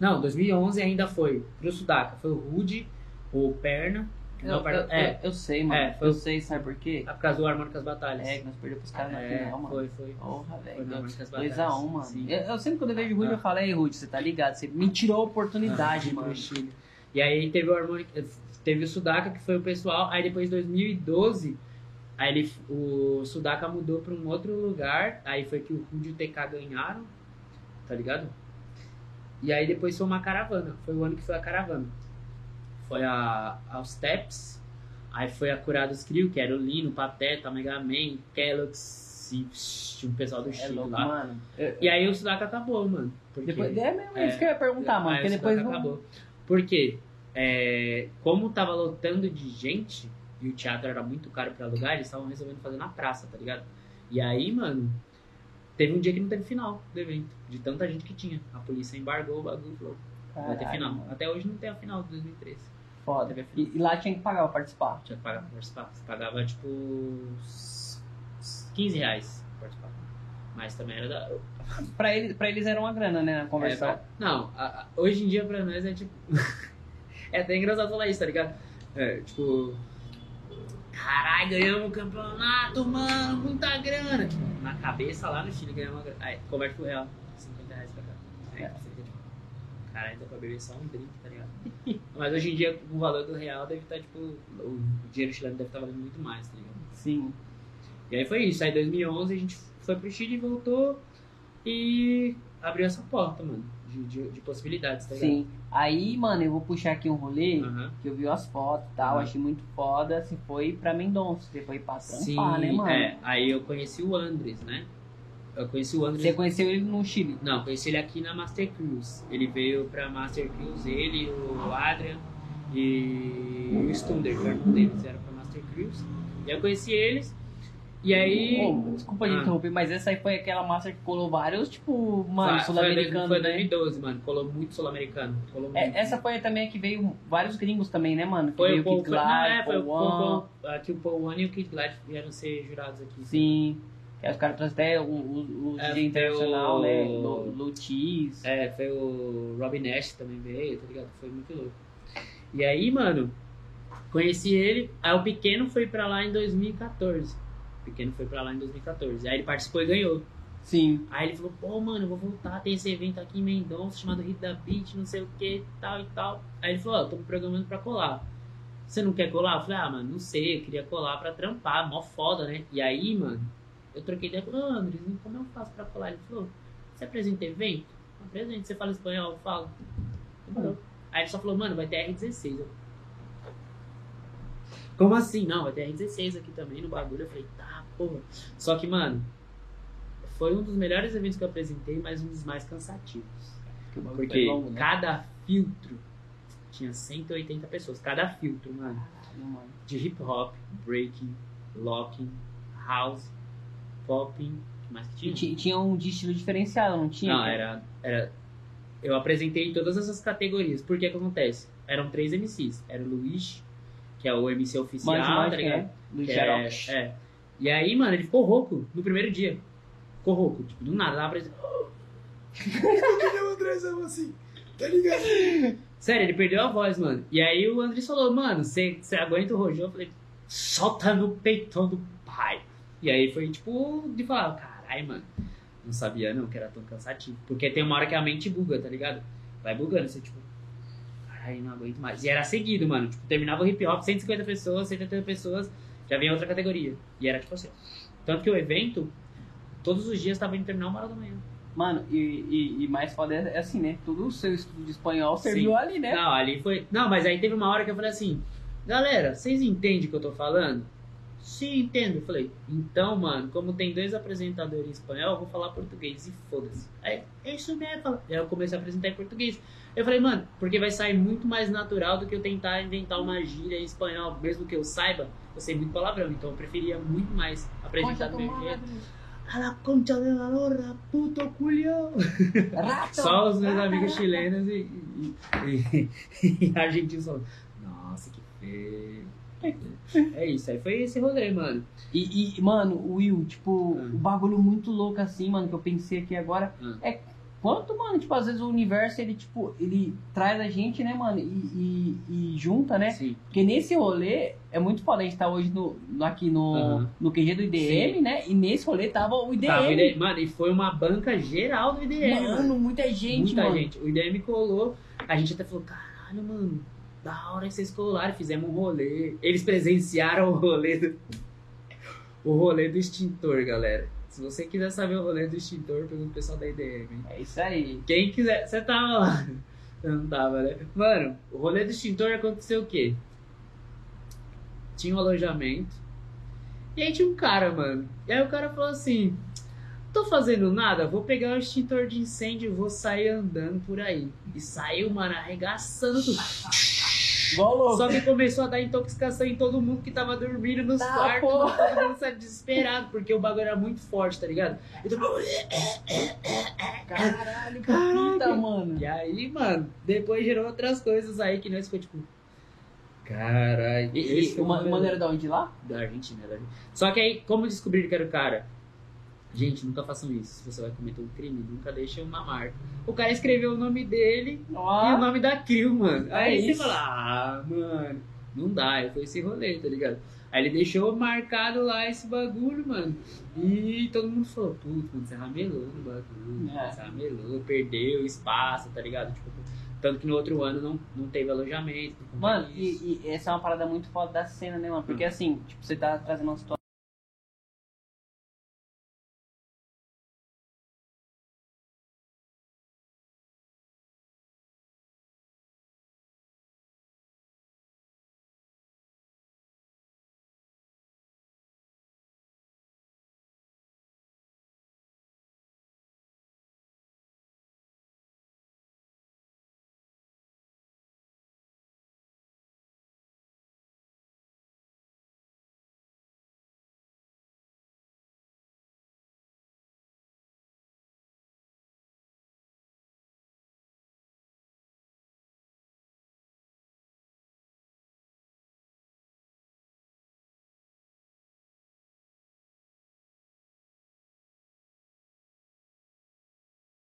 não, 2011 ainda foi pro Sudaca. Foi o Rude, o Perna. Eu, não, Perna- eu- é, eu- eu sei, mano. É, foi eu sei, sabe por quê? por causa do Harmônicas Batalhas. É, que nós perdemos pros caras na É, final, mano. foi, foi. Porra, velho. na Harmônicas 2x1, Batalhas. mano. Sim. Eu, eu sempre quando eu vejo o Rude, Ah. eu falo, ei, Rude, você tá ligado? Você me tirou a oportunidade, Ah, mano. Chile. E aí teve o Harmônica, teve o Sudaca, que foi o pessoal. Aí depois, em 2012, aí ele, o Sudaca mudou pra um outro lugar. Aí foi que o Rude e o TK ganharam, tá ligado? E aí depois foi uma caravana. Foi o ano que foi a caravana. Foi a, aos Steps. Aí foi a Curados Crew, que era o Lino, Pateta, Mega Man, Kellogg's e psh, um pessoal do É Chile louco, lá. mano. Eu- E aí o Sudaca acabou, mano. Porque... Depois, é mesmo É. isso que eu ia perguntar, mano. Porque o depois. Acabou. Por quê? É, como tava lotando de gente e o teatro era muito caro pra alugar, eles estavam resolvendo fazer na praça, tá ligado? E aí, mano, teve um dia que não teve final do evento, de tanta gente que tinha. A polícia embargou o bagulho e falou: vai ter final. Até hoje não tem a final de 2013. Foda. E, e lá tinha que pagar pra participar. Tinha que pagar pra participar. Você pagava tipo uns 15 reais pra participar. Mas também era da. Pra, ele, pra eles era uma grana, né? Na conversão. É, pra- não, a- a- hoje em dia pra nós é tipo. é até engraçado falar isso, tá ligado? É, tipo. Caralho, ganhamos o campeonato, mano, muita grana. Tipo, na cabeça lá no Chile ganhamos uma grana. Aí, converte pro real. 50 reais pra cá. Aí, É. tipo. Caralho, dá pra beber só um drink, tá ligado? Mas hoje em dia o valor do real deve estar, tipo. O dinheiro chileno deve estar valendo muito mais, tá ligado? Sim. E aí foi isso. Aí em 2011 a gente foi pro Chile e voltou e abriu essa porta, mano, de, de, de possibilidades, tá ligado? Sim. Aí, mano, eu vou puxar aqui um rolê Aham. que eu vi as fotos e tal, Aham. achei muito foda. Você foi pra Mendonça, você foi pra trampar, Sim, né, mano? é. Aí eu conheci o Andres, né? Eu conheci o Andres. Você conheceu ele no Chile. Não, conheci ele aqui na Master Cruise. Ele veio pra Master Cruise, ele, o Adrian e o Stunder, um deles, era pra Master Cruise. E eu conheci eles. E aí. Ô, desculpa de Ah. interromper, mas essa aí foi aquela massa que colou vários, tipo, mano, Foi- foi sul-americanos, Foi né? 2012, mano. Colou muito sul-americano. É, essa foi também a que veio vários gringos também, né, mano? Que Foi o Kid não, Glide, é, foi o One. Aqui o Paul One e o Kid Glide vieram ser jurados aqui. Sim. Que os caras trouxeram até o, o, o É, DJ internacional, né? o- Lu- Lutis. É, foi o Robin Nash também veio, tá ligado? Foi muito louco. E aí, mano, conheci ele. Aí o pequeno foi pra lá em 2014. Pequeno foi pra lá em 2014. Aí ele participou e ganhou. Sim. Aí ele falou, pô, mano, eu vou voltar, tem esse evento aqui em Mendonça chamado Hit da Beat, não sei o que, tal e tal. Aí ele falou, ó, tô me programando pra colar. Você não quer colar? Eu falei, ah, mano, não sei, eu queria colar pra trampar, mó foda, né? E aí, mano, eu troquei ideia com o Andres, como eu faço pra colar? Ele falou, você apresenta evento? Apresenta, você fala espanhol? Eu falo. Demorou. Aí ele só falou, mano, vai ter R16. Eu, como assim? Não, vai ter R16 aqui também no bagulho. Eu falei, tá, porra. Só que, mano, foi um dos melhores eventos que eu apresentei, mas um dos mais cansativos. Porque longo, né? cada filtro tinha 180 pessoas. Cada filtro, mano. De hip hop, breaking, locking, house, popping. O que mais que E tinha? ti- tinha um de estilo diferenciado, não tinha? Não, era, era. Eu apresentei todas essas categorias. Por que que acontece? Eram três MCs. Era o Luiz, que é o MC oficial, Mas, tá ligado? é, Xerox. é, é. E aí, mano, ele ficou rouco no primeiro dia. Ficou rouco. Tipo, do nada, lá pra ele. o Andrezão assim, tá ligado? Sério, ele perdeu a voz, mano. E aí o Andrés falou, mano, você aguenta o rojão? Eu falei, solta no peitão do pai. E aí foi tipo, de falar, caralho, mano. Não sabia não que era tão cansativo. Porque tem uma hora que a mente buga, tá ligado? Vai bugando, você tipo, caralho, não aguento mais. E era seguido, mano. Tipo, terminava o hip hop, 150 pessoas, 180 pessoas, já vinha outra categoria. E era tipo assim. Tanto que o evento, todos os dias tava indo terminar uma hora da manhã. Mano, e, e, e mais foda é assim, né? Todo o seu estudo de espanhol serviu Sim. ali, né? Não, ali foi. Não, mas aí teve uma hora que eu falei assim, galera, vocês entendem o que eu tô falando? Sim, entendo. Eu falei, então, mano, como tem dois apresentadores em espanhol, eu vou falar português e foda-se. Aí, é isso mesmo. Aí eu comecei a apresentar em português. Eu falei, mano, porque vai sair muito mais natural do que eu tentar inventar uma gíria em espanhol, mesmo que eu saiba, eu sei muito palavrão, então eu preferia muito mais apresentar do meu jeito. A la concha de la lora, puto culhão. Rato! Só os meus amigos chilenos e, e, e, e argentinos falando, nossa, que feio. É isso, aí foi esse rolê, mano. E, e, mano, Will, tipo, Ah. o bagulho muito louco assim, mano, que eu pensei aqui agora Ah. é quanto, mano, tipo, às vezes o universo, ele, tipo, ele traz a gente, né, mano, e, e, e junta, né? Sim. Porque nesse rolê, é muito foda, a gente tá hoje no, no- aqui no, Aham. no QG do IDM, né? E nesse rolê tava o IDM. IDM, mano, e foi uma banca geral do IDM, Mano, mano. muita gente, Muita mano. gente. O IDM colou, a gente até falou, caralho, mano, da hora que vocês colaram, fizemos um rolê. Eles presenciaram o rolê do. O rolê do extintor, galera. Se você quiser saber o rolê do extintor, pergunta o pessoal da IDM, hein? É isso aí. Quem quiser. Você tava lá. Eu não tava, né? Mano, o rolê do extintor aconteceu o quê? Tinha um alojamento. E aí tinha um cara, mano. E aí o cara falou assim: tô fazendo nada, vou pegar o extintor de incêndio e vou sair andando por aí. E saiu, mano, arregaçando tudo. Só que começou a dar intoxicação em todo mundo que tava dormindo nos Tá, quartos. porra. Todo mundo saiu desesperado, porque o bagulho era muito forte, tá ligado? E todo mundo- Caralho, que Caraca. fita, mano. E aí, mano, depois gerou outras coisas aí que nós ficou tipo. Caralho. E, e o mano era da onde lá? Da Argentina, da Argentina. Só que aí, como descobriram que era o cara? Gente, nunca façam isso. Se você vai cometer um crime, nunca deixe uma marca. O cara escreveu o nome dele e o nome da Crew, mano. Aí É você isso. fala, ah, mano, não dá. Aí foi esse rolê, tá ligado? Aí ele deixou marcado lá esse bagulho, mano. E todo mundo falou, putz, mano, você ramelou no bagulho. É. Você ramelou, perdeu espaço, tá ligado? Tipo, tanto que no outro ano não, não teve alojamento. Mano, e, e essa é uma parada muito foda da cena, né, mano? Porque assim, tipo, você tá trazendo uma situação.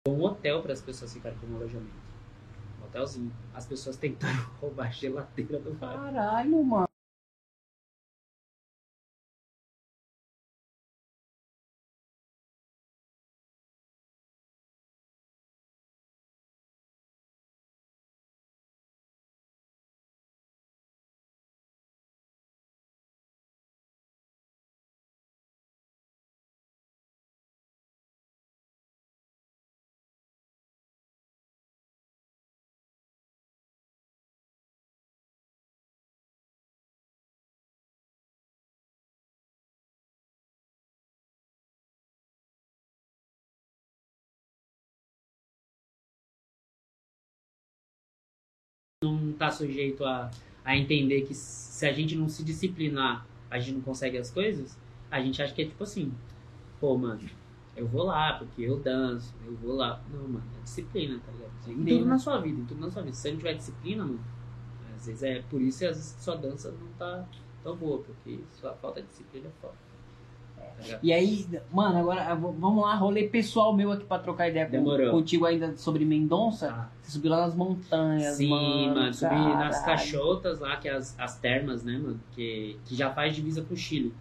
Um hotel para as pessoas ficarem como alojamento. Um hotelzinho. As pessoas tentaram roubar a geladeira do bar. Caralho, mano. Não tá sujeito a, a entender que se a gente não se disciplinar, a gente não consegue as coisas. A gente acha que é tipo assim, pô, mano, eu vou lá porque eu danço, eu vou lá. Não, mano, é disciplina, tá ligado? Em tudo na sua vida, em tudo na sua vida. Se você não tiver disciplina, mano, às vezes é por isso que às vezes sua dança não tá tão boa, porque sua falta de disciplina é foda. E aí, mano, agora vamos lá, rolê pessoal meu aqui pra trocar ideia com- contigo ainda sobre Mendonça. Ah. Você subiu lá nas montanhas, Sim, mano. mano, subi nas cachotas lá, que é as, as termas, né, mano? Que, que já faz divisa com o Chile.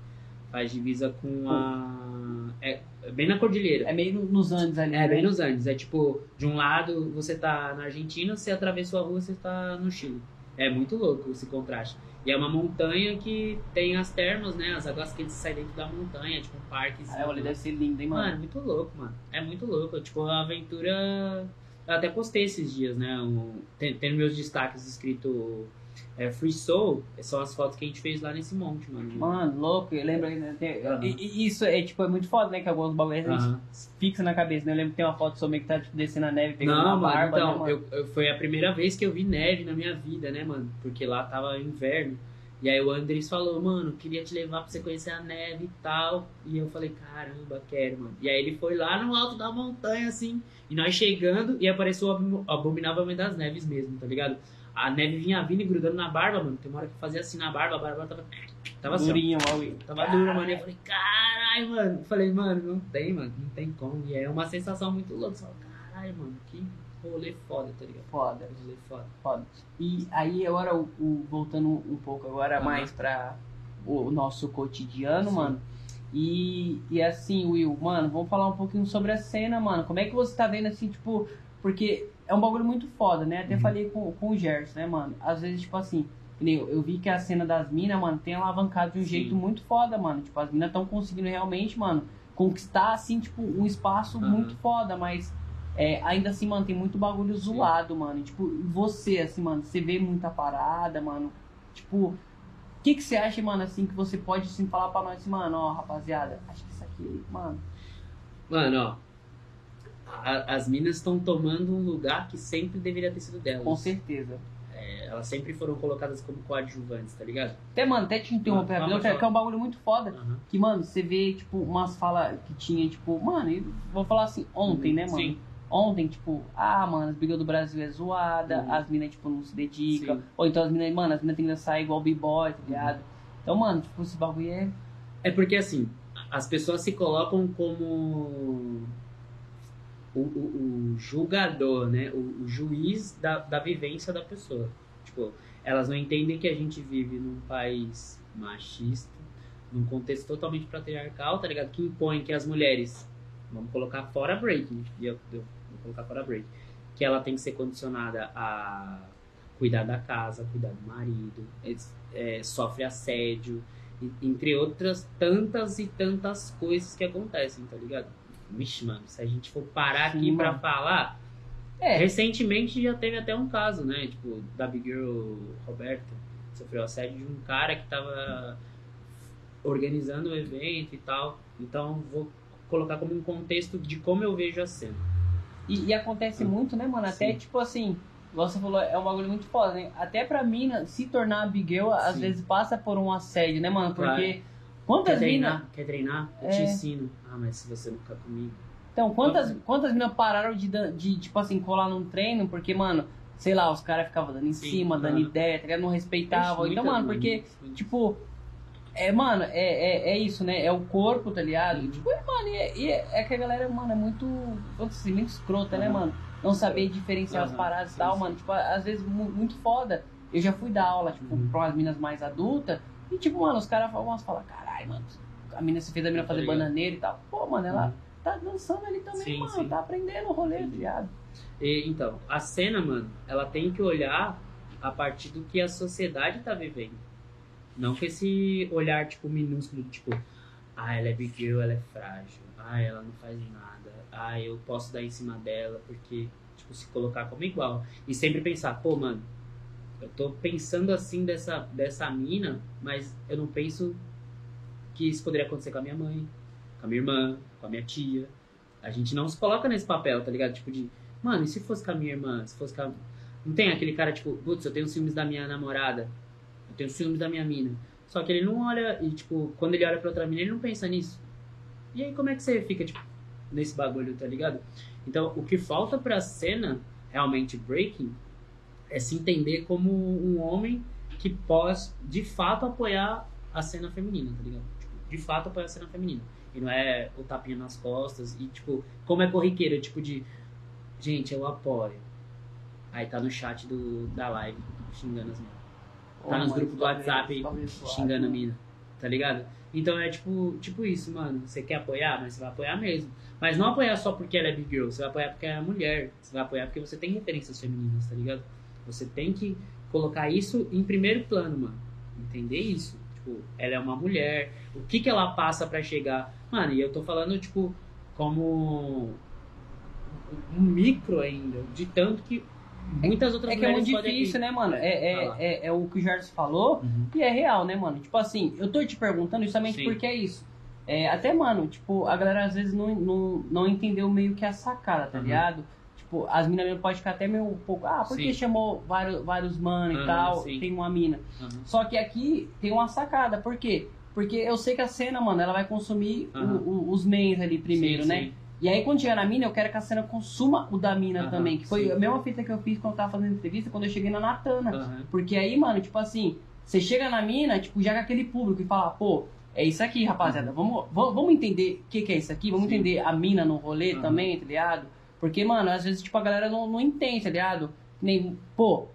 Faz divisa com a. É, é bem na cordilheira. É meio no- nos Andes ali. É, né? bem nos Andes. É tipo, de um lado você tá na Argentina, você atravessou a rua, você tá no Chile. É muito louco esse contraste. E é uma montanha que tem as termas, né? As águas quentes saem dentro da montanha, tipo um parque. Ah, olha, deve ser lindo, hein, Mano, mano. é muito louco, mano. É muito louco. Tipo, a aventura. Eu até postei esses dias, né? Um... Tem, tem meus destaques escrito é, Free Soul. São as fotos que a gente fez lá nesse monte, mano. Mano, louco, eu lembro ainda. Tem... E, e isso é, tipo, é muito foda, né? Que alguns bagulhos a gente Aham. fixa na cabeça, né? Eu lembro que tem uma foto sua meio que tá tipo, descendo a neve, pegando Não, uma mano, barba, então, né, mano? eu, eu- foi a primeira vez que eu vi neve na minha vida, né, mano? Porque lá tava inverno. E aí o Andres falou, mano, queria te levar pra você conhecer a neve e tal. E eu falei, caramba, quero, mano. E aí ele foi lá no alto da montanha, assim, e nós chegando, e apareceu o Abomin- Abominável Homem das Neves mesmo, tá ligado? A neve vinha vindo e grudando na barba, mano. Tem uma hora que eu fazia assim na barba, a barba tava. Tava assim. ó. Durinho, ó, Will. Tava dura, mano. Eu falei, caralho, mano. Eu falei, mano, não tem, mano. Não tem como. E é uma sensação muito louca. Você fala, caralho, mano, que rolê foda, tá ligado? Foda. Rolê foda. Foda. E aí agora, o, o- voltando um pouco agora mais pra o, o nosso cotidiano, Sim. mano. E, e assim, Will, mano, vamos falar um pouquinho sobre a cena, mano. Como é que você tá vendo assim, tipo, porque é um bagulho muito foda, né? Até Uhum. falei com, com o Gerson, né, mano? Às vezes, tipo assim, eu, eu vi que a cena das minas, mano, tem alavancado de um Sim. jeito muito foda, mano. Tipo, as minas estão conseguindo realmente, mano, conquistar, assim, tipo, um espaço Aham. muito foda, mas é, ainda assim, mano, tem muito bagulho Sim. zoado, mano. E, tipo, você, assim, mano, você vê muita parada, mano. Tipo, o que, que você acha, mano, assim, que você pode, assim, falar pra nós, assim, mano, ó, rapaziada, acho que isso aqui, mano. Mano, ó. A- as minas estão tomando um lugar que sempre deveria ter sido delas. Com certeza. É, elas sempre foram colocadas como coadjuvantes, tá ligado? Até, mano, até te interromper, Ah, rapidão, que, é um bagulho muito foda. Aham. Que, mano, você vê, tipo, umas falas que tinha, tipo, mano, eu vou falar assim, ontem, né, mano? Sim. Ontem, tipo, ah, mano, as brigas do Brasil é zoada, Uhum. as minas, tipo, não se dedicam. Sim. Ou então as minas, mano, as minas tem que dançar igual b-boy, tá ligado? Então, mano, tipo, esse bagulho é. É porque assim, as pessoas se colocam como o, o- o julgador, né? O, o juiz da, da vivência da pessoa. Tipo, elas não entendem que a gente vive num país machista, num contexto totalmente patriarcal, tá ligado? Que impõe que as mulheres, vamos colocar fora break, e eu, eu vou colocar fora break, que ela tem que ser condicionada a cuidar da casa, cuidar do marido, eles, é, sofre assédio, entre outras tantas e tantas coisas que acontecem, tá ligado? Vixe, mano, se a gente for parar Sim, aqui pra mano. falar, É, recentemente já teve até um caso, né? Tipo, da Big Girl Roberta, sofreu assédio de um cara que tava organizando o evento e tal. Então, vou colocar como um contexto de como eu vejo a cena. E, e acontece muito, né, mano? Até, Sim. tipo assim, você falou, é um bagulho muito foda, né? Até pra mina se tornar Big Girl, às vezes passa por um assédio, né, mano? Claro. Porque Quer quantas minas. treinar? Quer treinar? Eu É. te ensino. Ah, mas se você não ficar comigo. Então, quantas, quantas minas pararam de, de, tipo assim, colar num treino, porque, mano, sei lá, os caras ficavam dando em Sim, cima, dando aham. ideia, tá? Não respeitavam. Então, mano, porque, tipo, é, mano, é, é, é isso, né? É o corpo, tá ligado? Uhum. Tipo, é, mano, e é, e é, é que a galera, mano, é muito, dizer, muito escrota, né, Aham. mano? Não saber diferenciar as Aham, paradas e tal, sim. mano. Tipo, às vezes mu- muito foda. Eu já fui dar aula, tipo, Uhum. pra umas minas mais adultas. E, tipo, mano, os caras falam, umas falam, caralho, mano, a mina, você fez a mina Tá fazer ligado. bananeira e tal. Pô, mano, ela Uhum. tá dançando ali também, Sim, mano. sim. Tá aprendendo o rolê, tá ligado? E, então, a cena, mano, ela tem que olhar a partir do que a sociedade tá vivendo. Não com esse olhar, tipo, minúsculo, tipo, ah, ela é big girl, ela é frágil. Ah, ela não faz nada. Ah, eu posso dar em cima dela, porque, tipo, se colocar como igual. E sempre pensar, pô, mano, eu tô pensando assim dessa, dessa mina, mas eu não penso que isso poderia acontecer com a minha mãe, com a minha irmã, com a minha tia. A gente não se coloca nesse papel, tá ligado? Tipo de, mano, e se fosse com a minha irmã? Se fosse com a... Não tem aquele cara, tipo, putz, eu tenho ciúmes da minha namorada, eu tenho ciúmes da minha mina. Só que ele não olha, e tipo, quando ele olha pra outra mina, ele não pensa nisso. E aí como é que você fica, tipo, nesse bagulho, tá ligado? Então, o que falta pra cena, realmente breaking, é se entender como um homem que pode, de fato, apoiar a cena feminina, tá ligado? De fato, apoiar a cena feminina. E não é o tapinha nas costas. E, tipo, como é corriqueiro, tipo de. Gente, eu apoio. Aí tá no chat do, da live, xingando as minas. Tá nos grupos do bagulho- WhatsApp é suave, xingando a mina. Tá ligado? Então é tipo, tipo isso, mano. Você quer apoiar, mas você vai apoiar mesmo. Mas não apoiar só porque ela é big girl. Você vai apoiar porque ela é mulher. Você vai apoiar porque você tem referências femininas, tá ligado? Você tem que colocar isso em primeiro plano, mano. Entender isso. Tipo, ela é uma mulher. O que que ela passa pra chegar? Mano, e eu tô falando, tipo, como um micro ainda. De tanto que muitas outras É que é muito difícil, né, mano? É, é, é, é o que o Jardim falou Uhum. e é real, né, mano? Tipo assim, eu tô te perguntando justamente Sim. porque é isso. É, até, mano, tipo, a galera às vezes não, não, não entendeu meio que a sacada, tá Uhum. ligado? Tipo, as minas mesmo podem ficar até meio um pouco, ah, por que Sim. chamou vários, vários mano e tal, sim. tem uma mina. Uhum. Só que aqui tem uma sacada, por quê? Porque eu sei que a cena, mano, ela vai consumir o- Aham. o- os mens ali primeiro, Sim, né? sim. E aí quando chegar na mina, eu quero que a cena consuma o da mina Aham, também. Que foi sim. a mesma fita que eu fiz quando eu tava fazendo entrevista, quando eu cheguei na Natana. Aham. Porque aí, mano, tipo assim, você chega na mina, tipo, já com aquele público e fala, pô, é isso aqui, rapaziada. Vamos, vamos, vamos entender o que, que é isso aqui, vamos Sim. entender a mina no rolê Uhum. também, tá ligado? Porque, mano, às vezes, tipo, a galera não, não entende, tá ligado? Nem, pô,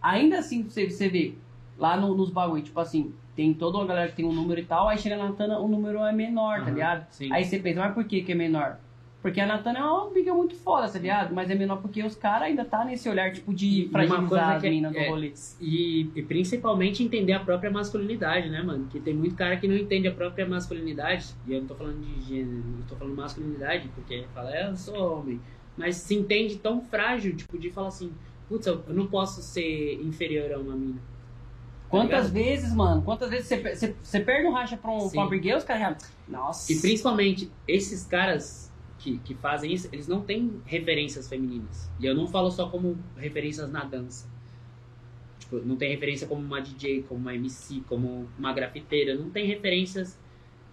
ainda assim você, você vê lá no- nos bagulho, tipo assim, tem toda uma galera que tem um número e tal, aí chega na Natana, o número é menor, tá ligado? sim. Aí você pensa, mas por que que é menor? Porque a Natana é uma briga muito foda, tá ligado? Mas é menor porque os caras ainda tá nesse olhar, tipo, de fragilizar as é- minas do é- rolê. E, e principalmente entender a própria masculinidade, né, mano? Que tem muito cara que não entende a própria masculinidade. E eu não tô falando de gênero, eu tô falando masculinidade, porque fala, é, eu sou homem. Mas se entende tão frágil, tipo, de falar assim, putz, eu não posso ser inferior a uma mina. Quantas ligado? vezes, mano? Quantas vezes você, per- você, você perde um racha pra, um, pra brigueira, os caras já. Nossa. E principalmente, esses caras que, que fazem isso, eles não têm referências femininas. E eu não falo só como referências na dança. Tipo, não tem referência como uma DJ, como uma MC, como uma grafiteira. Não tem referências.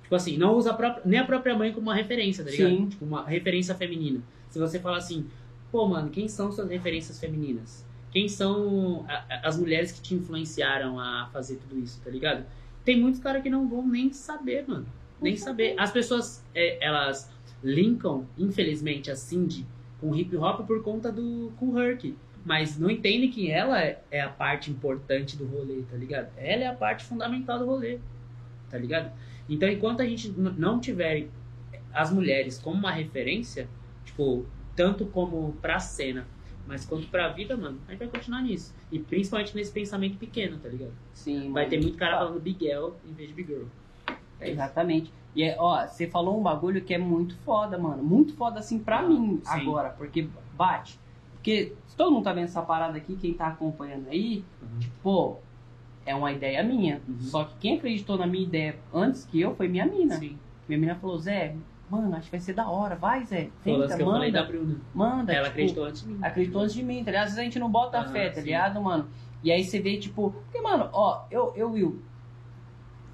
Tipo assim, não usa a própria, nem a própria mãe como uma referência, tá ligado? Sim. Tipo, uma referência feminina. Se você fala assim, pô, mano, quem são suas referências femininas? Quem são a- as mulheres que te influenciaram a fazer tudo isso, tá ligado? Tem muitos caras que não vão nem saber, mano. Nem saber. As pessoas, é, elas linkam, infelizmente, a Cindy com hip hop por conta do com Herc. Mas não entendem que ela é, é a parte importante do rolê, tá ligado? Ela é a parte fundamental do rolê, tá ligado? Então, enquanto a gente não tiver as mulheres como uma referência, tipo, tanto como pra cena, mas quanto pra vida, mano, a gente vai continuar nisso. E principalmente nesse pensamento pequeno, tá ligado? Sim, Vai mano. ter muito cara falando Big L em vez de Big Girl. É. Exatamente. E é, ó, você falou um bagulho que é muito foda, mano. Muito foda assim pra mim Ah, sim. agora, porque bate. Porque se todo mundo tá vendo essa parada aqui, quem tá acompanhando aí, Uhum. tipo, pô, é uma ideia minha. Uhum. Só que quem acreditou na minha ideia antes que eu foi minha mina. Sim. Minha mina falou, Zé, mano, acho que vai ser da hora, vai, Zé. Tenta, que eu falei da manda, Bruna. manda. Ela tipo, acreditou antes de mim. acreditou antes de mim, tá ligado? Às vezes a gente não bota Ah, fé, tá sim. ligado, mano? E aí você vê, tipo, porque, mano, ó, eu, eu, Will,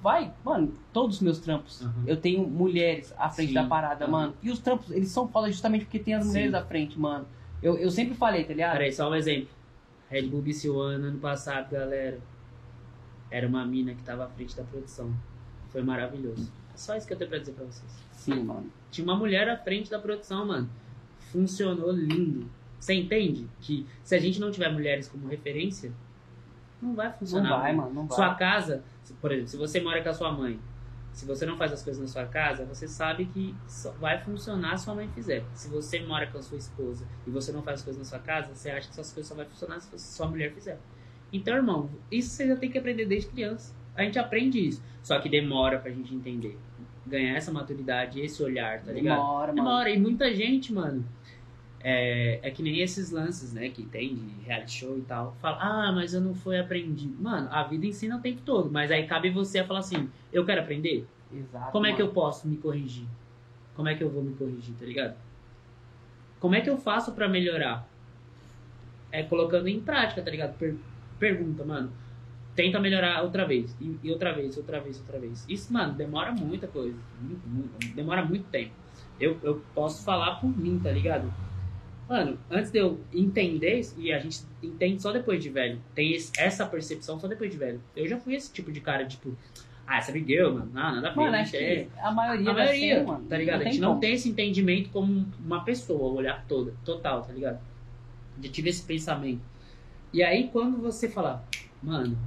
vai, mano, todos os meus trampos, Uhum. eu tenho mulheres à frente Sim. da parada, Uhum. mano. E os trampos, eles são foda justamente porque tem as Sim. mulheres à frente, mano. Eu, eu sempre falei, tá ligado? Peraí, só um exemplo. Red Bull One ano passado, galera. Era uma mina que tava à frente da produção. Foi maravilhoso. Só isso que eu tenho pra dizer pra vocês. Sim, mano. Tinha uma mulher à frente da produção, mano. Funcionou lindo. Você entende que se a gente não tiver mulheres como referência, não vai Não funcionar. vai, mano, não vai. Sua casa, por exemplo, se você mora com a sua mãe, se você não faz as coisas na sua casa, você sabe que vai funcionar se sua mãe fizer. Se você mora com a sua esposa e você não faz as coisas na sua casa, você acha que suas coisas só vai funcionar se sua mulher fizer. Então, irmão, isso você já tem que aprender desde criança. A gente aprende isso. Só que demora pra gente entender. Ganhar essa maturidade, esse olhar, tá ligado? Demora, mano. Demora. E muita gente, mano, é, é que nem esses lances, né, que tem de reality show e tal. Fala, ah, mas eu não fui aprendido. Mano, a vida ensina o tempo todo. Mas aí cabe você a falar assim, eu quero aprender? Exato. Como é que eu posso me corrigir? Como é que eu vou me corrigir, tá ligado? Como é que eu faço pra melhorar? É colocando em prática, tá ligado? Per- pergunta, mano. Tenta melhorar outra vez. E, e outra vez, outra vez, outra vez. Isso, mano, demora muita coisa. Muito, muito- demora muito tempo. Eu, eu posso falar por mim, tá ligado? Mano, antes de eu entender isso, e a gente entende só depois de velho, tem esse- essa percepção só depois de velho. Eu já fui esse tipo de cara, tipo, ah, essa Girl, mano, ah, nada a ver. Mano, acho que a maioria A maioria, ser, mano. tá ligado? a gente não como. tem esse entendimento como uma pessoa, o olhar toda, total, tá ligado? Já tive esse pensamento. E aí, quando você fala, mano,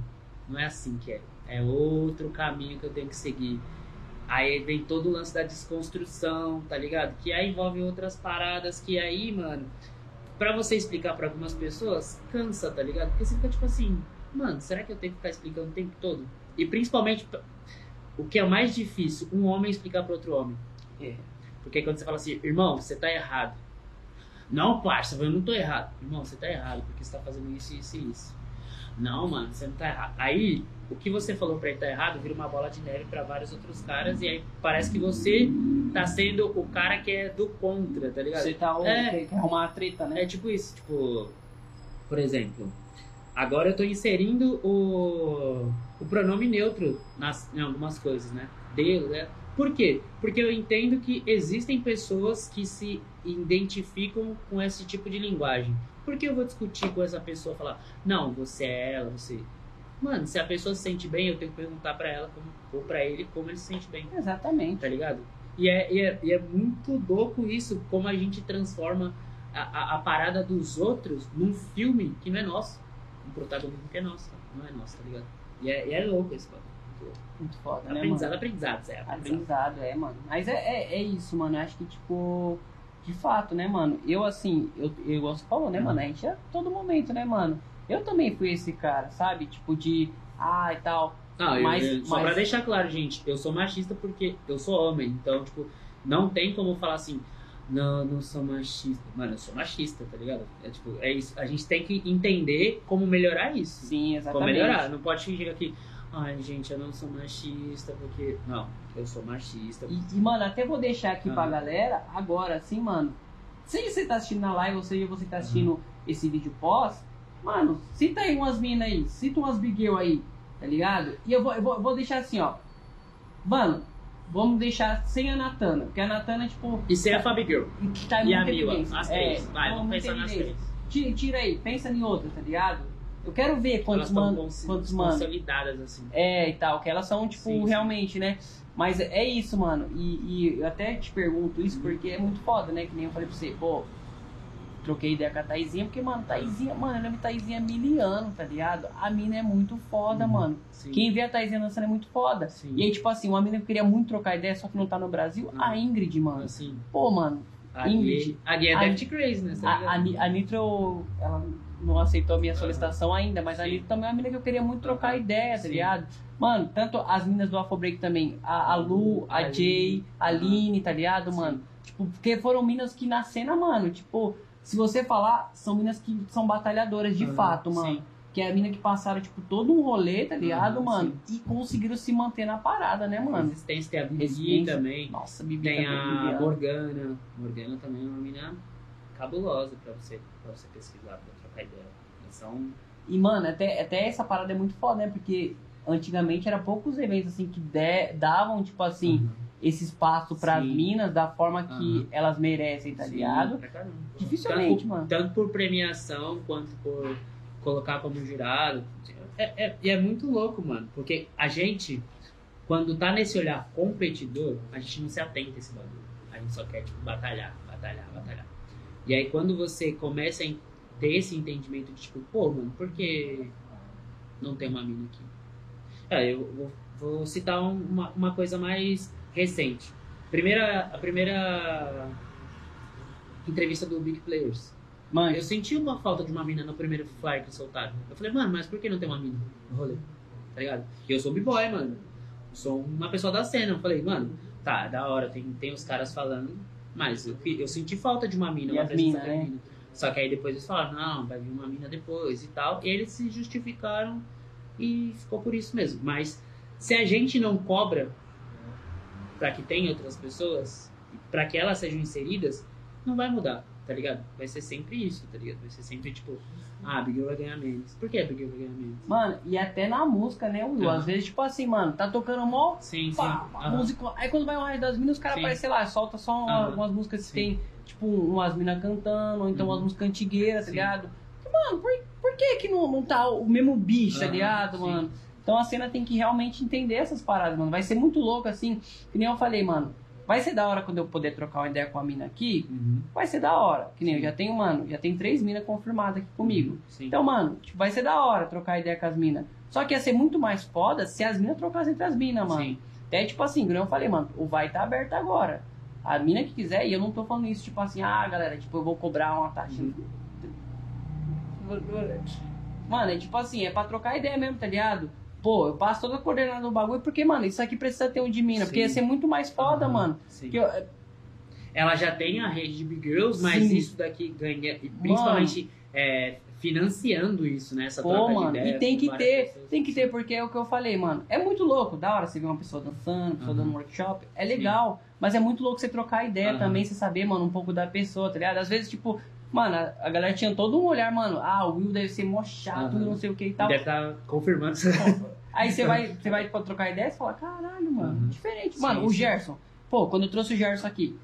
não é assim que é. É outro caminho que eu tenho que seguir. Aí vem todo o lance da desconstrução, tá ligado? Que aí envolve outras paradas que aí, mano, pra você explicar pra algumas pessoas, cansa, tá ligado? Porque você fica tipo assim, mano, será que eu tenho que ficar explicando o tempo todo? E principalmente, o que é mais difícil, um homem explicar pra outro homem. É. Porque quando você fala assim, irmão, você tá errado. Não, parça, eu não tô errado. Irmão, você tá errado, porque você tá fazendo isso, isso e isso. Não, mano, você não tá errado. Aí, o que você falou pra ele tá errado vira uma bola de neve pra vários outros caras, e aí parece que você tá sendo o cara que é do contra, tá ligado? Você tá É. quer, quer arrumar uma treta, né? É tipo isso, tipo, por exemplo, agora eu tô inserindo o, o pronome neutro nas, em algumas coisas, né? Dele, né? Por quê? Porque eu entendo que existem pessoas que se identificam com esse tipo de linguagem. Por que eu vou discutir com essa pessoa falar, não, você é ela, você. Mano, se a pessoa se sente bem, eu tenho que perguntar pra ela como, ou pra ele como ele se sente bem, Exatamente. tá ligado? E é, e é, e é muito louco isso, como a gente transforma a, a, a parada dos outros num filme que não é nosso. Um protagonismo que é nosso, não é nosso, tá ligado? E é, e é louco esse bagulho. muito. Muito foda, né, Aprendizado, mano? aprendizado, Zé. Aprendizado. Aprendizado, é, mano. Mas é, é, é isso, mano. Eu acho que, tipo, de fato, né, mano? Eu, assim, eu, eu igual você falou, né, mano? A gente é todo momento, né, mano? Eu também fui esse cara, sabe? Tipo, de. Ah, e tal. Eu- Mas- eu- só mas- pra deixar claro, gente, eu sou machista porque eu sou homem. Então, tipo, não tem como falar assim, não, não sou machista. Mano, eu sou machista, tá ligado? É tipo, é isso. A gente tem que entender como melhorar isso. Sim, Como exatamente. melhorar. Não pode chegar aqui, ai, gente, eu não sou machista porque. Não, eu sou machista. E, e, mano, até vou deixar aqui pra Aham. galera, agora, assim, mano. Se você tá assistindo na live ou seja você tá assistindo esse vídeo pós, mano, cita aí umas minas aí, cita umas big girl aí, tá ligado? E eu vou, eu vou, eu vou deixar assim, ó. Mano, vamos deixar sem a Natana, porque a Natana, tipo, E ser a Fabi Girl. tá E a Mila. As É, três. Vai, tá vamos pensar nas três. Tira, tira aí, pensa em outra, tá ligado? Eu quero ver quantos mano, quantos mano. consolidadas, assim. É, e tal, que elas são, tipo, Sim, sim. realmente, né? Mas é isso, mano. E, e eu até te pergunto isso porque é muito foda, né? Que nem eu falei pra você, pô, troquei ideia com a Taizinha, porque, mano, Taizinha, mano, eu lembro Taizinha miliano, tá ligado? A mina é muito foda, Uhum. mano. Sim. Quem vê a Taizinha dançando é muito foda. Sim. E aí, tipo assim, uma mina que eu queria muito trocar ideia, só que não tá no Brasil, Uhum. a Ingrid, mano. Assim, Pô, mano, a Ingrid. A é A- Crazy, né? A, a, a Nitro, ela não aceitou a minha solicitação ainda, mas a Sim. Nitro também é uma mina que eu queria muito trocar ideia, tá ligado? Mano, tanto as minas do Afrobreak também, a, a Lu, a A Jay, a. Aline, tá ligado, Sim. mano? Tipo, porque foram minas que na cena, mano, tipo, se você falar, são minas que são batalhadoras de Aham, fato, mano. sim. Que é a mina que passaram, tipo, todo um rolê, tá ligado, Aham, mano? E conseguiram se manter na parada, né, mano? Resistência tem a Bibi Resistência. também. Nossa, Bibi Tem também, a Bibi, Morgana. Morgana também é uma menina cabulosa pra você, pra você pesquisar, pra trocar ideia. São. E, mano, até, até essa parada é muito foda, né? Porque antigamente era poucos eventos, assim, que de- davam, tipo assim, esse espaço pras Sim. minas da forma que Aham. elas merecem, tá Sim, ligado? pra. Dificilmente, tanto, mano. Tanto por premiação quanto por colocar como jurado. É, é, e é muito louco, mano. Porque a gente, quando tá nesse olhar competidor, a gente não se atenta a esse bagulho. A gente só quer, tipo, batalhar, batalhar, batalhar. E aí quando você começa a ter esse entendimento de tipo, pô, mano, por que não tem uma mina aqui? É, eu vou, vou citar um- uma, uma coisa mais recente. Primeira, a primeira entrevista do Big Players. Mano, Eu senti uma falta de uma mina no primeiro flyer que soltaram. Eu falei, mano, mas por que não tem uma mina no rolê? Tá ligado? E eu sou b-boy, mano. Sou uma pessoa da cena. Eu falei, mano, tá, da hora, tem, tem os caras falando, mas eu, eu senti falta de uma mina, uma presença mina, né? Só que aí depois eles falaram, não, vai vir uma mina depois e tal. E eles se justificaram e ficou por isso mesmo. Mas se a gente não cobra pra que tenha outras pessoas, pra que elas sejam inseridas, não vai mudar, tá ligado? Vai ser sempre isso, tá ligado? Vai ser sempre tipo, ah, a Big Girl vai ganhar menos. Por que a Big Girl vai ganhar menos? mano, e até na música, né, Will? Aham. Às vezes, tipo assim, mano, tá tocando mó Sim, sim. pá, pá, Aham. música. Aí quando vai uma rádio das minas, os caras Sim. aparecem, lá, solta só uma- Aham. algumas músicas que Sim. tem, tipo, umas minas cantando, ou então Uhum. umas músicas antigueiras, tá Sim. ligado? Mano, por, por que que não, não tá o mesmo bicho, tá ligado, sim. mano? Então a cena tem que realmente entender essas paradas, mano. Vai ser muito louco, assim. Que nem eu falei, mano. Vai ser da hora quando eu poder trocar uma ideia com a mina aqui. Uhum. Vai ser da hora. Que nem eu já tenho, mano, já tem três minas confirmadas aqui comigo. Sim. Então, mano, tipo, vai ser da hora trocar ideia com as minas. Só que ia ser muito mais foda se as minas trocassem entre as minas, mano. Sim. Até tipo assim, eu falei, mano, o vai tá aberto agora. A mina que quiser, e eu não tô falando isso, tipo assim, ah, galera, tipo, eu vou cobrar uma taxa. Uhum. Mano, é tipo assim, é pra trocar ideia mesmo, tá ligado? Pô, eu passo toda a coordenada do bagulho, porque, mano, isso aqui precisa ter um de mina, porque Sim. ia ser muito mais foda, Aham, mano. sim. Que eu- Ela já tem a rede de Big Girls, mas Sim. isso daqui ganha, e principalmente é, financiando isso, né? Essa Pô, troca mano, de ideia e tem que ter, pessoas. tem que ter, porque é o que eu falei, mano. É muito louco, da hora você ver uma pessoa dançando, uma pessoa Aham. dando workshop, é legal, mas é muito louco você trocar ideia Aham. também, você saber, mano, um pouco da pessoa, tá ligado? Às vezes, tipo, mano, a, a galera tinha todo um olhar, mano, ah, o Will deve ser mó chato, Aham. não sei o que e tal. Deve estar confirmando. Aí você vai, você vai pra trocar ideia e fala, caralho, mano, Uhum. diferente. Sim, Mano, o sim. Gerson. Pô, quando eu trouxe o Gerson aqui,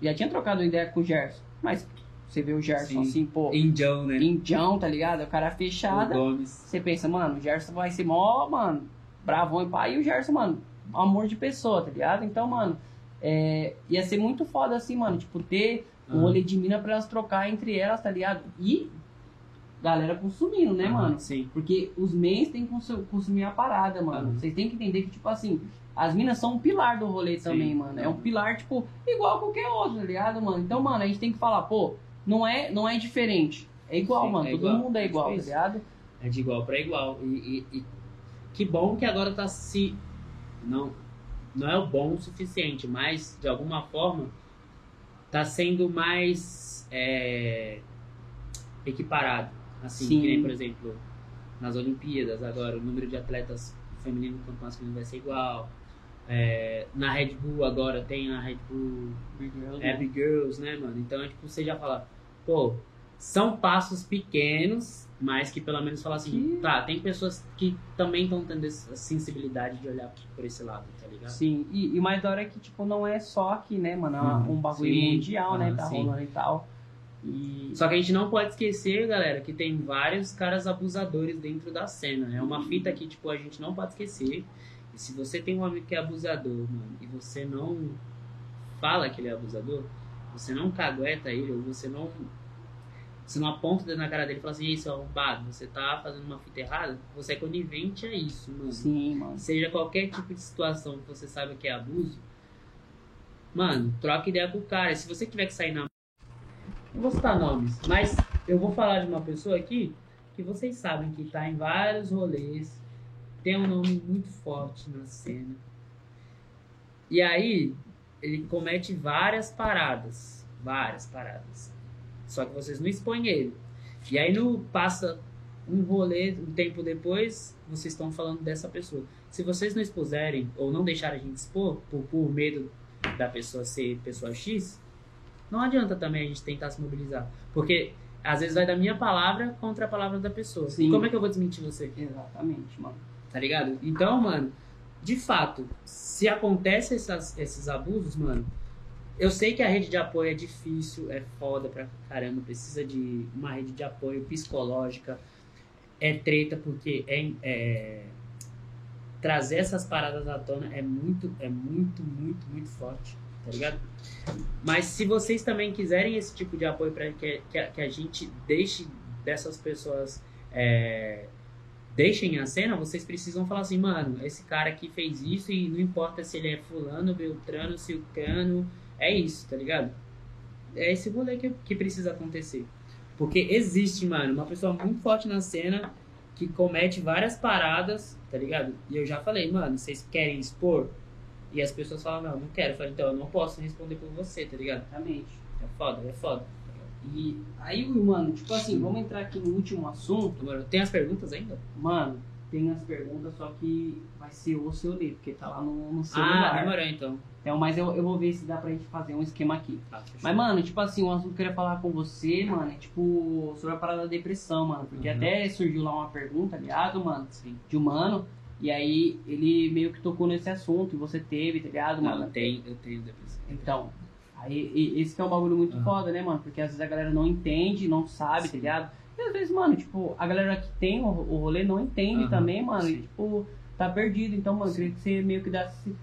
já tinha trocado ideia com o Gerson. Mas você vê o Gerson Sim. assim, pô, Indião, né? indião, tá ligado? O cara O fechada. Gomes. Você pensa, mano, o Gerson vai ser mó, mano, bravão e pai. E o Gerson, mano, amor de pessoa, tá ligado? Então, mano, é, ia ser muito foda assim, mano, tipo, ter um rolê de mina pra elas trocar entre elas, tá ligado? E galera consumindo, né, Aham, mano? Sim. Porque os mens têm que consu- consumir a parada, mano. Vocês têm que entender que, tipo assim, as minas são um pilar do rolê Sim. também, mano. É um pilar, tipo, igual a qualquer outro, tá ligado, mano? Então, mano, a gente tem que falar, pô, não é, não é diferente. É igual, Sim, mano. é Todo igual. mundo é igual, Acho que é tá ligado? É de igual pra igual. E, e- e que bom que agora tá se. Não, não é o bom o suficiente, mas de alguma forma tá sendo mais é, equiparado. Assim, Sim. que nem, por exemplo, nas Olimpíadas agora, o número de atletas feminino quanto masculino vai ser igual. É, na Red Bull agora tem a Red Bull Happy Girls, né, mano? Então, é, tipo, você já fala, pô, são passos pequenos, mas que pelo menos fala assim, Que- tá, tem pessoas que também estão tendo essa sensibilidade de olhar por esse lado, tá ligado? Sim, e, e mais da hora é que, tipo, não é só aqui, né, mano? É Uhum. um bagulho Sim. mundial, né? Tá sim. rolando e tal. E. Só que a gente não pode esquecer, galera, que tem vários caras abusadores dentro da cena. É uma fita que, tipo, a gente não pode esquecer. E se você tem um amigo que é abusador, mano, e você não fala que ele é abusador, você não cagueta ele, ou você não. Você não aponta o dedo na cara dele e fala assim, isso é arrombado, você tá fazendo uma fita errada, você é conivente a isso, mano. Sim, mano. Seja qualquer tipo de situação que você saiba que é abuso, mano, troca ideia com o cara. Se você tiver que sair na. Não vou citar nomes, mas eu vou falar de uma pessoa aqui que vocês sabem que tá em vários rolês, tem um nome muito forte na cena. E aí, ele comete várias paradas. Várias paradas. Só que vocês não expõem ele. E aí no passa um rolê, um tempo depois, vocês estão falando dessa pessoa. Se vocês não expuserem ou não deixarem a gente expor, por, por medo da pessoa ser pessoa X, não adianta também a gente tentar se mobilizar. Porque às vezes vai da minha palavra contra a palavra da pessoa. Sim. E como é que eu vou desmentir você? Exatamente, mano. Tá ligado? Então, mano, de fato, se acontece essas- esses abusos, mano, eu sei que a rede de apoio é difícil, é foda pra caramba, precisa de uma rede de apoio psicológica, é treta, porque é, é- trazer essas paradas à tona é muito, é muito, muito, muito forte, tá ligado? Mas se vocês também quiserem esse tipo de apoio para que, que, a- que a gente deixe dessas pessoas é, deixem a cena, vocês precisam falar assim, mano, esse cara aqui fez isso e não importa se ele é fulano, beltrano, silcano, é isso, tá ligado? É esse rolê que, que precisa acontecer. Porque existe, mano, uma pessoa muito forte na cena que comete várias paradas, tá ligado? E eu já falei, mano, vocês querem expor? E as pessoas falam, não, não quero. Eu falei, então eu não posso responder por você, tá ligado? Exatamente. É foda, é foda. E aí, mano, tipo assim, vamos entrar aqui no último assunto. Mano, tem as perguntas ainda? Mano, tem as perguntas, só que vai ser o seu ler, porque tá lá no, no celular. Ah, demorou então. Então, mas eu, eu vou ver se dá pra gente fazer um esquema aqui. Tá. Mas, mano, tipo assim, um assunto que eu queria falar com você, mano, é tipo sobre a parada da depressão, mano. Porque Uhum. até surgiu lá uma pergunta, ligado, mano, Sim. de um mano. E aí ele meio que tocou nesse assunto e você teve, tá ligado, Não, mano? eu tenho, eu tenho depressão. Então, aí e- esse que é um bagulho muito Aham. foda, né, mano? Porque às vezes a galera não entende, não sabe, tá ligado? E às vezes, mano, tipo, a galera que tem o, o rolê não entende Aham, também, mano, e sim. tipo, tá perdido. Então, mano, eu queria que você meio que desse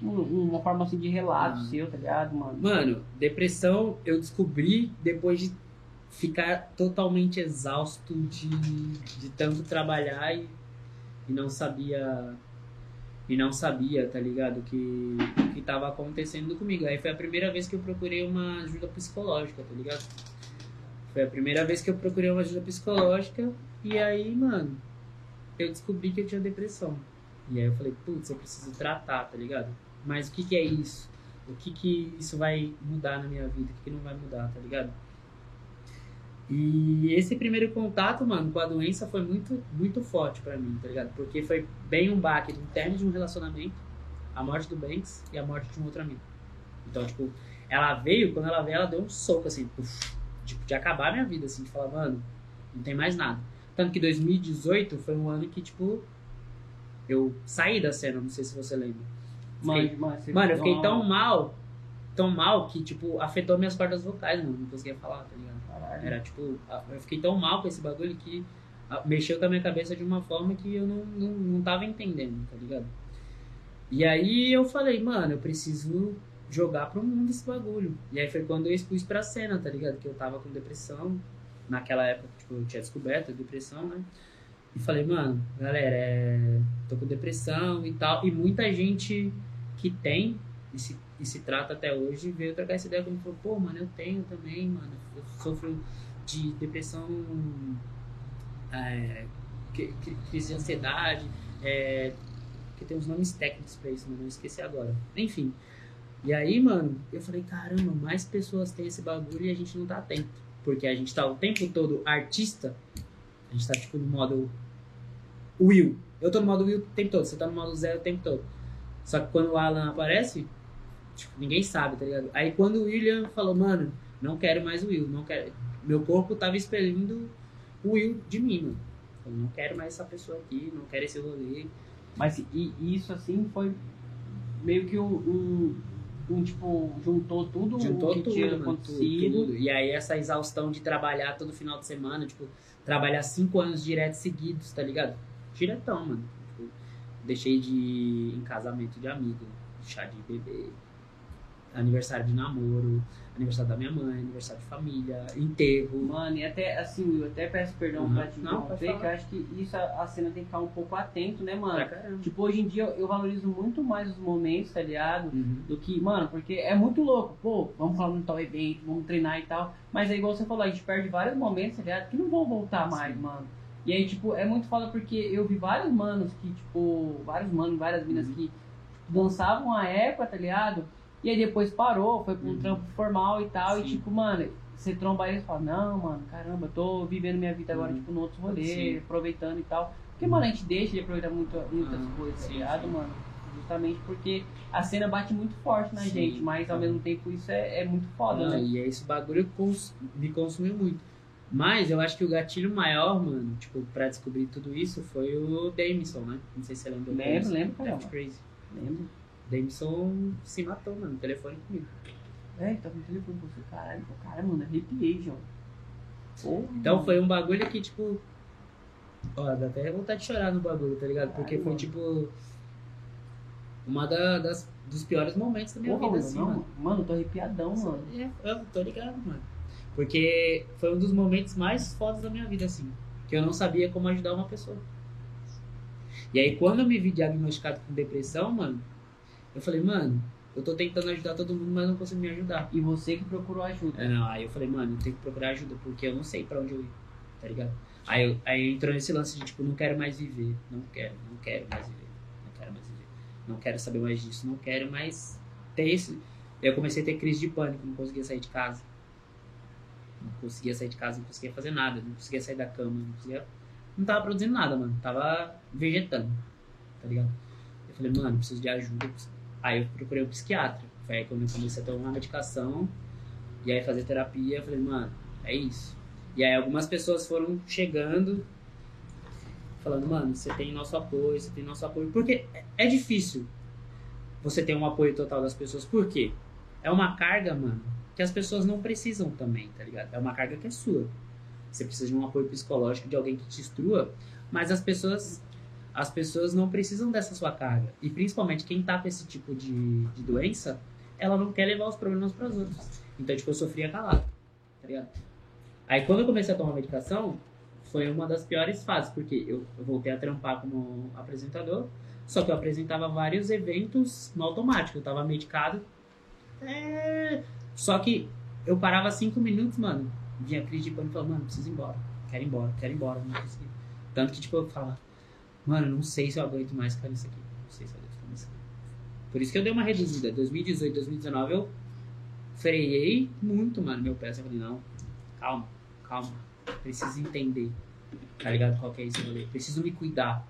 uma forma assim de relato seu, tá ligado, mano? Mano, depressão eu descobri depois de ficar totalmente exausto de, de tanto trabalhar e, e não sabia. E não sabia, tá ligado? Que que tava acontecendo comigo. Aí foi a primeira vez que eu procurei uma ajuda psicológica, tá ligado? Foi a primeira vez que eu procurei uma ajuda psicológica. E aí, mano, eu descobri que eu tinha depressão. E aí eu falei, putz, eu preciso tratar, tá ligado? Mas o que, que é isso? O que, que isso vai mudar na minha vida? O que, que não vai mudar, tá ligado? E esse primeiro contato, mano, com a doença foi muito, muito forte pra mim, tá ligado? Porque foi bem um baque do término de um relacionamento, a morte do Banks e a morte de um outro amigo. Então, tipo, ela veio, quando ela veio, ela deu um soco, assim, puf, tipo, de acabar a minha vida, assim, de falar, mano, não tem mais nada. Tanto que 2018 foi um ano que, tipo, eu saí da cena, não sei se você lembra. Mano, mano, eu fiquei Não, tão mal, tão mal que, tipo, afetou minhas cordas vocais, mano. Não conseguia falar, tá ligado? Caralho. Era tipo, eu fiquei tão mal com esse bagulho que mexeu com a minha cabeça de uma forma que eu não, não, não tava entendendo, tá ligado? E aí eu falei, mano, eu preciso jogar pro mundo esse bagulho. E aí foi quando eu expus pra cena, tá ligado? Que eu tava com depressão. Naquela época, tipo, eu tinha descoberto a depressão, né? E falei, mano, galera, é... tô com depressão e tal. E muita gente que tem e se, e se trata até hoje veio trocar essa ideia comigo. Falou, pô, mano, eu tenho também, mano. Eu sofro de depressão, é, crise de ansiedade, é, que tem uns nomes técnicos pra isso, mano, eu esqueci agora. Enfim. E aí, mano, eu falei, caramba, mais pessoas têm esse bagulho e a gente não tá atento. Porque a gente tá o tempo todo artista, a gente tá tipo no modo Will. Eu tô no modo Will o tempo todo, você tá no modo Zé o tempo todo. Só que quando o Alan aparece, tipo, ninguém sabe, tá ligado? Aí quando o William falou, mano, não quero mais o Will, não quero. Meu corpo tava expelindo o Will de mim, mano. Eu não quero mais essa pessoa aqui, não quero esse rolê. Mas e, isso assim foi meio que um, um, um, tipo, juntou tudo Juntou que tudo, tinha mano, acontecido. tudo. E aí essa exaustão de trabalhar todo final de semana, tipo, trabalhar cinco anos direto seguidos, tá ligado? Diretão, mano. Deixei de ir em casamento de amigo, chá de bebê, aniversário de namoro, aniversário da minha mãe, aniversário de família, enterro. Mano, e até assim, eu até peço perdão Uhum. pra te Não, interromper, que eu acho que isso a, a cena tem que ficar um pouco atento, né, mano? Pra. Tipo, hoje em dia eu, eu valorizo muito mais os momentos, tá ligado? Uhum. Do que, mano, porque é muito louco. Pô, vamos falar no tal evento, vamos treinar e tal. Mas é igual você falou, a gente perde vários momentos, tá ligado? Que não vão voltar mais, mano. E aí, tipo, é muito foda porque eu vi vários manos que, tipo, vários manos, várias minas Uhum. que dançavam a época, tá ligado? E aí depois parou, foi pra um Uhum. trampo formal e tal. E Sim. tipo, mano, você tromba eles e fala, não, mano, caramba, eu tô vivendo minha vida agora, Uhum. tipo, no outro rolê, Sim. aproveitando e tal. Porque, mano, a gente deixa de aproveitar muito, muitas Uhum. coisas, tá ligado, sim. mano? Justamente porque a cena bate muito forte na gente, mas ao Uhum. mesmo tempo isso é, é muito foda, né? E esse bagulho cons- me consumiu muito. Mas eu acho que o gatilho maior, mano, tipo, pra descobrir tudo isso foi o Damison, né? Não sei se você lembra. do Lembro, lembro, caramba. Daft Crazy. Lembro. Damison se matou, mano, no telefone comigo. É, tá com o telefone com você, caralho, cara, mano, arrepiei, João. Então mano. foi um bagulho que, tipo. Ó, dá até vontade de chorar no bagulho, tá ligado? Porque Caralho, foi, mano. tipo. Uma da- das, dos piores momentos da minha Porra, vida, mano, assim, não, mano. mano, tô arrepiadão, mano. É, eu tô ligado, mano. Porque foi um dos momentos mais fodas da minha vida, assim. Que eu não sabia como ajudar uma pessoa. E aí, quando eu me vi diagnosticado com depressão, mano, eu falei, mano, eu tô tentando ajudar todo mundo, mas não consigo me ajudar. E você que procurou ajuda. É, não, aí eu falei, mano, eu tenho que procurar ajuda, porque eu não sei pra onde eu ir, tá ligado? Aí, eu- aí entrou nesse lance de, tipo, não quero mais viver, não quero, não quero mais viver, não quero mais viver, não quero saber mais disso, não quero mais ter esse... Eu comecei a ter crise de pânico, não conseguia sair de casa. Não conseguia sair de casa, não conseguia fazer nada, não conseguia sair da cama, não conseguia... Não tava produzindo nada, mano, tava vegetando, tá ligado? Eu falei, mano, preciso de ajuda. Aí eu procurei um psiquiatra, foi aí quando eu comecei a tomar medicação, e aí fazer terapia, eu falei, mano, é isso. E aí algumas pessoas foram chegando, falando, mano, você tem nosso apoio, você tem nosso apoio. Porque é difícil você ter um apoio total das pessoas. Por quê? É uma carga, mano, que as pessoas não precisam também, tá ligado? É uma carga que é sua. Você precisa de um apoio psicológico, de alguém que te instrua, mas as pessoas as pessoas não precisam dessa sua carga. E principalmente quem tá com esse tipo de, de doença, ela não quer levar os problemas para os outros. Então, tipo, eu sofria calado, tá ligado? Aí quando eu comecei a tomar medicação, foi uma das piores fases, porque eu, eu voltei a trampar como apresentador, só que eu apresentava vários eventos no automático, eu tava medicado. É... Só que eu parava cinco minutos, mano, vinha crise de pânico e falava, mano, preciso ir embora, quero ir embora, quero ir embora, não. Tanto que, tipo, eu falava, mano, não sei se eu aguento mais ficar nisso aqui, não sei se eu aguento ficar nisso aqui. Por isso que eu dei uma reduzida, 2018, 2019 eu freiei muito, mano, meu pé. Eu falei, não, calma, calma. Preciso entender, tá ligado? Qual que é esse rolê. Preciso me cuidar.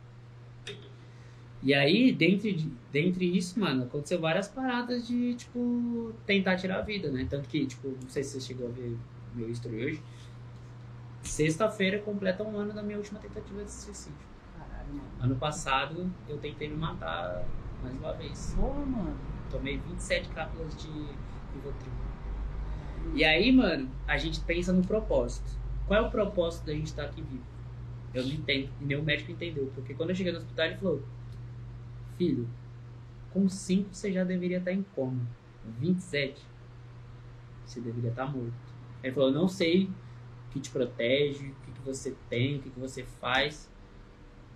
E aí, dentre, de- dentre isso, mano, aconteceu várias paradas de, tipo, tentar tirar a vida, né? Tanto que, tipo, não sei se você chegou a ver meu history hoje. Sexta-feira completa um ano da minha última tentativa de suicídio. Caralho. mano. Ano passado eu tentei me matar mais uma vez. Porra, mano. Tomei 27 cápsulas de Rivotril. E aí, mano, a gente pensa no propósito. Qual é o propósito da gente estar aqui vivo? Eu não entendo. E nem o médico entendeu. Porque quando eu cheguei no hospital, ele falou: Filho, com 5 você já deveria estar em coma. 27, você deveria estar morto. Ele falou: Não sei o que te protege, o que, que você tem, o que, que você faz.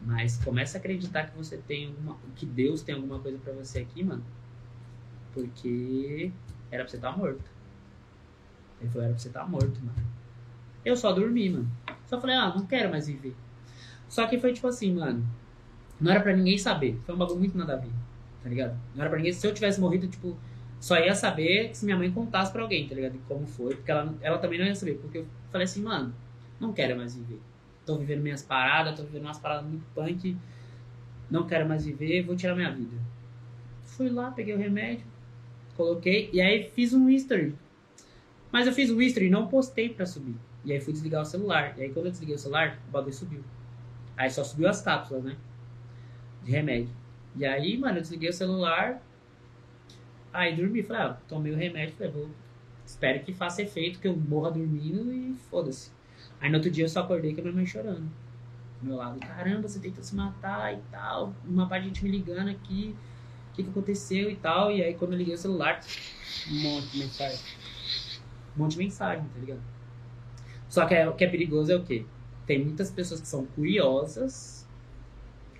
Mas começa a acreditar que você tem alguma. que Deus tem alguma coisa pra você aqui, mano. Porque era pra você estar morto. Ele falou, era pra você estar morto, mano. Eu só dormi, mano. Só falei, ah, não quero mais viver. Só que foi tipo assim, mano. Não era pra ninguém saber. Foi um bagulho muito nada a ver. Tá ligado? Não era pra ninguém. Se eu tivesse morrido, tipo, só ia saber se minha mãe contasse pra alguém, tá ligado? Como foi. Porque ela, ela também não ia saber. Porque eu falei assim, mano, não quero mais viver. Tô vivendo minhas paradas, tô vivendo umas paradas muito punk. Não quero mais viver, vou tirar minha vida. Fui lá, peguei o remédio, coloquei, e aí fiz um history. Mas eu fiz o history e não postei pra subir. E aí fui desligar o celular. E aí quando eu desliguei o celular, o bagulho subiu. Aí só subiu as cápsulas, né? De remédio. E aí, mano, eu desliguei o celular. Aí dormi. Falei, ah, tomei o remédio. Falei, vou. Espero que faça efeito, que eu morra dormindo e foda-se. Aí no outro dia eu só acordei com a minha mãe chorando. Do meu lado. Caramba, você tentou se matar e tal. Uma parte de gente me ligando aqui. O que, que aconteceu e tal. E aí quando eu liguei o celular, um monte de mensagem. Um monte de mensagem, tá ligado? Só que é- o que é perigoso é o quê? Tem muitas pessoas que são curiosas.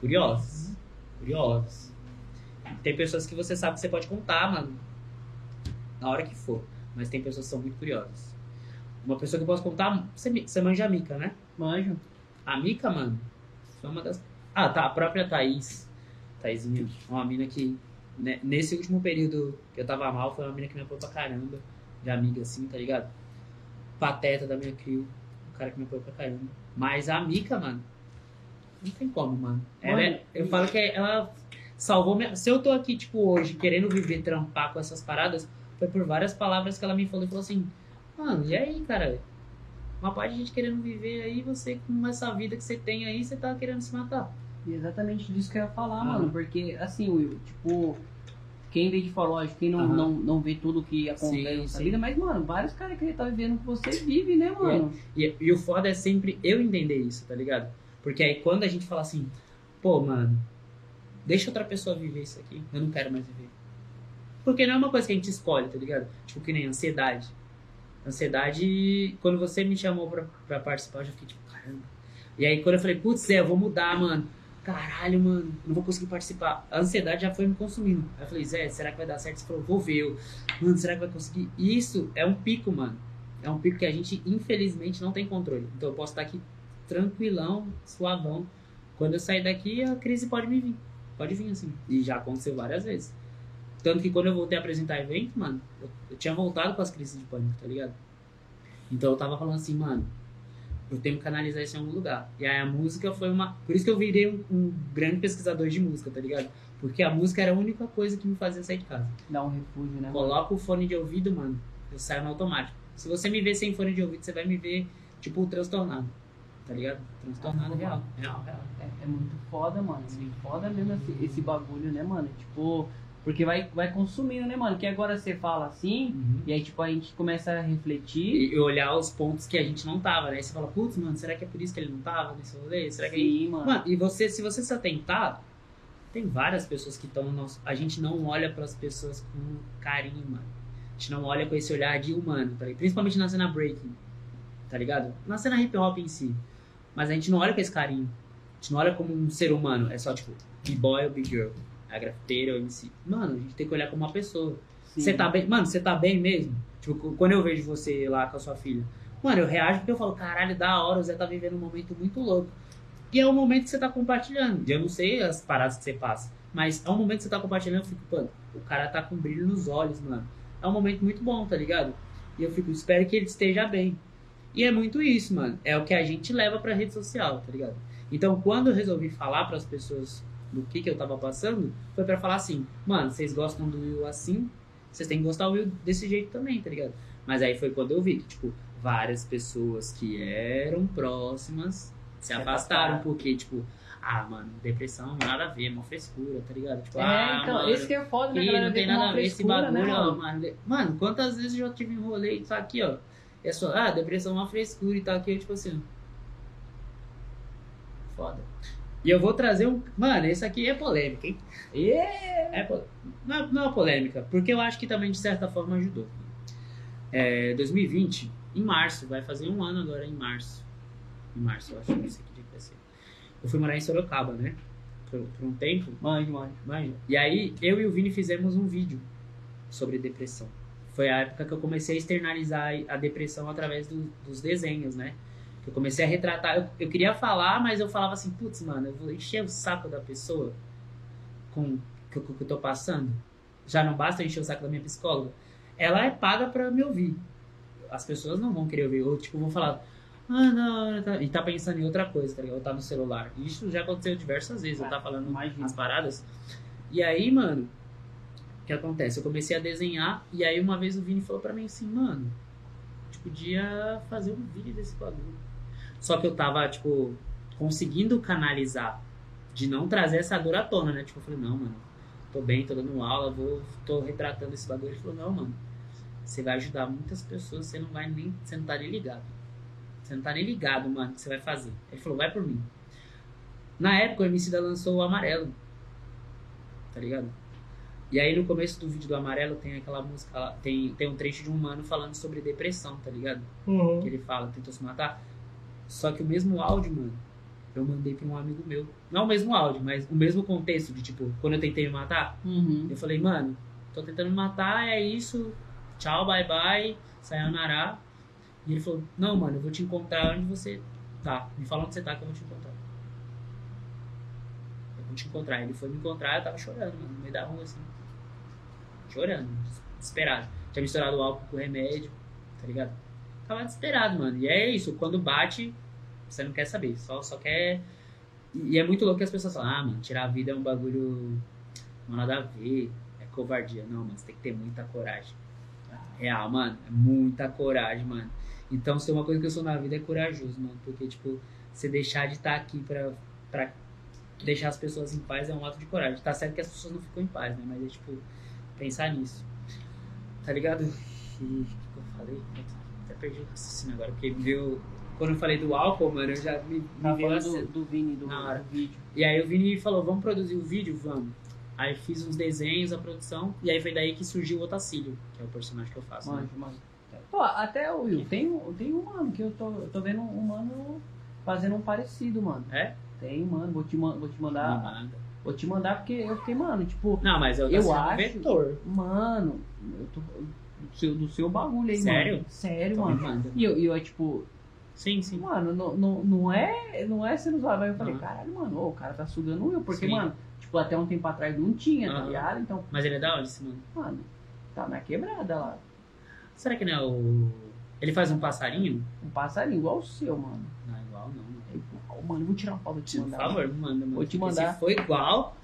Curiosas. Curiosas. Tem pessoas que você sabe que você pode contar, mano. Na hora que for. Mas tem pessoas que são muito curiosas. Uma pessoa que eu posso contar. Você, você manja a Mica, né? Manjo. A Mica, mano, foi uma das. Ah, tá. A própria Thaís. Thaisinha. Uma mina que. né, nesse último período que eu tava mal, foi uma mina que me apoiou pra caramba. De amiga assim, tá ligado? Pateta da minha crio. O cara que me apoiou pra caramba. Mas a Mica, mano. Não tem como, mano. Ela é- Mano, eu falo que ela salvou minha. Se eu tô aqui, tipo, hoje, querendo viver, trampar com essas paradas, foi por várias palavras que ela me falou e falou assim: Mano, e aí, cara? Uma parte de gente querendo viver aí, você com essa vida que você tem aí, você tá querendo se matar. E exatamente disso que eu ia falar, Ah. mano. Porque, assim, Will, tipo, quem vê de fora, lógico, quem não, Aham. não, não vê tudo que acontece sim. vida, mas, mano, vários caras que tá vivendo que você vive, né, mano? E, e o foda é sempre eu entender isso, tá ligado? Porque aí quando a gente fala assim, pô, mano, deixa outra pessoa viver isso aqui, eu não quero mais viver. Porque não é uma coisa que a gente escolhe, tá ligado? Tipo, que nem ansiedade. Ansiedade, quando você me chamou pra, pra participar, eu já fiquei tipo, caramba. E aí quando eu falei, putz, Zé, eu vou mudar, mano. Caralho, mano, não vou conseguir participar. A ansiedade já foi me consumindo. Aí eu falei, Zé, será que vai dar certo? Você falou, vou ver. Eu, mano, será que vai conseguir? Isso é um pico, mano. É um pico que a gente, infelizmente, não tem controle. Então eu posso estar aqui tranquilão, suavão. Quando eu sair daqui, a crise pode me vir. Pode vir, assim. E já aconteceu várias vezes. Tanto que quando eu voltei a apresentar evento, mano, eu, eu tinha voltado com as crises de pânico, tá ligado? Então eu tava falando assim, mano, eu tenho que canalizar isso em algum lugar. E aí a música foi uma. Por isso que eu virei um, um grande pesquisador de música, tá ligado? Porque a música era a única coisa que me fazia sair de casa. Dá um refúgio, né? Coloca o fone de ouvido, mano, eu saio no automático. Se você me ver sem fone de ouvido, você vai me ver, tipo, transtornado. Tá ligado? Transtornado Ah, real. Real, real. É, é muito foda, mano. É muito foda mesmo esse, esse bagulho, né, mano? Tipo, porque vai, vai consumindo, né, mano? Que agora você fala assim, e aí, tipo, a gente começa a refletir. E olhar os pontos que a gente não tava, né? Aí você fala, putz, mano, será que é por isso que ele não tava nesse rolê? Será que Sim, mano. Mano, e você, se você se atentar, tem várias pessoas que estão no nosso. A gente não olha pras pessoas com carinho, mano. A gente não olha com esse olhar de humano, tá ligado? Principalmente na cena breaking, tá ligado? Na cena hip hop em si. Mas a gente não olha com esse carinho. A gente não olha como um ser humano. É só tipo, B-boy ou B-girl. A grafiteira ou MC. Mano, a gente tem que olhar como uma pessoa. Você tá bem? Mano, você tá bem mesmo? Tipo, quando eu vejo você lá com a sua filha. Mano, eu reajo porque eu falo, caralho, da hora, o Zé tá vivendo um momento muito louco. E é o momento que você tá compartilhando. Eu não sei as paradas que você passa. Mas é um momento que você tá compartilhando, eu fico, mano, o cara tá com brilho nos olhos, mano. É um momento muito bom, tá ligado? E eu fico, espero que ele esteja bem. E é muito isso, mano. É o que a gente leva pra rede social, tá ligado? Então, quando eu resolvi falar pras pessoas do que que eu tava passando, foi pra falar assim, mano, vocês gostam do Will assim, vocês têm que gostar do Will desse jeito também, tá ligado? Mas aí foi quando eu vi que, tipo, várias pessoas que eram próximas Se afastaram porque, tipo, ah, mano, depressão, nada a ver, é uma frescura, tá ligado? Tipo, É, ah, então, mano, esse que é foda, né? Galera não tem como nada a ver esse frescura, bagulho, né, mano? mano. Quantas vezes eu já tive um rolê e tá aqui, ó. É só, ah, depressão é uma frescura e tá aqui, eu, tipo assim. Foda. E eu vou trazer um. Mano, esse aqui é polêmica, hein? Yeah. É, po- não, é- não é polêmica, porque eu acho que também de certa forma ajudou. É, 2020, em março, vai fazer um ano agora em março. Em março, eu acho que que dia que vai ser. Eu fui morar em Sorocaba, né? Por, por um tempo. Manjo, manjo. Imagina. E aí, eu e o Vini fizemos um vídeo sobre depressão. Foi a época que eu comecei a externalizar a depressão através do- dos desenhos, né? Que eu comecei a retratar. Eu, eu queria falar, mas eu falava assim, putz, mano, eu vou encher o saco da pessoa com o que, eu- que eu tô passando. Já não basta eu encher o saco da minha psicóloga. Ela é paga pra me ouvir. As pessoas não vão querer ouvir. Ou, tipo, vão falar, ah, não, tá- e tá pensando em outra coisa, tá ligado? Ou tá no celular. Isso já aconteceu diversas vezes. Eu tá falando Imagina. as paradas. E aí, mano, o que acontece? Eu comecei a desenhar e aí uma vez o Vini falou pra mim assim, mano, a gente podia fazer um vídeo desse bagulho. Só que eu tava, tipo, conseguindo canalizar, de não trazer essa dor à tona, né? Tipo, eu falei, não, mano, tô bem, tô dando aula, vou, tô retratando esse bagulho. Ele falou, não, mano, você vai ajudar muitas pessoas, você não vai nem, você não tá nem ligado. Você não tá nem ligado, mano, o que você vai fazer. Ele falou, vai por mim. Na época, o MC da lançou o Amarelo. Tá ligado? E aí, no começo do vídeo do Amarelo, tem aquela música, tem, tem um trecho de um mano falando sobre depressão, tá ligado? Que ele fala, tentou se matar. Só que o mesmo áudio, mano, eu mandei pra um amigo meu. Não o mesmo áudio, mas o mesmo contexto de, tipo, quando eu tentei me matar, Uhum. eu falei, mano, tô tentando me matar, é isso, tchau, bye bye, sayonara. E ele falou, não, mano, eu vou te encontrar onde você tá. Me fala onde você tá que eu vou te encontrar. Eu vou te encontrar. Ele foi me encontrar, eu tava chorando, mano, no meio da rua, assim. Chorando, desesperado. Tinha misturado o álcool com o remédio, tá ligado? Tava desesperado, mano. E é isso, quando bate, você não quer saber, só, só quer. E é muito louco que as pessoas falam, ah, mano, tirar a vida é um bagulho. Não nada a ver, é covardia. Não, mano, você tem que ter muita coragem. Real, mano, é muita coragem, mano. Então, se tem uma coisa que eu sou na vida é corajoso, mano. Porque, tipo, você deixar de estar aqui pra, pra deixar as pessoas em paz é um ato de coragem. Tá certo que as pessoas não ficam em paz, né? Mas é, tipo, pensar nisso. Tá ligado? E o que que eu falei? Até perdi o raciocínio agora, porque me veio. Quando eu falei do álcool, mano, eu já me, me Tá veio a falando cena. do, do Vini, do, Na hora. do vídeo. E aí o Vini falou, vamos produzir o vídeo? Vamos. Aí fiz uns desenhos, a produção, e aí foi daí que surgiu o Otacílio, que é o personagem que eu faço. né? Manjo, manjo. Pô, até o Will, tem, um- tem um mano que eu tô, eu tô vendo um mano fazendo um parecido, mano. É? Tem, mano, vou te, vou te Me mandar. Vou te mandar porque eu fiquei, mano, tipo, Não, mas eu, Eu acho- vetor. mano, eu tô. Do seu, do seu bagulho aí, Sério? mano. Sério, me mano. E eu, eu, tipo, Sim, sim. mano, não, não, não é. Não é sendo zoado. Aí eu falei, Aham. caralho, mano, ô, o cara tá sugando eu. Porque, Sim. mano, tipo, até um tempo atrás não tinha, tá Aham. ligado? Então, Mas ele é da onde esse mano? mano, tá na quebrada lá. Será que não é o. Ele faz um passarinho? Um passarinho igual o seu, mano. Não, igual não. mano. Aí, pô, Mano, eu vou tirar uma foto de te Por mandar. favor, me manda, mano. Vou te Porque mandar. Se for igual,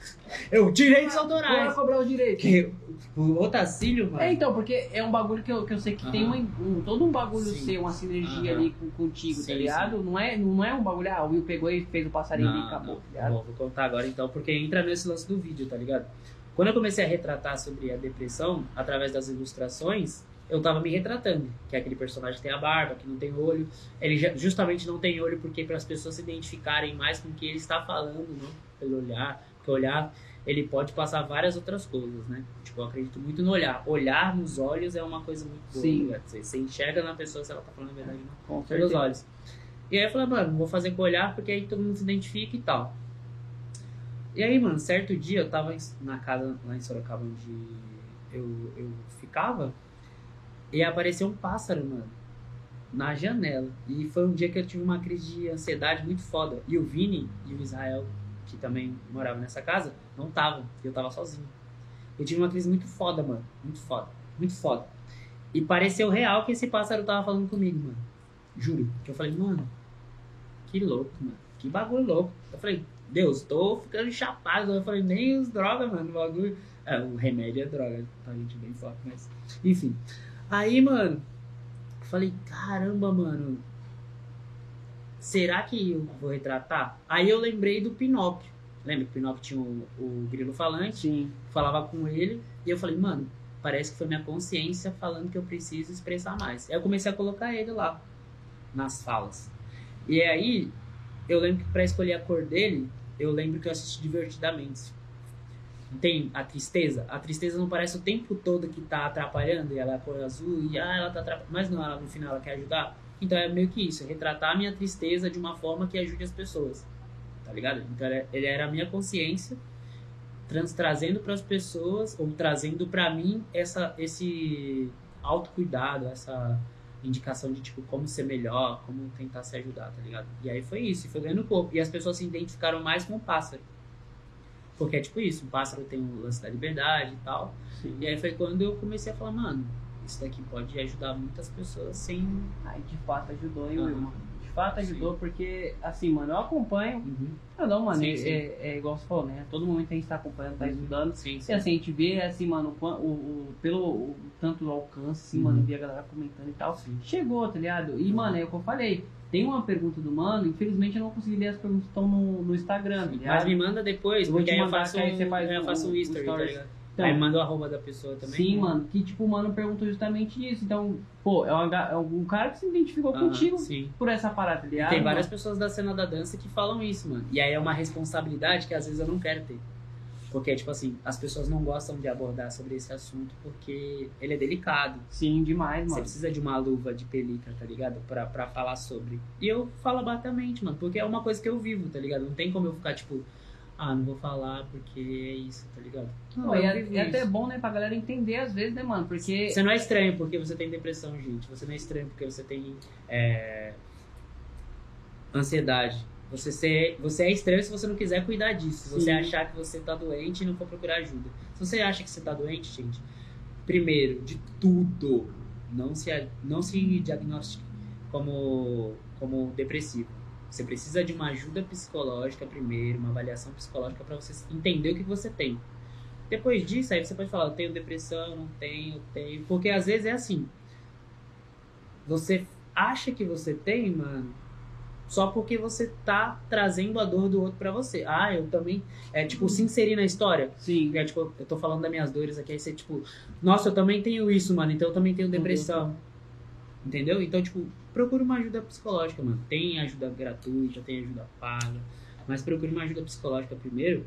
eu direitos Bora autorais. cobrar os direitos. Que o Otacílio, mano. É, então, porque é um bagulho que eu, que eu sei que tem Aham. um, um- todo um bagulho Sim. seu, uma sinergia Aham. ali com, contigo, tá Sim, ligado? Não é, não é um bagulho, ah, o Will pegou e fez o passarinho ali e Não, acabou, não. tá ligado? Bom, vou contar agora então, porque entra nesse lance do vídeo, tá ligado? Quando eu comecei a retratar sobre a depressão, através das ilustrações, eu tava me retratando, que é aquele personagem que tem a barba, que não tem olho. Ele já- justamente não tem olho porque para as pessoas se identificarem mais com o que ele está falando, não pelo olhar, porque olhar ele pode passar várias outras coisas, né? Tipo, eu acredito muito no olhar. Olhar nos olhos é uma coisa muito boa. Sim. né? Você, você enxerga na pessoa se ela tá falando a verdade ou não Com pelos olhos. E aí eu falei, mano, vou fazer com o olhar porque aí todo mundo se identifica e tal. E aí, mano, certo dia eu tava na casa lá em Sorocaba onde eu, eu ficava e apareceu um pássaro, mano, na janela. E foi um dia que eu tive uma crise de ansiedade muito foda. E o Vini e o Israel, que também morava nessa casa, não estavam. Eu tava sozinho. Eu tive uma crise muito foda, mano. Muito foda. Muito foda. E pareceu real que esse pássaro tava falando comigo, mano. Juro. Que eu falei, mano, que louco, mano. Que bagulho louco. Eu falei, Deus, tô ficando chapado. Eu falei, nem os drogas, mano, o bagulho. É, o remédio é droga, tá gente bem forte, mas. Enfim. Aí, mano, eu falei, caramba, mano. será que eu vou retratar? Aí eu lembrei do Pinóquio. Lembra que o Pinóquio tinha o, o grilo falante? Sim. Falava com ele. E eu falei, mano, parece que foi minha consciência falando que eu preciso expressar mais. Aí eu comecei a colocar ele lá, nas falas. E aí, eu lembro que pra escolher a cor dele, eu lembro que eu assisti divertidamente. Tem a tristeza. A tristeza não parece o tempo todo que tá atrapalhando, e ela é cor azul, e ah, ela tá atrapalhando. Mas não, ela no final ela quer ajudar. Então é meio que isso, é retratar a minha tristeza de uma forma que ajude as pessoas. Tá ligado? Então ele- ele era a minha consciência trans, trazendo para as pessoas ou trazendo para mim essa esse autocuidado, essa indicação de tipo como ser melhor, como tentar se ajudar, tá ligado? E aí foi isso, e foi ganhando corpo. E as pessoas se identificaram mais com o pássaro. Porque é tipo isso, o pássaro tem o lance da liberdade e tal. Sim. E aí foi quando eu comecei a falar, mano, isso daqui pode ajudar muitas pessoas sem. Aí de fato ajudou, hein. Will, mano? De fato ajudou, porque, assim, mano, eu acompanho. Uhum. Eu não, mano, Sim, é, sim. É, é igual você falou, né? Todo momento a gente tá acompanhando, tá Uhum. estudando. Sim, E assim, a gente vê, assim, mano, o, o, pelo o, tanto do alcance, assim, Uhum. mano, vê a galera comentando e tal. Sim. Chegou, tá ligado? E, mano, é o que eu falei. Tem uma pergunta do mano, infelizmente eu não consegui ler as perguntas que estão no, no Instagram, tá? Mas me manda depois, porque aí eu faço, que aí um, eu faço um history, tá ligado? Então, aí manda o arroba da pessoa também. Sim, né? mano, que tipo, o mano perguntou justamente isso. Então, pô, é, uma é um cara que se identificou Ah, contigo Sim. por essa parada, tá E ligado? tem várias pessoas da cena da dança que falam isso, mano. E aí é uma responsabilidade que às vezes eu não quero ter. Porque, tipo assim, as pessoas não gostam de abordar sobre esse assunto porque ele é delicado. Sim, demais, Você mano. precisa de uma luva de pelica, tá ligado? Pra, pra falar sobre. E eu falo abertamente, mano, porque é uma coisa que eu vivo, tá ligado? Não tem como eu ficar, tipo, ah, não vou falar porque é isso, tá ligado? Não, Pô, e é, é até isso. bom, né, pra galera entender às vezes, né, mano? Porque. Você não é estranho porque você tem depressão, gente. Você não é estranho porque você tem é, ansiedade. Você, ser, você é estranho se você não quiser cuidar disso. Se você achar que você tá doente e não for procurar ajuda. Se você acha que você tá doente, gente, primeiro, de tudo, não se, não se diagnostique como, como depressivo. Você precisa de uma ajuda psicológica primeiro, uma avaliação psicológica para você entender o que você tem. Depois disso, aí você pode falar, eu tenho depressão, não tenho, eu tenho. Porque às vezes é assim. Você acha que você tem, mano, só porque você tá trazendo a dor do outro pra você. Ah, eu também. É tipo, se inserir na história. Sim. É, tipo, eu tô falando das minhas dores aqui, aí você, tipo, nossa, eu também tenho isso, mano, então eu também tenho depressão. Entendeu? Então, tipo, procure uma ajuda psicológica, mano. Tem ajuda gratuita, tem ajuda paga. Mas procure uma ajuda psicológica primeiro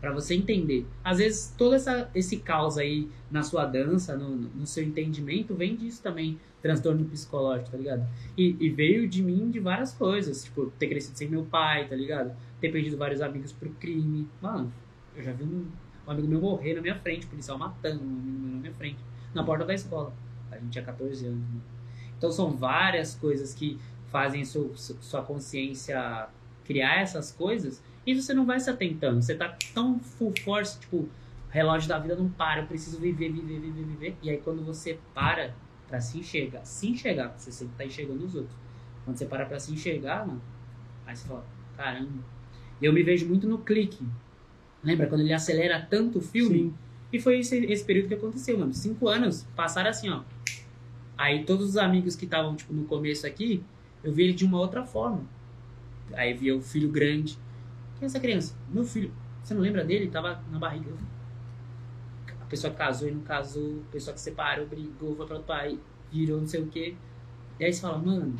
pra você entender. Às vezes, todo essa, esse caos aí na sua dança, no, no seu entendimento, vem disso também. Transtorno psicológico, tá ligado? E, e veio de mim de várias coisas. Tipo, ter crescido sem meu pai, tá ligado? Ter perdido vários amigos pro crime. Mano, eu já vi um, um amigo meu morrer na minha frente, policial matando um amigo meu na minha frente. Na porta da escola. A gente tinha 14 anos. Né? Então são várias coisas que fazem su- su- sua consciência criar essas coisas e você não vai se atentando. Você tá tão full force, tipo, o relógio da vida não para, eu preciso viver, viver, viver, viver. E aí quando você para pra se enxergar, se enxergar, você sempre tá enxergando os outros. Quando você para pra se enxergar, mano, aí você fala, caramba. E eu me vejo muito no clique. Lembra quando ele acelera tanto o filme? Sim. E foi esse, esse período que aconteceu, mano. Cinco anos passaram assim, ó. Aí todos os amigos que estavam, tipo, no começo aqui, eu vi ele de uma outra forma. Aí via o filho grande. Quem é essa criança? Meu filho. Você não lembra dele? Tava na barriga. A pessoa casou e não casou. A pessoa que separou, brigou, foi para outro virou não sei o quê. E aí você fala, mano,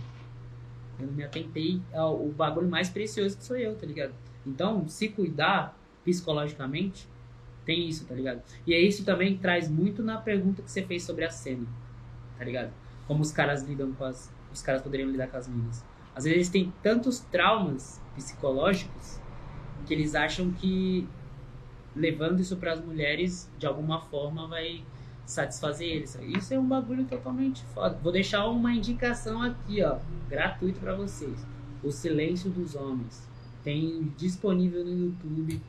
eu não me atentei ao o bagulho mais precioso que sou eu, tá ligado? Então, se cuidar psicologicamente, tem isso, tá ligado? E é isso também traz muito na pergunta que você fez sobre a cena, tá ligado? Como os caras lidam com as. Os caras poderiam lidar com as minas. Às vezes eles têm tantos traumas psicológicos que eles acham que levando isso para as mulheres de alguma forma vai satisfazer eles. Isso é um bagulho totalmente foda. Vou deixar uma indicação aqui, ó, gratuito para vocês. O Silêncio dos Homens. Tem disponível no YouTube.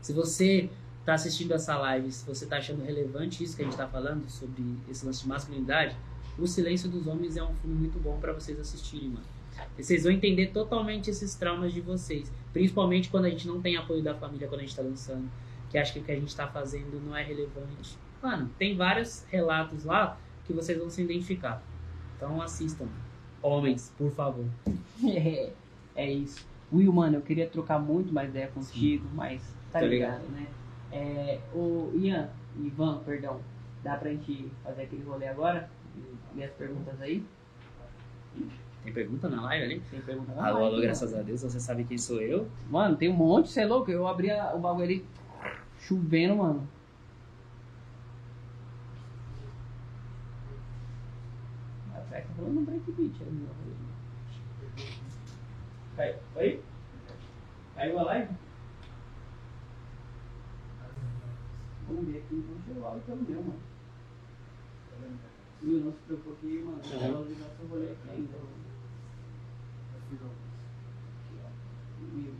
Se você tá assistindo essa live, se você tá achando relevante isso que a gente tá falando sobre esse lance de masculinidade, O Silêncio dos Homens é um filme muito bom para vocês assistirem, mano. E Vocês vão entender totalmente esses traumas de vocês. Principalmente quando a gente não tem apoio da família quando a gente tá dançando. Que acha que o que a gente tá fazendo não é relevante. Mano, tem vários relatos lá que vocês vão se identificar. Então assistam. Homens, por favor. É, é isso. Will, mano, eu queria trocar muito mais ideia contigo, mas tá ligado, ligado. né? É, o Ian, Ivan, perdão, dá pra gente fazer aquele rolê agora? Minhas perguntas aí? Tem pergunta na live ali? Tem pergunta lá? Alô, Vai, alô, graças a Deus, você sabe quem sou eu. Mano, tem um monte, você é louco? Eu abri a- o bagulho ali chovendo, mano. Tá falando no breakbeat aí, meu? Caiu. Oi? Caiu a live? Vamos ver aqui, vamos chegar o áudio pelo meu, mano. Will, não se preocupe, mano. Eu vou ligar seu rolê aqui ainda. Will.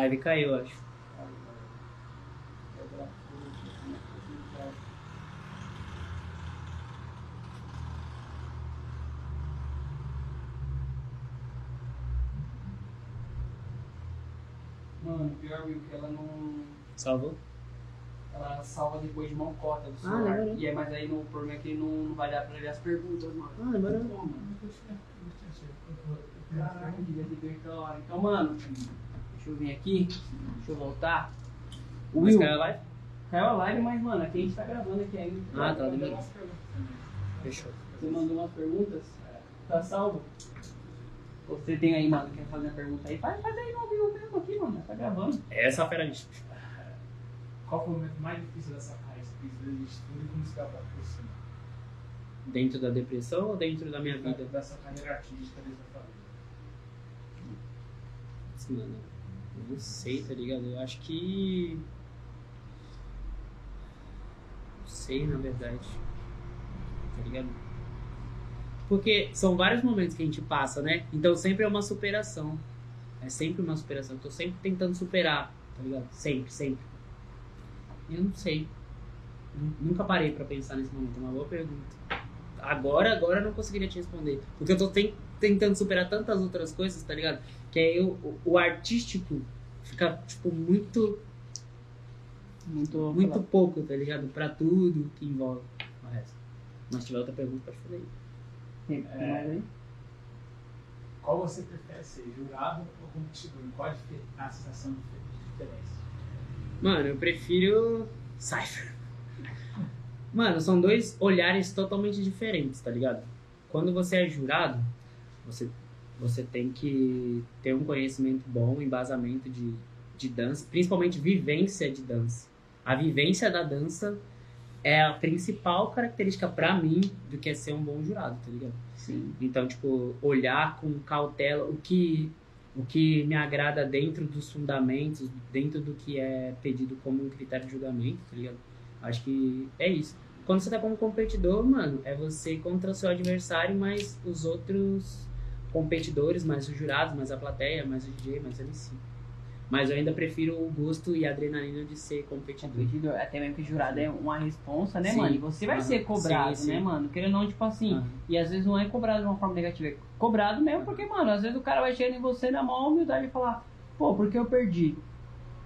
Live caiu, acho. Mano, pior, que ela não. Salvou? Ela salva depois de mão cota do Ah, celular. demorou. e é, mas aí no problema é que não, não vai dar pra ler as perguntas, mano. Ah, demorou. Caraca, devia ter feito aquela hora. Então, mano, deixa eu vir aqui, deixa eu voltar. O Mas Will, caiu a live? caiu a live, mas, mano, aqui a gente tá gravando aqui ainda. Ah, tá, demorou. Fechou. Você mandou umas perguntas? Tá salvo? Você tem aí, mano, quer fazer a pergunta aí? Faz, faz aí no vivo mesmo aqui, mano. Tá gravando. Essa fera bicho. Qual foi o momento mais difícil dessa e como se dá pra aproximar? Dentro da depressão ou dentro da minha vida? Dessa carreira artística dentro da família. Assim, mano, não sei, tá ligado? Eu acho que. Não sei, na verdade. Tá ligado? Porque são vários momentos que a gente passa, né? Então sempre é uma superação. É sempre uma superação. Eu tô sempre tentando superar, tá ligado? Sempre, sempre. Eu não sei. Nu- Nunca parei pra pensar nesse momento. É uma boa pergunta. Agora, agora eu não conseguiria te responder. Porque eu tô ten- tentando superar tantas outras coisas, tá ligado? Que aí o, o- artístico fica, tipo, muito, Muito, muito pouco, tá ligado? Pra tudo que envolve o resto. Mas se tiver outra pergunta, pode fazer aí. Aí? Qual você prefere ser, jurado ou competidor? Qual a sensação de de diferença? Mano, eu prefiro Cypher. Mano, são dois olhares totalmente diferentes, tá ligado? Quando você é jurado, você, você tem que ter um conhecimento bom, embasamento de, de dança, principalmente vivência de dança. A vivência da dança é a principal característica pra mim do que é ser um bom jurado, tá ligado? Sim. Então, tipo, olhar com cautela o que o que me agrada dentro dos fundamentos, dentro do que é pedido como um critério de julgamento, tá ligado? Acho que é isso. Quando você tá como competidor, mano, é você contra o seu adversário, mais os outros competidores, mais os jurados, mais a plateia, mais o DJ, mais o MC. Mas eu ainda prefiro o gosto e a adrenalina de ser competidor. Competidor, até mesmo que jurado é uma responsa, né, Sim. mano? E você vai Aham. ser cobrado, Sim, sim. né, mano? Querendo ou não, tipo assim, Aham. e às vezes não é cobrado de uma forma negativa, é cobrado mesmo porque, mano, às vezes o cara vai chegando em você na maior humildade e falar, pô, porque eu perdi.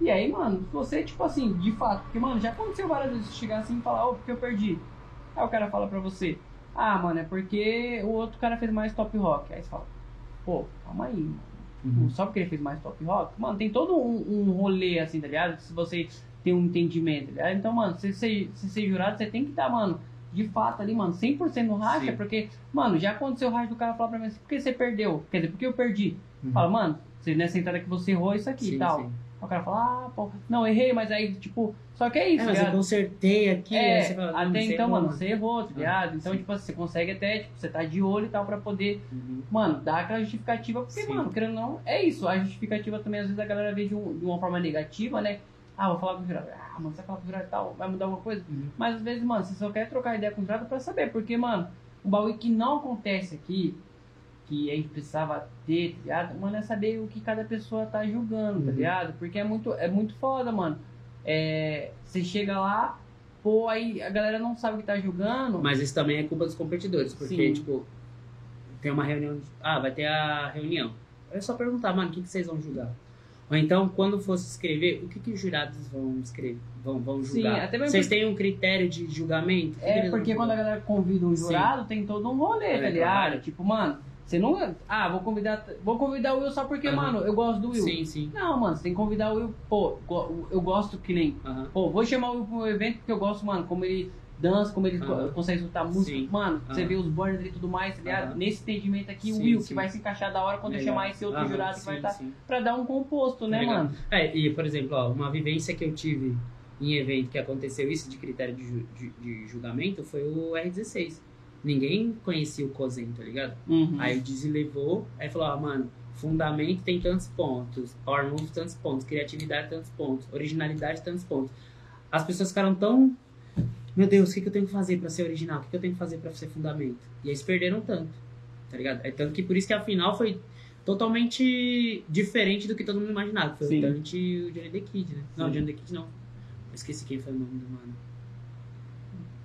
E aí, mano, você, tipo assim, de fato, porque, mano, já aconteceu várias vezes você chegar assim e falar, ô, porque eu perdi. Aí o cara fala pra você, ah, mano, é porque o outro cara fez mais top rock. Aí você fala, pô, calma aí, mano. Uhum. Só porque ele fez mais top rock? Mano, tem todo um, um rolê assim, tá ligado? Se você tem um entendimento, tá ligado? Então, mano, se você se ser jurado, você tem que estar, mano, de fato ali, mano, 100% no racha, Sim. porque, mano, já aconteceu o racha do cara falar pra mim assim, por que você perdeu? Quer dizer, por que eu perdi? Uhum. Fala, mano, você nessa entrada que você errou isso aqui e Sim, tal. sim. O cara fala, ah, pô, não, errei, mas aí, tipo, só que é É, isso, mas eu ligado? consertei aqui, É, aí você fala, até você então, mano, você errou, tá ligado? Então, sim. tipo assim, você consegue até, tipo, você tá de olho e tal pra poder, Uhum. mano, dar aquela justificativa, porque, Sim. mano, querendo ou não, é isso. A justificativa também, às vezes, a galera vê de, um- de uma forma negativa, né? Ah, vou falar com o jurado. Ah, mano, você vai falar com o jurado e tal, vai mudar alguma coisa? Uhum. Mas às vezes, mano, você só quer trocar ideia com o jurado pra saber, porque, mano, um bagulho que não acontece aqui, que a gente precisava ter, tá ligado? Mano, é saber o que cada pessoa tá julgando, tá Uhum. ligado? Porque é muito, é muito foda, mano. É, você chega lá, pô, aí a galera não sabe o que tá julgando. Mas isso também é culpa dos competidores, porque, Sim. tipo, tem uma reunião. Ah, vai ter a reunião. É só perguntar, mano, o que, que vocês vão julgar? Ou então, quando fosse escrever, o que, que os jurados vão escrever? Vão, vão Sim, julgar? até mesmo Vocês porque- têm um critério de julgamento? Que É porque quando a galera convida um Sim. jurado, tem todo um rolê, É, tá ligado? Tipo, mano, você não. Ah, vou convidar. Vou convidar o Will só porque, Aham. mano, eu gosto do Will. Sim, sim. Não, mano, você tem que convidar o Will. Pô, eu gosto que nem. Aham. Pô, vou chamar o Will pro evento porque eu gosto, mano, como ele dança, como ele co- consegue escutar música. Sim. Mano, você vê os burners e tudo mais, tá ligado? Aham. Nesse entendimento aqui, o Sim, Will, sim. que vai se encaixar da hora quando eu Legal. chamar esse outro jurado que vai estar. sim. Pra dar um composto, né, Legal. mano? É, e, por exemplo, ó, uma vivência que eu tive em evento que aconteceu isso de critério de, ju- de- de julgamento foi o R16. Ninguém conhecia o COSEN, tá ligado? Uhum. Aí o Dizzy levou, aí falou, ah, mano, fundamento tem tantos pontos, power move tantos pontos, criatividade tantos pontos, originalidade tantos pontos. As pessoas ficaram tão, meu Deus, o que, que eu tenho que fazer pra ser original? O que, que eu tenho que fazer pra ser fundamento? E aí eles perderam tanto, tá ligado? É tanto que por isso que a final foi totalmente diferente do que todo mundo imaginava. Foi Sim. o Dante e o Johnny the Kid, né? Não, o Sim. Johnny the Kid não. Eu esqueci quem foi o nome do mano.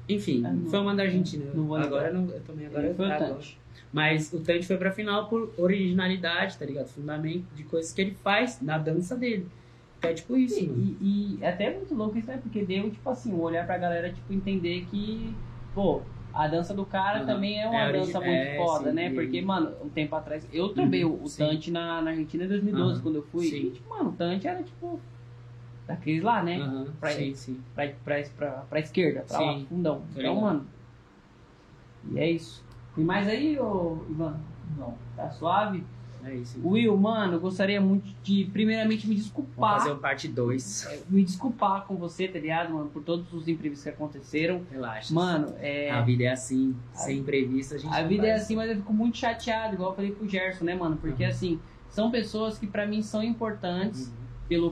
Enfim, Ah, foi um mano da Argentina. Não vou agora não, eu também agora foi. Tante. Mas o Tante foi pra final por originalidade, tá ligado? Fundamento de coisas que ele faz na dança dele. É tipo isso, mano. E, e até é muito louco isso, né? Porque deu, tipo assim, um olhar pra galera, tipo, entender que, pô, a dança do cara também é uma É, dança muito é, foda, sim, né? e- Porque, mano, um tempo atrás, eu trombei Uhum, o, o sim. Tante na, na Argentina em 2012, Aham. quando eu fui. E, tipo, mano, o Tante era, tipo, daqueles lá, né? Aham, Pra- sim, sim. Pra, pra, pra, pra esquerda, pra lá, Sim, fundão. tô Então, mano, e é isso. E mais aí, ô, Ivan? Não. Tá suave? É isso. Will, mano, eu gostaria muito de, primeiramente, me Vamos desculpar. fazer o parte 2. É, me desculpar com você, tá ligado, mano, por todos os imprevistos que aconteceram. Relaxa. Mano, é. A vida é assim, sem imprevisto a gente A vida é faz. assim, mas eu fico muito chateado, igual eu falei pro Gerson, né, mano? Porque Uhum. assim, são pessoas que pra mim são importantes Uhum. pelo